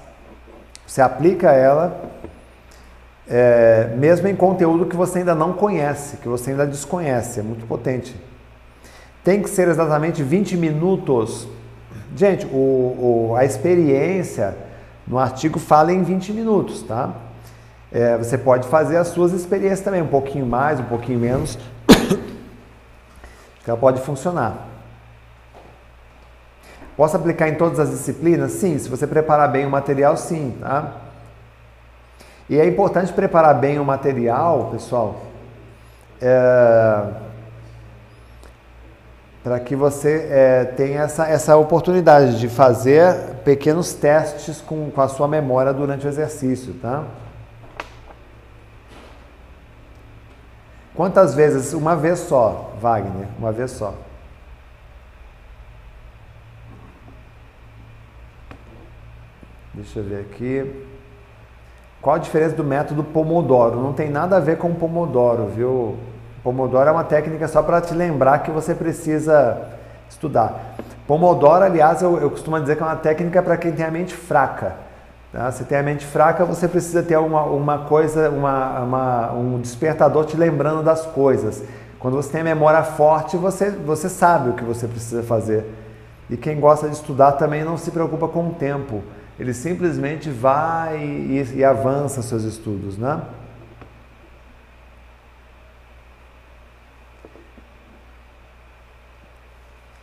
você aplica ela é, mesmo em conteúdo que você ainda não conhece, que você ainda desconhece, é muito potente. Tem que ser exatamente 20 minutos. Gente, o, o, a experiência no artigo fala em 20 minutos, tá? É, você pode fazer as suas experiências também, um pouquinho mais, um pouquinho menos, ela pode funcionar. Posso aplicar em todas as disciplinas? Sim, se você preparar bem o material, sim, tá? E é importante preparar bem o material, pessoal, é, para que você é, tenha essa, essa oportunidade de fazer pequenos testes com, com a sua memória durante o exercício, tá? Quantas vezes? Uma vez só, Wagner, uma vez só. Deixa eu ver aqui. Qual a diferença do método Pomodoro? Não tem nada a ver com Pomodoro, viu? Pomodoro é uma técnica só para te lembrar que você precisa estudar. Pomodoro, aliás, eu, eu costumo dizer que é uma técnica para quem tem a mente fraca. Tá? Se tem a mente fraca, você precisa ter uma, uma coisa, uma, uma, um despertador te lembrando das coisas. Quando você tem a memória forte, você, você sabe o que você precisa fazer. E quem gosta de estudar também não se preocupa com o tempo. Ele simplesmente vai e, e avança seus estudos, né?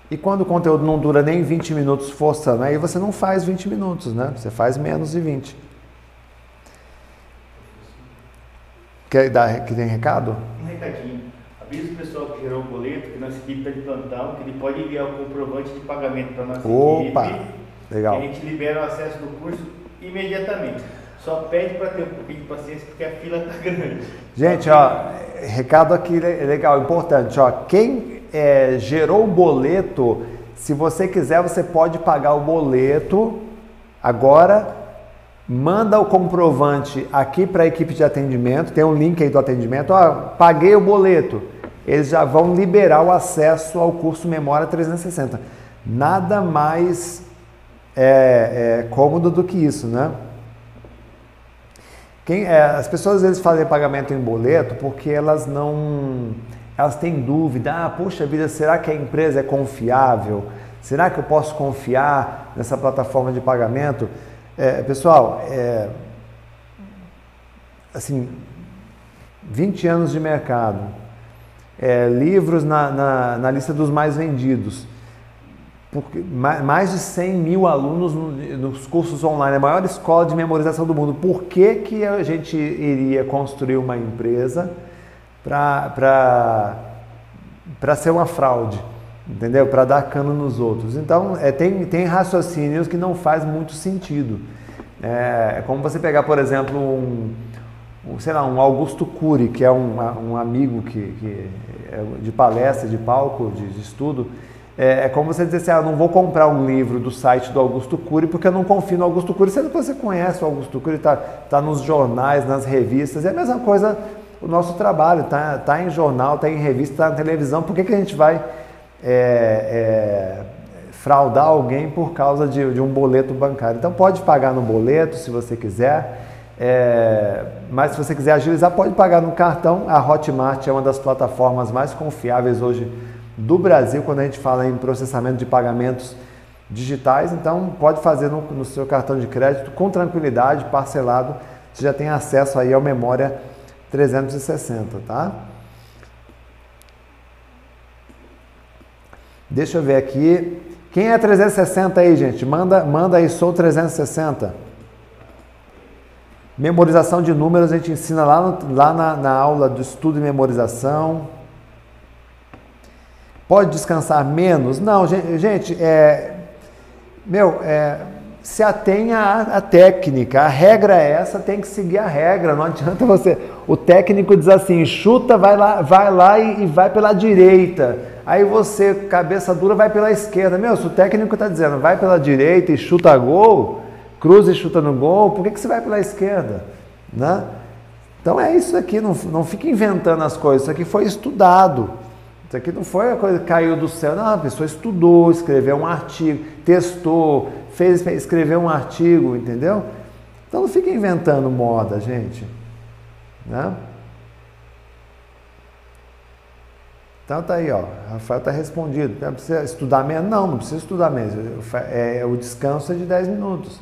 E quando o conteúdo não dura nem 20 minutos forçando, aí você não faz 20 minutos, né? Você faz menos de 20. Quer dar que tem recado? Um recadinho. Avisa o pessoal que gerou o boleto, que nossa equipe está de plantão, que ele pode enviar o comprovante de pagamento para nossa Opa, equipe. Legal. A gente libera o acesso do curso imediatamente. Só pede para ter um pouquinho de paciência porque a fila está grande. Gente, ó, recado aqui legal, importante, ó. Quem é, gerou o boleto, se você quiser, você pode pagar o boleto agora. Manda o comprovante aqui para a equipe de atendimento, tem um link aí do atendimento. Ó, paguei o boleto. Eles já vão liberar o acesso ao curso Memória 360. Nada mais é, é, cômodo do que isso, né? Quem, é, as pessoas às vezes fazem pagamento em boleto porque elas não elas têm dúvida, ah, poxa vida, será que a empresa é confiável? Será que eu posso confiar nessa plataforma de pagamento? É, pessoal, é, assim, 20 anos de mercado, é, livros na, na, na, lista dos mais vendidos, porque, mais de 100 mil alunos nos cursos online, a maior escola de memorização do mundo. Por que, que a gente iria construir uma empresa para ser uma fraude, entendeu? Para dar cano nos outros. Então, é, tem, tem raciocínios que não faz muito sentido. É, é como você pegar, por exemplo, um, sei lá, um Augusto Cury, que é um, um amigo que, que é de palestra, de palco, de, de estudo, é, é, como você dizer assim, ah, não vou comprar um livro do site do Augusto Cury porque eu não confio no Augusto Cury, sendo que você conhece o Augusto Cury, está tá nos jornais, nas revistas, é a mesma coisa o nosso trabalho, está tá em jornal, está em revista, está na televisão, por que, que a gente vai é, é, fraudar alguém por causa de, de, um boleto bancário? Então pode pagar no boleto se você quiser, é, mas se você quiser agilizar, pode pagar no cartão. A Hotmart é uma das plataformas mais confiáveis hoje do Brasil quando a gente fala em processamento de pagamentos digitais, então pode fazer no, no seu cartão de crédito com tranquilidade, parcelado, você já tem acesso aí ao memória 360, tá? Deixa eu ver aqui. Quem é 360 aí, gente? Manda, manda aí, sou 360. Memorização de números a gente ensina lá, no, lá na, na aula do estudo e memorização. Pode descansar menos? Não, gente, é, meu, é, se atenha à, à, técnica. A regra é essa, tem que seguir a regra. Não adianta você. O técnico diz assim: chuta, vai lá, vai lá e, e vai pela direita. Aí você, cabeça dura, vai pela esquerda. Meu, se o técnico está dizendo vai pela direita e chuta gol, cruza e chuta no gol, por que, que você vai pela esquerda? Né? Então é isso aqui, não, não fica inventando as coisas. Isso aqui foi estudado. Isso aqui não foi a coisa que caiu do céu, não, a pessoa estudou, escreveu um artigo, testou, fez, escreveu um artigo, entendeu? Então não fica inventando moda, gente. Né? Então tá aí, ó. Rafael tá respondido. Não precisa estudar menos? Não, não precisa estudar menos. É, o descanso é de 10 minutos.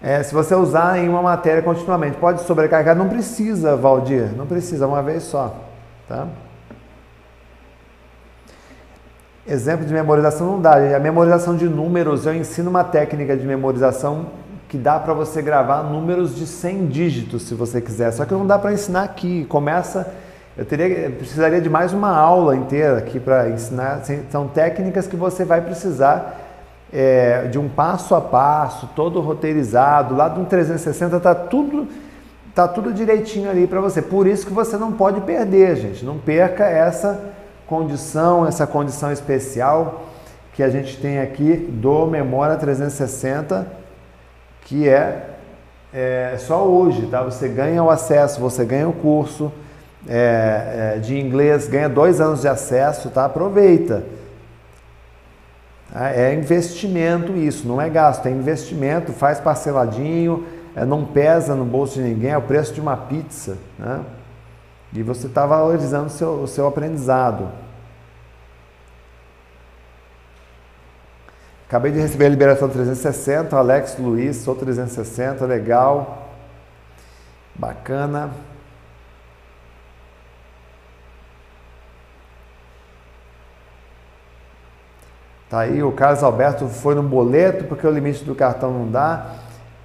É, se você usar em uma matéria continuamente, pode sobrecarregar? Não precisa, Valdir. Não precisa, uma vez só. Tá? Exemplo de memorização não dá. A memorização de números, eu ensino uma técnica de memorização que dá para você gravar números de 100 dígitos, se você quiser. Só que não dá para ensinar aqui. Começa, eu teria, precisaria de mais uma aula inteira aqui para ensinar. São técnicas que você vai precisar é, de um passo a passo, todo roteirizado. Lá do 360 está tudo tá tudo direitinho ali para você. Por isso que você não pode perder, gente. Não perca essa condição, essa condição especial que a gente tem aqui do Memória 360, que é, é só hoje, tá? Você ganha o acesso, você ganha o curso é, é, de inglês, ganha dois anos de acesso, tá? Aproveita. Tá? É investimento isso, não é gasto, é investimento, faz parceladinho, é, não pesa no bolso de ninguém, é o preço de uma pizza, né? E você está valorizando o seu, o seu aprendizado. Acabei de receber a liberação 360, Alex Luiz, sou 360, legal. Bacana. Tá aí, o Carlos Alberto foi no boleto porque o limite do cartão não dá.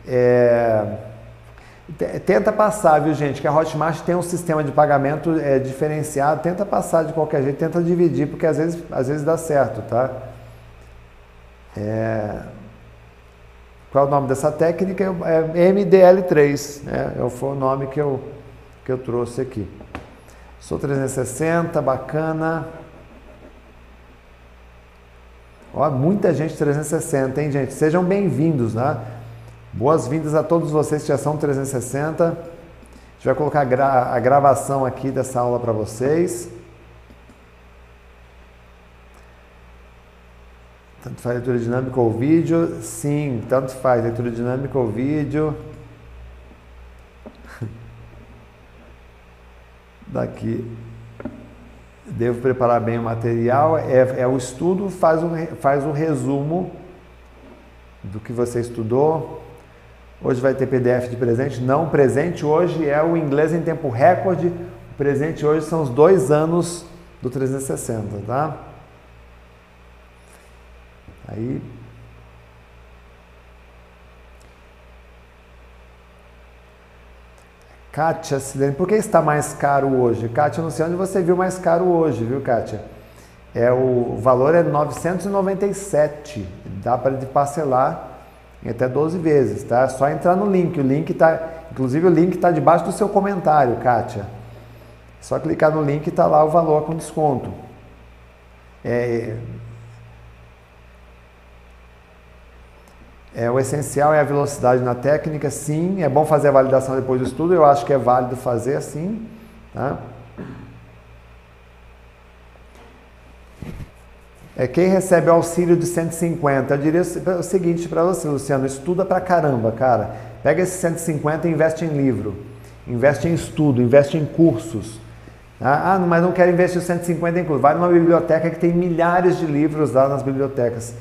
É... Tenta passar, viu gente? Que a Hotmart tem um sistema de pagamento é, diferenciado. Tenta passar de qualquer jeito, tenta dividir, porque às vezes, às vezes dá certo, tá? É... Qual é o nome dessa técnica? É MDL3, né? É, foi o nome que eu, que eu trouxe aqui. Sou 360, bacana. Ó, muita gente 360, hein, gente? Sejam bem-vindos, né? Boas-vindas a todos vocês que já são 360. A gente vai colocar a gravação aqui dessa aula para vocês. Tanto faz leitura dinâmica ou vídeo? Sim, tanto faz leitura dinâmica ou vídeo. Daqui. Devo preparar bem o material. É, é o estudo, faz um, faz um resumo do que você estudou. Hoje vai ter PDF de presente. Não, presente hoje é o inglês em tempo recorde. O presente hoje são os dois anos do 360, tá? Aí. Kátia por que está mais caro hoje? Kátia, não sei onde você viu mais caro hoje, viu, Kátia? É, o, o valor é 997, dá para parcelar em até 12 vezes, tá? É só entrar no link, o link tá, inclusive o link está debaixo do seu comentário, Kátia. É só clicar no link e está lá o valor com desconto. É, É, o essencial é a velocidade na técnica, sim. É bom fazer a validação depois do estudo, eu acho que é válido fazer assim. Tá? É, quem recebe auxílio de 150, eu diria o seguinte para você, Luciano, estuda pra caramba, cara. Pega esse 150 e investe em livro, investe em estudo, investe em cursos. Tá? Ah, mas não quero investir os 150 em curso. Vai numa biblioteca que tem milhares de livros lá nas bibliotecas.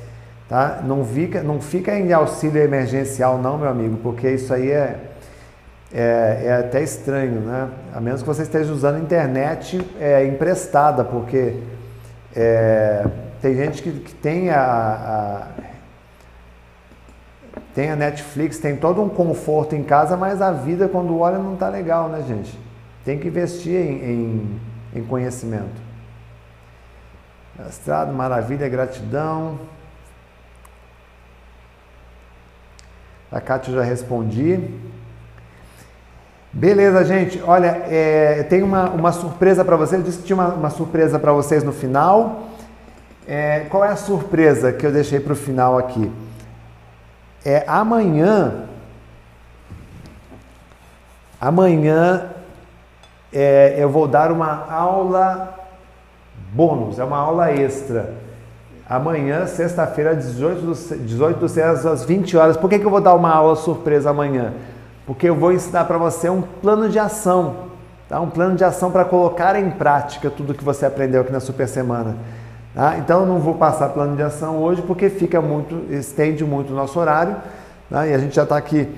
Tá? Não, fica, não fica em auxílio emergencial não, meu amigo, porque isso aí é, é, é até estranho, né? A menos que você esteja usando internet é, emprestada, porque é, tem gente que, que tem a, a, tem a Netflix, tem todo um conforto em casa, mas a vida quando olha não está legal, né, gente? Tem que investir em, em, em conhecimento. Mestrado, maravilha, gratidão. A Kátia já respondi. Beleza, gente. Olha, é, tem uma, uma surpresa para vocês. Eu disse que tinha uma, uma surpresa para vocês no final. É, qual é a surpresa que eu deixei para o final aqui? É amanhã. Amanhã é, eu vou dar uma aula bônus, é uma aula extra. Amanhã, sexta-feira, 18 do, 18 do 6 às 20 horas. Por que, que eu vou dar uma aula surpresa amanhã? Porque eu vou ensinar para você um plano de ação. Tá? Um plano de ação para colocar em prática tudo que você aprendeu aqui na Super Semana. Tá? Então eu não vou passar plano de ação hoje porque fica muito, estende muito o nosso horário. Tá? E a gente já está aqui,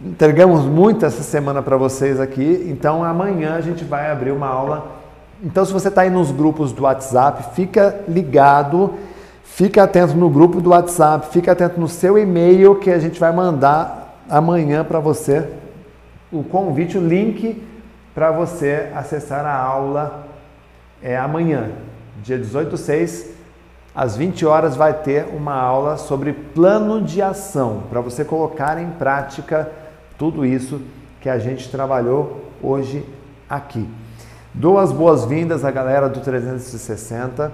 entregamos muito essa semana para vocês aqui. Então amanhã a gente vai abrir uma aula então, se você está aí nos grupos do WhatsApp, fica ligado, fica atento no grupo do WhatsApp, fica atento no seu e-mail que a gente vai mandar amanhã para você o convite, o link para você acessar a aula é amanhã, dia 18 do 6, às 20 horas vai ter uma aula sobre plano de ação, para você colocar em prática tudo isso que a gente trabalhou hoje aqui. Dou as boas-vindas à galera do 360